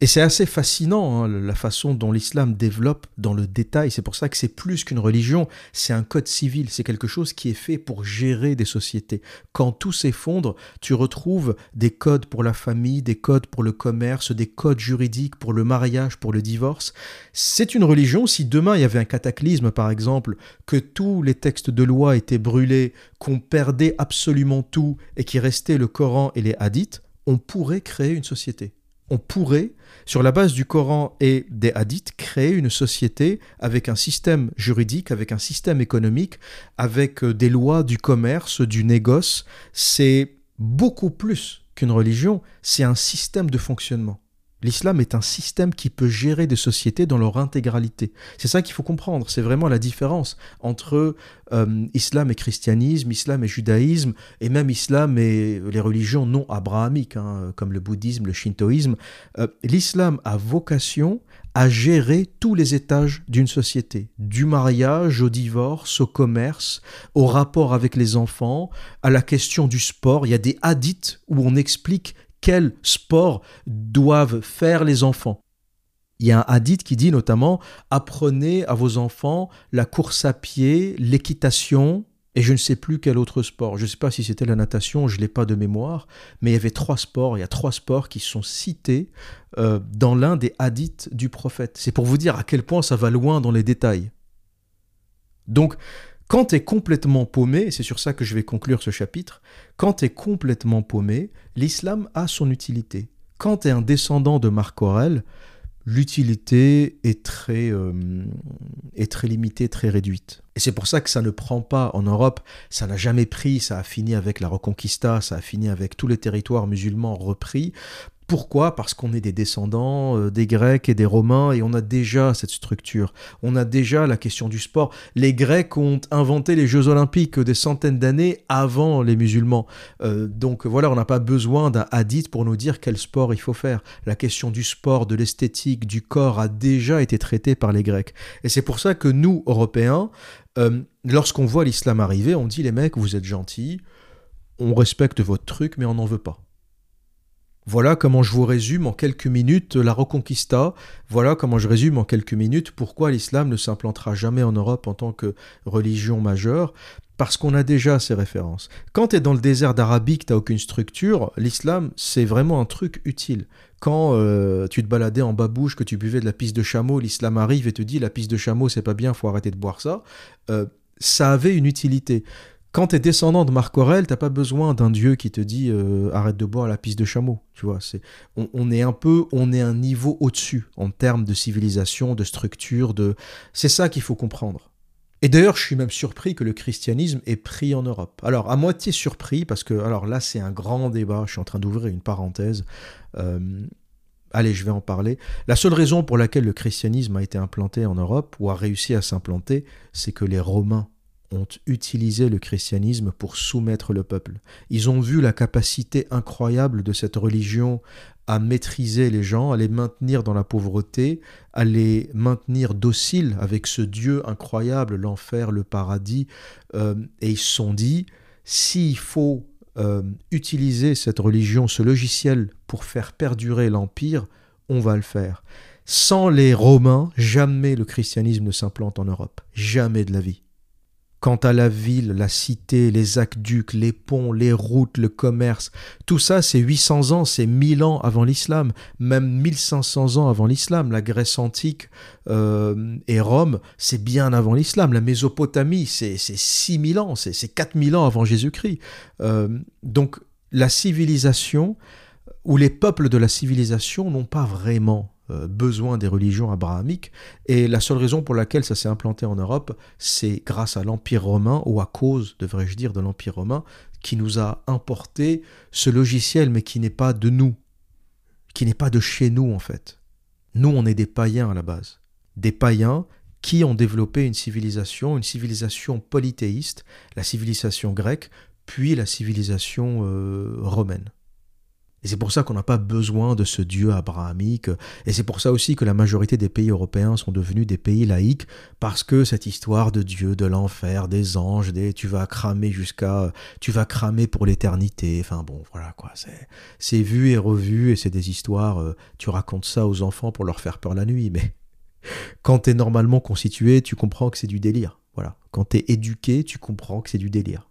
Et c'est assez fascinant hein, la façon dont l'islam développe dans le détail. C'est pour ça que c'est plus qu'une religion, c'est un code civil, c'est quelque chose qui est fait pour gérer des sociétés. Quand tout s'effondre, tu retrouves des codes pour la famille, des codes pour le commerce, des codes juridiques pour le mariage, pour le divorce. C'est une religion, si demain il y avait un cataclysme par exemple, que tous les textes de loi étaient brûlés, qu'on perdait absolument tout et qu'il restait le Coran et les hadiths, on pourrait créer une société on pourrait, sur la base du Coran et des hadiths, créer une société avec un système juridique, avec un système économique, avec euh, des lois du commerce, du négoce. C'est beaucoup plus qu'une religion, c'est un système de fonctionnement. L'islam est un système qui peut gérer des sociétés dans leur intégralité. C'est ça qu'il faut comprendre. C'est vraiment la différence entre euh, islam et christianisme, islam et judaïsme, et même islam et les religions non abrahamiques, hein, comme le bouddhisme, le shintoïsme. Euh, l'islam a vocation à gérer tous les étages d'une société, du mariage au divorce, au commerce, au rapport avec les enfants, à la question du sport. Il y a des hadiths où on explique quel sport doivent faire les enfants. Il y a un hadith qui dit notamment apprenez à vos enfants la course à pied, l'équitation et je ne sais plus quel autre sport. Je ne sais pas si c'était la natation, je ne l'ai pas de mémoire, mais il y avait trois sports. Il y a trois sports qui sont cités euh, dans l'un des hadiths du prophète. C'est pour vous dire à quel point ça va loin dans les détails. Donc, quand tu es complètement paumé, et c'est sur ça que je vais conclure ce chapitre, quand tu es complètement paumé, l'islam a son utilité. Quand tu es un descendant de Marc Aurèle, l'utilité est très, euh, est très limitée, très réduite. Et c'est pour ça que ça ne prend pas en Europe, ça n'a jamais pris, ça a fini avec la Reconquista, ça a fini avec tous les territoires musulmans repris, pourquoi? Parce qu'on est des descendants euh, des Grecs et des Romains et on a déjà cette structure. On a déjà la question du sport. Les Grecs ont inventé les Jeux olympiques des centaines d'années avant les musulmans. Euh, donc voilà, on n'a pas besoin d'un hadith pour nous dire quel sport il faut faire. La question du sport, de l'esthétique, du corps a déjà été traitée par les Grecs. Et c'est pour ça que nous, Européens, euh, lorsqu'on voit l'islam arriver, on dit les mecs, vous êtes gentils, on respecte votre truc, mais on n'en veut pas. Voilà comment je vous résume en quelques minutes la Reconquista. Voilà comment je résume en quelques minutes pourquoi l'islam ne s'implantera jamais en Europe en tant que religion majeure. Parce qu'on a déjà ces références. Quand tu es dans le désert d'Arabie, que tu aucune structure, l'islam, c'est vraiment un truc utile. Quand euh, tu te baladais en babouche, que tu buvais de la pisse de chameau, l'islam arrive et te dit la pisse de chameau, c'est pas bien, faut arrêter de boire ça. Euh, ça avait une utilité. Quand tu es descendant de Marc Aurèle, t'as pas besoin d'un dieu qui te dit euh, arrête de boire la piste de chameau. Tu vois, c'est on, est un peu, on est un niveau au-dessus en termes de civilisation, de structure, de. C'est ça qu'il faut comprendre. Et d'ailleurs, je suis même surpris que le christianisme ait pris en Europe. Alors, à moitié surpris, parce que, alors là, c'est un grand débat, je suis en train d'ouvrir une parenthèse. Euh, allez, je vais en parler. La seule raison pour laquelle le christianisme a été implanté en Europe, ou a réussi à s'implanter, c'est que les Romains ont utilisé le christianisme pour soumettre le peuple. Ils ont vu la capacité incroyable de cette religion à maîtriser les gens, à les maintenir dans la pauvreté, à les maintenir dociles avec ce Dieu incroyable, l'enfer, le paradis. Euh, et ils se sont dit, s'il faut euh, utiliser cette religion, ce logiciel pour faire perdurer l'Empire, on va le faire. Sans les Romains, jamais le christianisme ne s'implante en Europe. Jamais de la vie. Quant à la ville, la cité, les aqueducs, les ponts, les routes, le commerce, tout ça c'est 800 ans, c'est 1000 ans avant l'islam, même 1500 ans avant l'islam. La Grèce antique euh, et Rome, c'est bien avant l'islam. La Mésopotamie, c'est 6000 ans, c'est 4000 ans avant Jésus-Christ. Euh, donc la civilisation, ou les peuples de la civilisation n'ont pas vraiment besoin des religions abrahamiques. Et la seule raison pour laquelle ça s'est implanté en Europe, c'est grâce à l'Empire romain, ou à cause, devrais-je dire, de l'Empire romain, qui nous a importé ce logiciel, mais qui n'est pas de nous, qui n'est pas de chez nous en fait. Nous, on est des païens à la base. Des païens qui ont développé une civilisation, une civilisation polythéiste, la civilisation grecque, puis la civilisation euh, romaine. Et c'est pour ça qu'on n'a pas besoin de ce Dieu abrahamique. Et c'est pour ça aussi que la majorité des pays européens sont devenus des pays laïques, parce que cette histoire de Dieu, de l'enfer, des anges, des tu vas cramer jusqu'à, tu vas cramer pour l'éternité. Enfin bon, voilà quoi. C'est vu et revu et c'est des histoires. Euh, tu racontes ça aux enfants pour leur faire peur la nuit, mais quand tu es normalement constitué, tu comprends que c'est du délire. Voilà. Quand tu es éduqué, tu comprends que c'est du délire.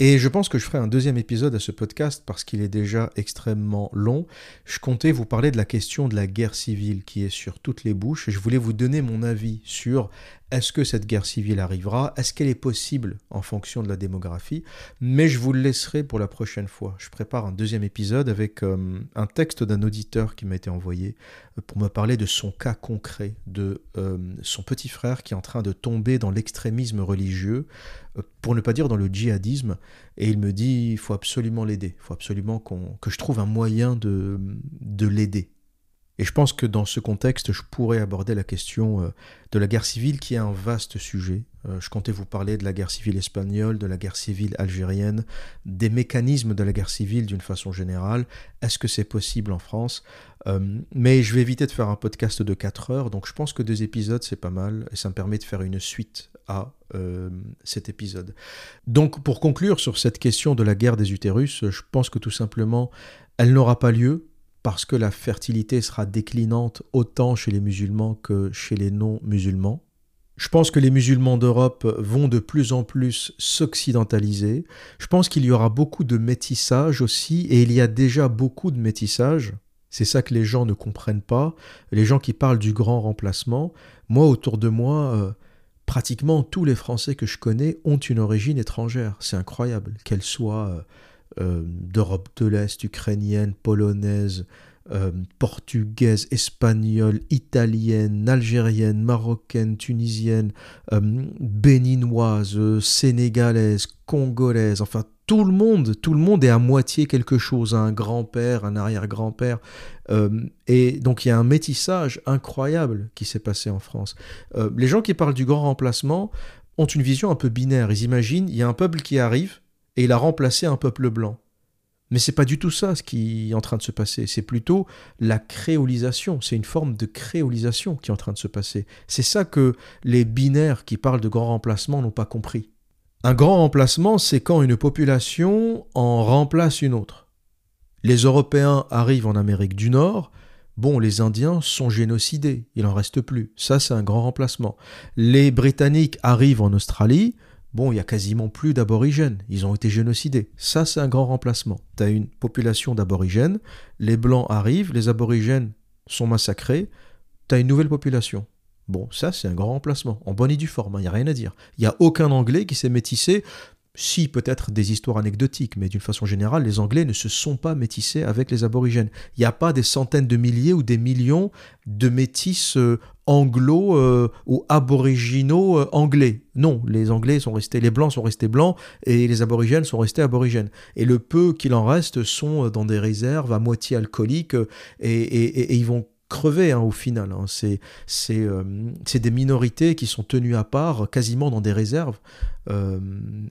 Et je pense que je ferai un deuxième épisode à ce podcast parce qu'il est déjà extrêmement long. Je comptais vous parler de la question de la guerre civile qui est sur toutes les bouches. Je voulais vous donner mon avis sur est-ce que cette guerre civile arrivera? Est-ce qu'elle est possible en fonction de la démographie? Mais je vous le laisserai pour la prochaine fois. Je prépare un deuxième épisode avec euh, un texte d'un auditeur qui m'a été envoyé euh, pour me parler de son cas concret, de euh, son petit frère qui est en train de tomber dans l'extrémisme religieux, pour ne pas dire dans le djihadisme. Et il me dit, il faut absolument l'aider, il faut absolument que je trouve un moyen de, de l'aider. Et je pense que dans ce contexte, je pourrais aborder la question euh, de la guerre civile, qui est un vaste sujet. Euh, je comptais vous parler de la guerre civile espagnole, de la guerre civile algérienne, des mécanismes de la guerre civile d'une façon générale. Est-ce que c'est possible en France? Euh, Mais je vais éviter de faire un podcast de 4 heures, donc je pense que deux épisodes, c'est pas mal, et ça me permet de faire une suite à cet épisode. Donc pour conclure sur cette question de la guerre des utérus, je pense que tout simplement, elle n'aura pas lieu parce que la fertilité sera déclinante autant chez les musulmans que chez les non-musulmans. Je pense que les musulmans d'Europe vont de plus en plus s'occidentaliser. Je pense qu'il y aura beaucoup de métissage aussi, et il y a déjà beaucoup de métissage. C'est ça que les gens ne comprennent pas. Les gens qui parlent du grand remplacement, moi autour de moi, euh, pratiquement tous les Français que je connais ont une origine étrangère. C'est incroyable, qu'elle soit euh, d'Europe de l'Est, ukrainienne, polonaise, euh, portugaise, espagnole, italienne, algérienne, marocaine, tunisienne, euh, béninoise, sénégalaise, congolaise, enfin tout le monde, tout le monde est à moitié quelque chose, un grand-père, un arrière-grand-père. et donc il y a un métissage incroyable qui s'est passé en France. les gens qui parlent du grand remplacement ont une vision un peu binaire. Ils imaginent, il y a un peuple qui arrive, et il a remplacé un peuple blanc. Mais c'est pas du tout ça ce qui est en train de se passer, c'est plutôt la créolisation, c'est une forme de créolisation qui est en train de se passer. C'est ça que les binaires qui parlent de grand remplacement n'ont pas compris. Un grand remplacement, c'est quand une population en remplace une autre. Les Européens arrivent en Amérique du Nord, Bon, les Indiens sont génocidés, il n'en reste plus. Ça, c'est un grand remplacement. Les Britanniques arrivent en Australie, Bon, il y a quasiment plus d'aborigènes, ils ont été génocidés. Ça, c'est un grand remplacement. Tu as une population d'aborigènes, les blancs arrivent, les aborigènes sont massacrés, tu as une nouvelle population. Bon, ça, c'est un grand remplacement, en bonne et due forme, il hein, n'y a rien à dire. Il n'y a aucun Anglais qui s'est métissé, si peut-être des histoires anecdotiques, mais d'une façon générale, les Anglais ne se sont pas métissés avec les aborigènes. Il n'y a pas des centaines de milliers ou des millions de métis euh, anglo euh, ou aboriginaux euh, anglais. Non, les Anglais sont restés, les Blancs sont restés blancs et les aborigènes sont restés aborigènes. Et le peu qu'il en reste sont dans des réserves à moitié alcooliques et ils vont crever hein, au final. Hein. Euh, c'est des minorités qui sont tenues à part, quasiment dans des réserves. Euh,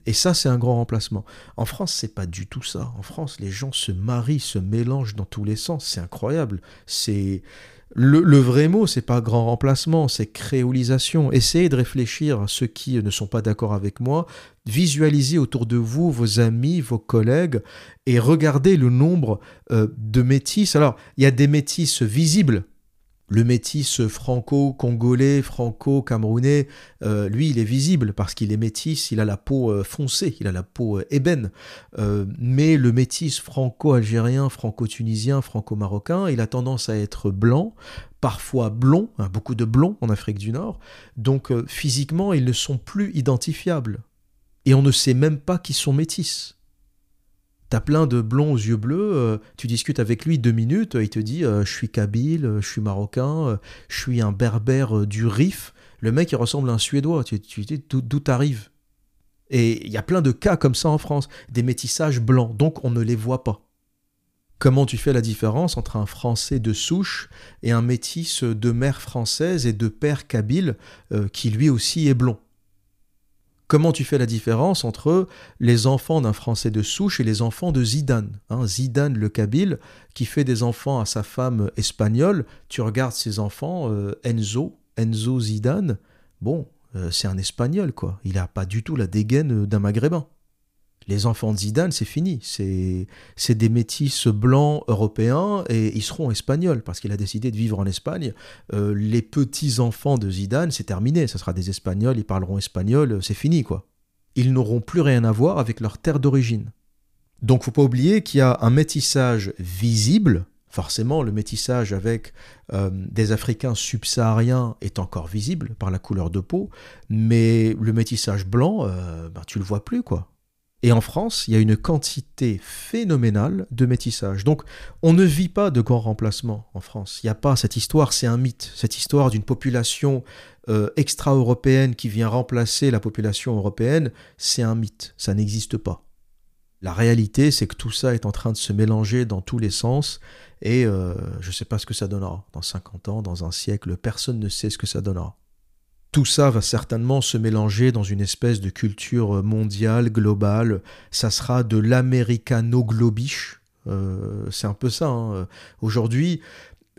et ça, c'est un grand remplacement. En France, c'est pas du tout ça. En France, les gens se marient, se mélangent dans tous les sens. C'est incroyable. C'est le, vrai mot, c'est pas grand remplacement, c'est créolisation. Essayez de réfléchir à ceux qui ne sont pas d'accord avec moi. Visualisez autour de vous vos amis, vos collègues, et regardez le nombre euh, de métis. Alors, il y a des métis visibles le métis franco-congolais, franco-camerounais, euh, lui, il est visible parce qu'il est métis, il a la peau euh, foncée, il a la peau euh, ébène. mais le métis franco-algérien, franco-tunisien, franco-marocain, il a tendance à être blanc, parfois blond, hein, beaucoup de blond en Afrique du Nord. Donc physiquement, ils ne sont plus identifiables. Et on ne sait même pas qu'ils sont métis. T'as plein de blonds aux yeux bleus, euh, tu discutes avec lui deux minutes, il te dit euh, je suis kabyle, je suis marocain, je suis un berbère euh, du Rif. Le mec il ressemble à un Suédois, tu, tu d'où t'arrives Et il y a plein de cas comme ça en France, des métissages blancs, donc on ne les voit pas. Comment tu fais la différence entre un Français de souche et un métis de mère française et de père kabyle qui lui aussi est blond? Comment tu fais la différence entre les enfants d'un Français de souche et les enfants de Zidane hein, Zidane le Kabyle, qui fait des enfants à sa femme espagnole, tu regardes ses enfants, euh, Enzo, Enzo Zidane, bon, euh, c'est un Espagnol, quoi. Il n'a pas du tout la dégaine d'un Maghrébin. Les enfants de Zidane, c'est fini. C'est des métis blancs européens et ils seront espagnols parce qu'il a décidé de vivre en Espagne. Euh, les petits-enfants de Zidane, c'est terminé. Ce sera des Espagnols, ils parleront espagnol, c'est fini, quoi. Ils n'auront plus rien à voir avec leur terre d'origine. Donc, faut pas oublier qu'il y a un métissage visible, Forcément, le métissage avec euh, des Africains subsahariens est encore visible par la couleur de peau, mais le métissage blanc, euh, ben, tu le vois plus, quoi. Et en France, il y a une quantité phénoménale de métissage. Donc, on ne vit pas de grands remplacements en France. Il n'y a pas cette histoire, c'est un mythe. Cette histoire d'une population euh, extra-européenne qui vient remplacer la population européenne, c'est un mythe. Ça n'existe pas. La réalité, c'est que tout ça est en train de se mélanger dans tous les sens et euh, je ne sais pas ce que ça donnera. Dans 50 ans, dans un siècle, personne ne sait ce que ça donnera. Tout ça va certainement se mélanger dans une espèce de culture mondiale, globale. Ça sera de l'américano-globiche. Euh, c'est un peu ça. Hein. Aujourd'hui,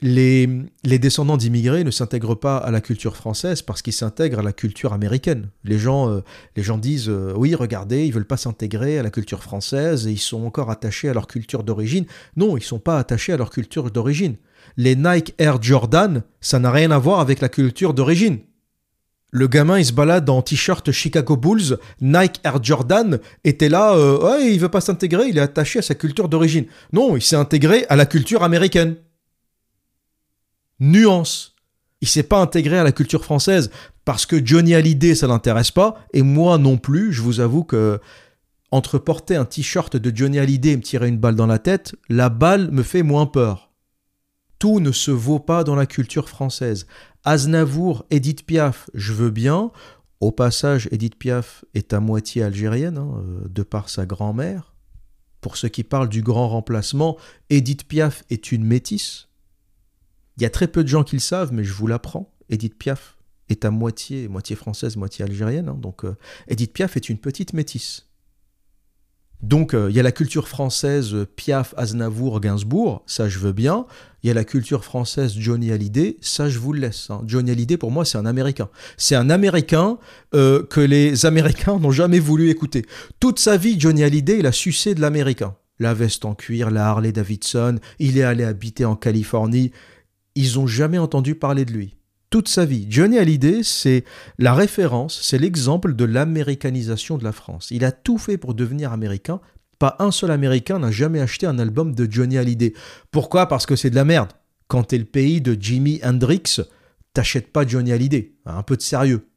les, descendants d'immigrés ne s'intègrent pas à la culture française parce qu'ils s'intègrent à la culture américaine. Les gens, euh, les gens disent euh, oui, regardez, ils veulent pas s'intégrer à la culture française et ils sont encore attachés à leur culture d'origine. Non, ils sont pas attachés à leur culture d'origine. Les Nike Air Jordan, ça n'a rien à voir avec la culture d'origine. Le gamin, il se balade en t-shirt Chicago Bulls, Nike Air Jordan, était là, euh, ouais, il veut pas s'intégrer, il est attaché à sa culture d'origine. Non, il s'est intégré à la culture américaine. Nuance. Il s'est pas intégré à la culture française parce que Johnny Hallyday, ça l'intéresse pas, et moi non plus, je vous avoue que entre porter un t-shirt de Johnny Hallyday et me tirer une balle dans la tête, la balle me fait moins peur. Tout ne se vaut pas dans la culture française. Aznavour, Edith Piaf, je veux bien. Au passage, Edith Piaf est à moitié algérienne, hein, euh, de par sa grand-mère. Pour ceux qui parlent du grand remplacement, Edith Piaf est une métisse. Il y a très peu de gens qui le savent, mais je vous l'apprends. Edith Piaf est à moitié, moitié française, moitié algérienne. Hein, donc euh, Edith Piaf est une petite métisse. Donc euh, il y a la culture française Piaf, Aznavour, Gainsbourg, ça je veux bien. Il y a la culture française Johnny Hallyday, ça je vous le laisse. Hein. Johnny Hallyday pour moi c'est un Américain. C'est un Américain euh, que les Américains n'ont jamais voulu écouter. Toute sa vie Johnny Hallyday il a sucé de l'Américain. La veste en cuir, la Harley Davidson, il est allé habiter en Californie. Ils n'ont jamais entendu parler de lui toute sa vie. Johnny Hallyday, c'est la référence, c'est l'exemple de l'américanisation de la France. Il a tout fait pour devenir américain. Pas un seul Américain n'a jamais acheté un album de Johnny Hallyday. Pourquoi? Parce que c'est de la merde. Quand t'es le pays de Jimi Hendrix, t'achètes pas Johnny Hallyday. Un peu de sérieux.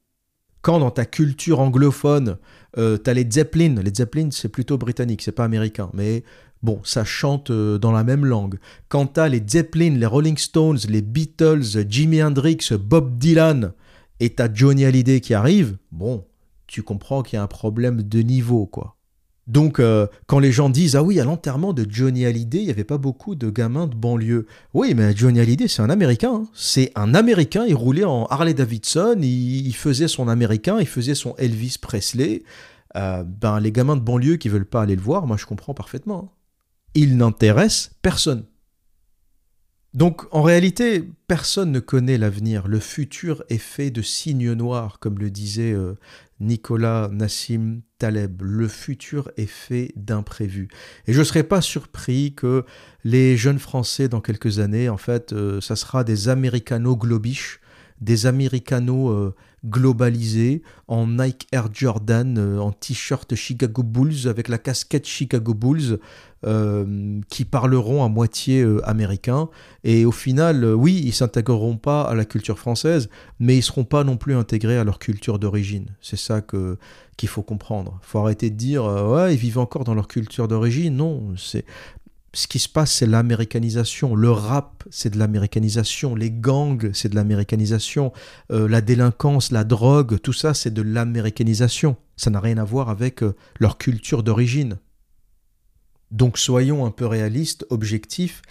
Quand dans ta culture anglophone, euh, t'as les Zeppelin, les Zeppelin c'est plutôt britannique, c'est pas américain, mais Bon, ça chante euh, dans la même langue. Quant à les Zeppelin, les Rolling Stones, les Beatles, Jimi Hendrix, Bob Dylan, et t'as Johnny Hallyday qui arrive, bon, tu comprends qu'il y a un problème de niveau, quoi. Donc, euh, quand les gens disent Ah oui, à l'enterrement de Johnny Hallyday, il n'y avait pas beaucoup de gamins de banlieue. Oui, mais Johnny Hallyday, c'est un Américain. Hein. C'est un Américain, il roulait en Harley Davidson, il, faisait son Américain, il faisait son Elvis Presley. Euh, ben, les gamins de banlieue qui veulent pas aller le voir, moi je comprends parfaitement. Hein il n'intéresse personne. Donc en réalité, personne ne connaît l'avenir. Le futur est fait de signes noirs, comme le disait euh, Nicolas Nassim Taleb. Le futur est fait d'imprévus. Et je ne serais pas surpris que les jeunes Français, dans quelques années, en fait, euh, ça sera des américano-globiches, des américano euh, globalisés en Nike Air Jordan, en t-shirt Chicago Bulls avec la casquette Chicago Bulls, euh, qui parleront à moitié américain. Et au final, oui, ils s'intégreront pas à la culture française, mais ils seront pas non plus intégrés à leur culture d'origine. C'est ça que qu'il faut comprendre. Faut arrêter de dire ouais, ils vivent encore dans leur culture d'origine. Non, c'est ce qui se passe, c'est l'américanisation. Le rap, c'est de l'américanisation. Les gangs, c'est de l'américanisation. Euh, la délinquance, la drogue, tout ça, c'est de l'américanisation. Ça n'a rien à voir avec euh, leur culture d'origine. Donc soyons un peu réalistes, objectifs,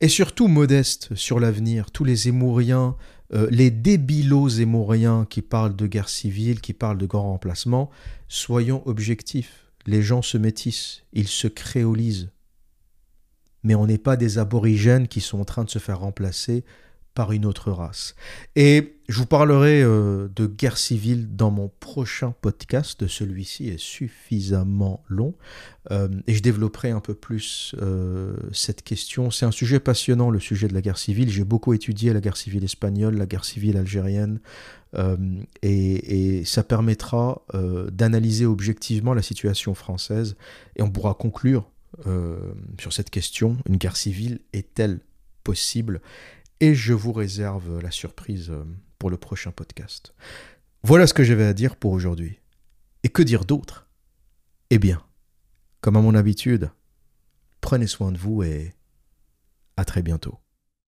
et surtout modestes sur l'avenir. Tous les émouriens, euh, les débilos émouriens qui parlent de guerre civile, qui parlent de grand remplacement, soyons objectifs. Les gens se métissent, ils se créolisent mais on n'est pas des aborigènes qui sont en train de se faire remplacer par une autre race. Et je vous parlerai euh, de guerre civile dans mon prochain podcast. Celui-ci est suffisamment long euh, et je développerai un peu plus euh, cette question. C'est un sujet passionnant, le sujet de la guerre civile. J'ai beaucoup étudié la guerre civile espagnole, la guerre civile algérienne, et, ça permettra d'analyser objectivement la situation française et on pourra conclure sur cette question, une guerre civile est-elle possible? Et je vous réserve la surprise euh, pour le prochain podcast. Voilà ce que j'avais à dire pour aujourd'hui. Et que dire d'autre? Eh bien, comme à mon habitude, prenez soin de vous et à très bientôt.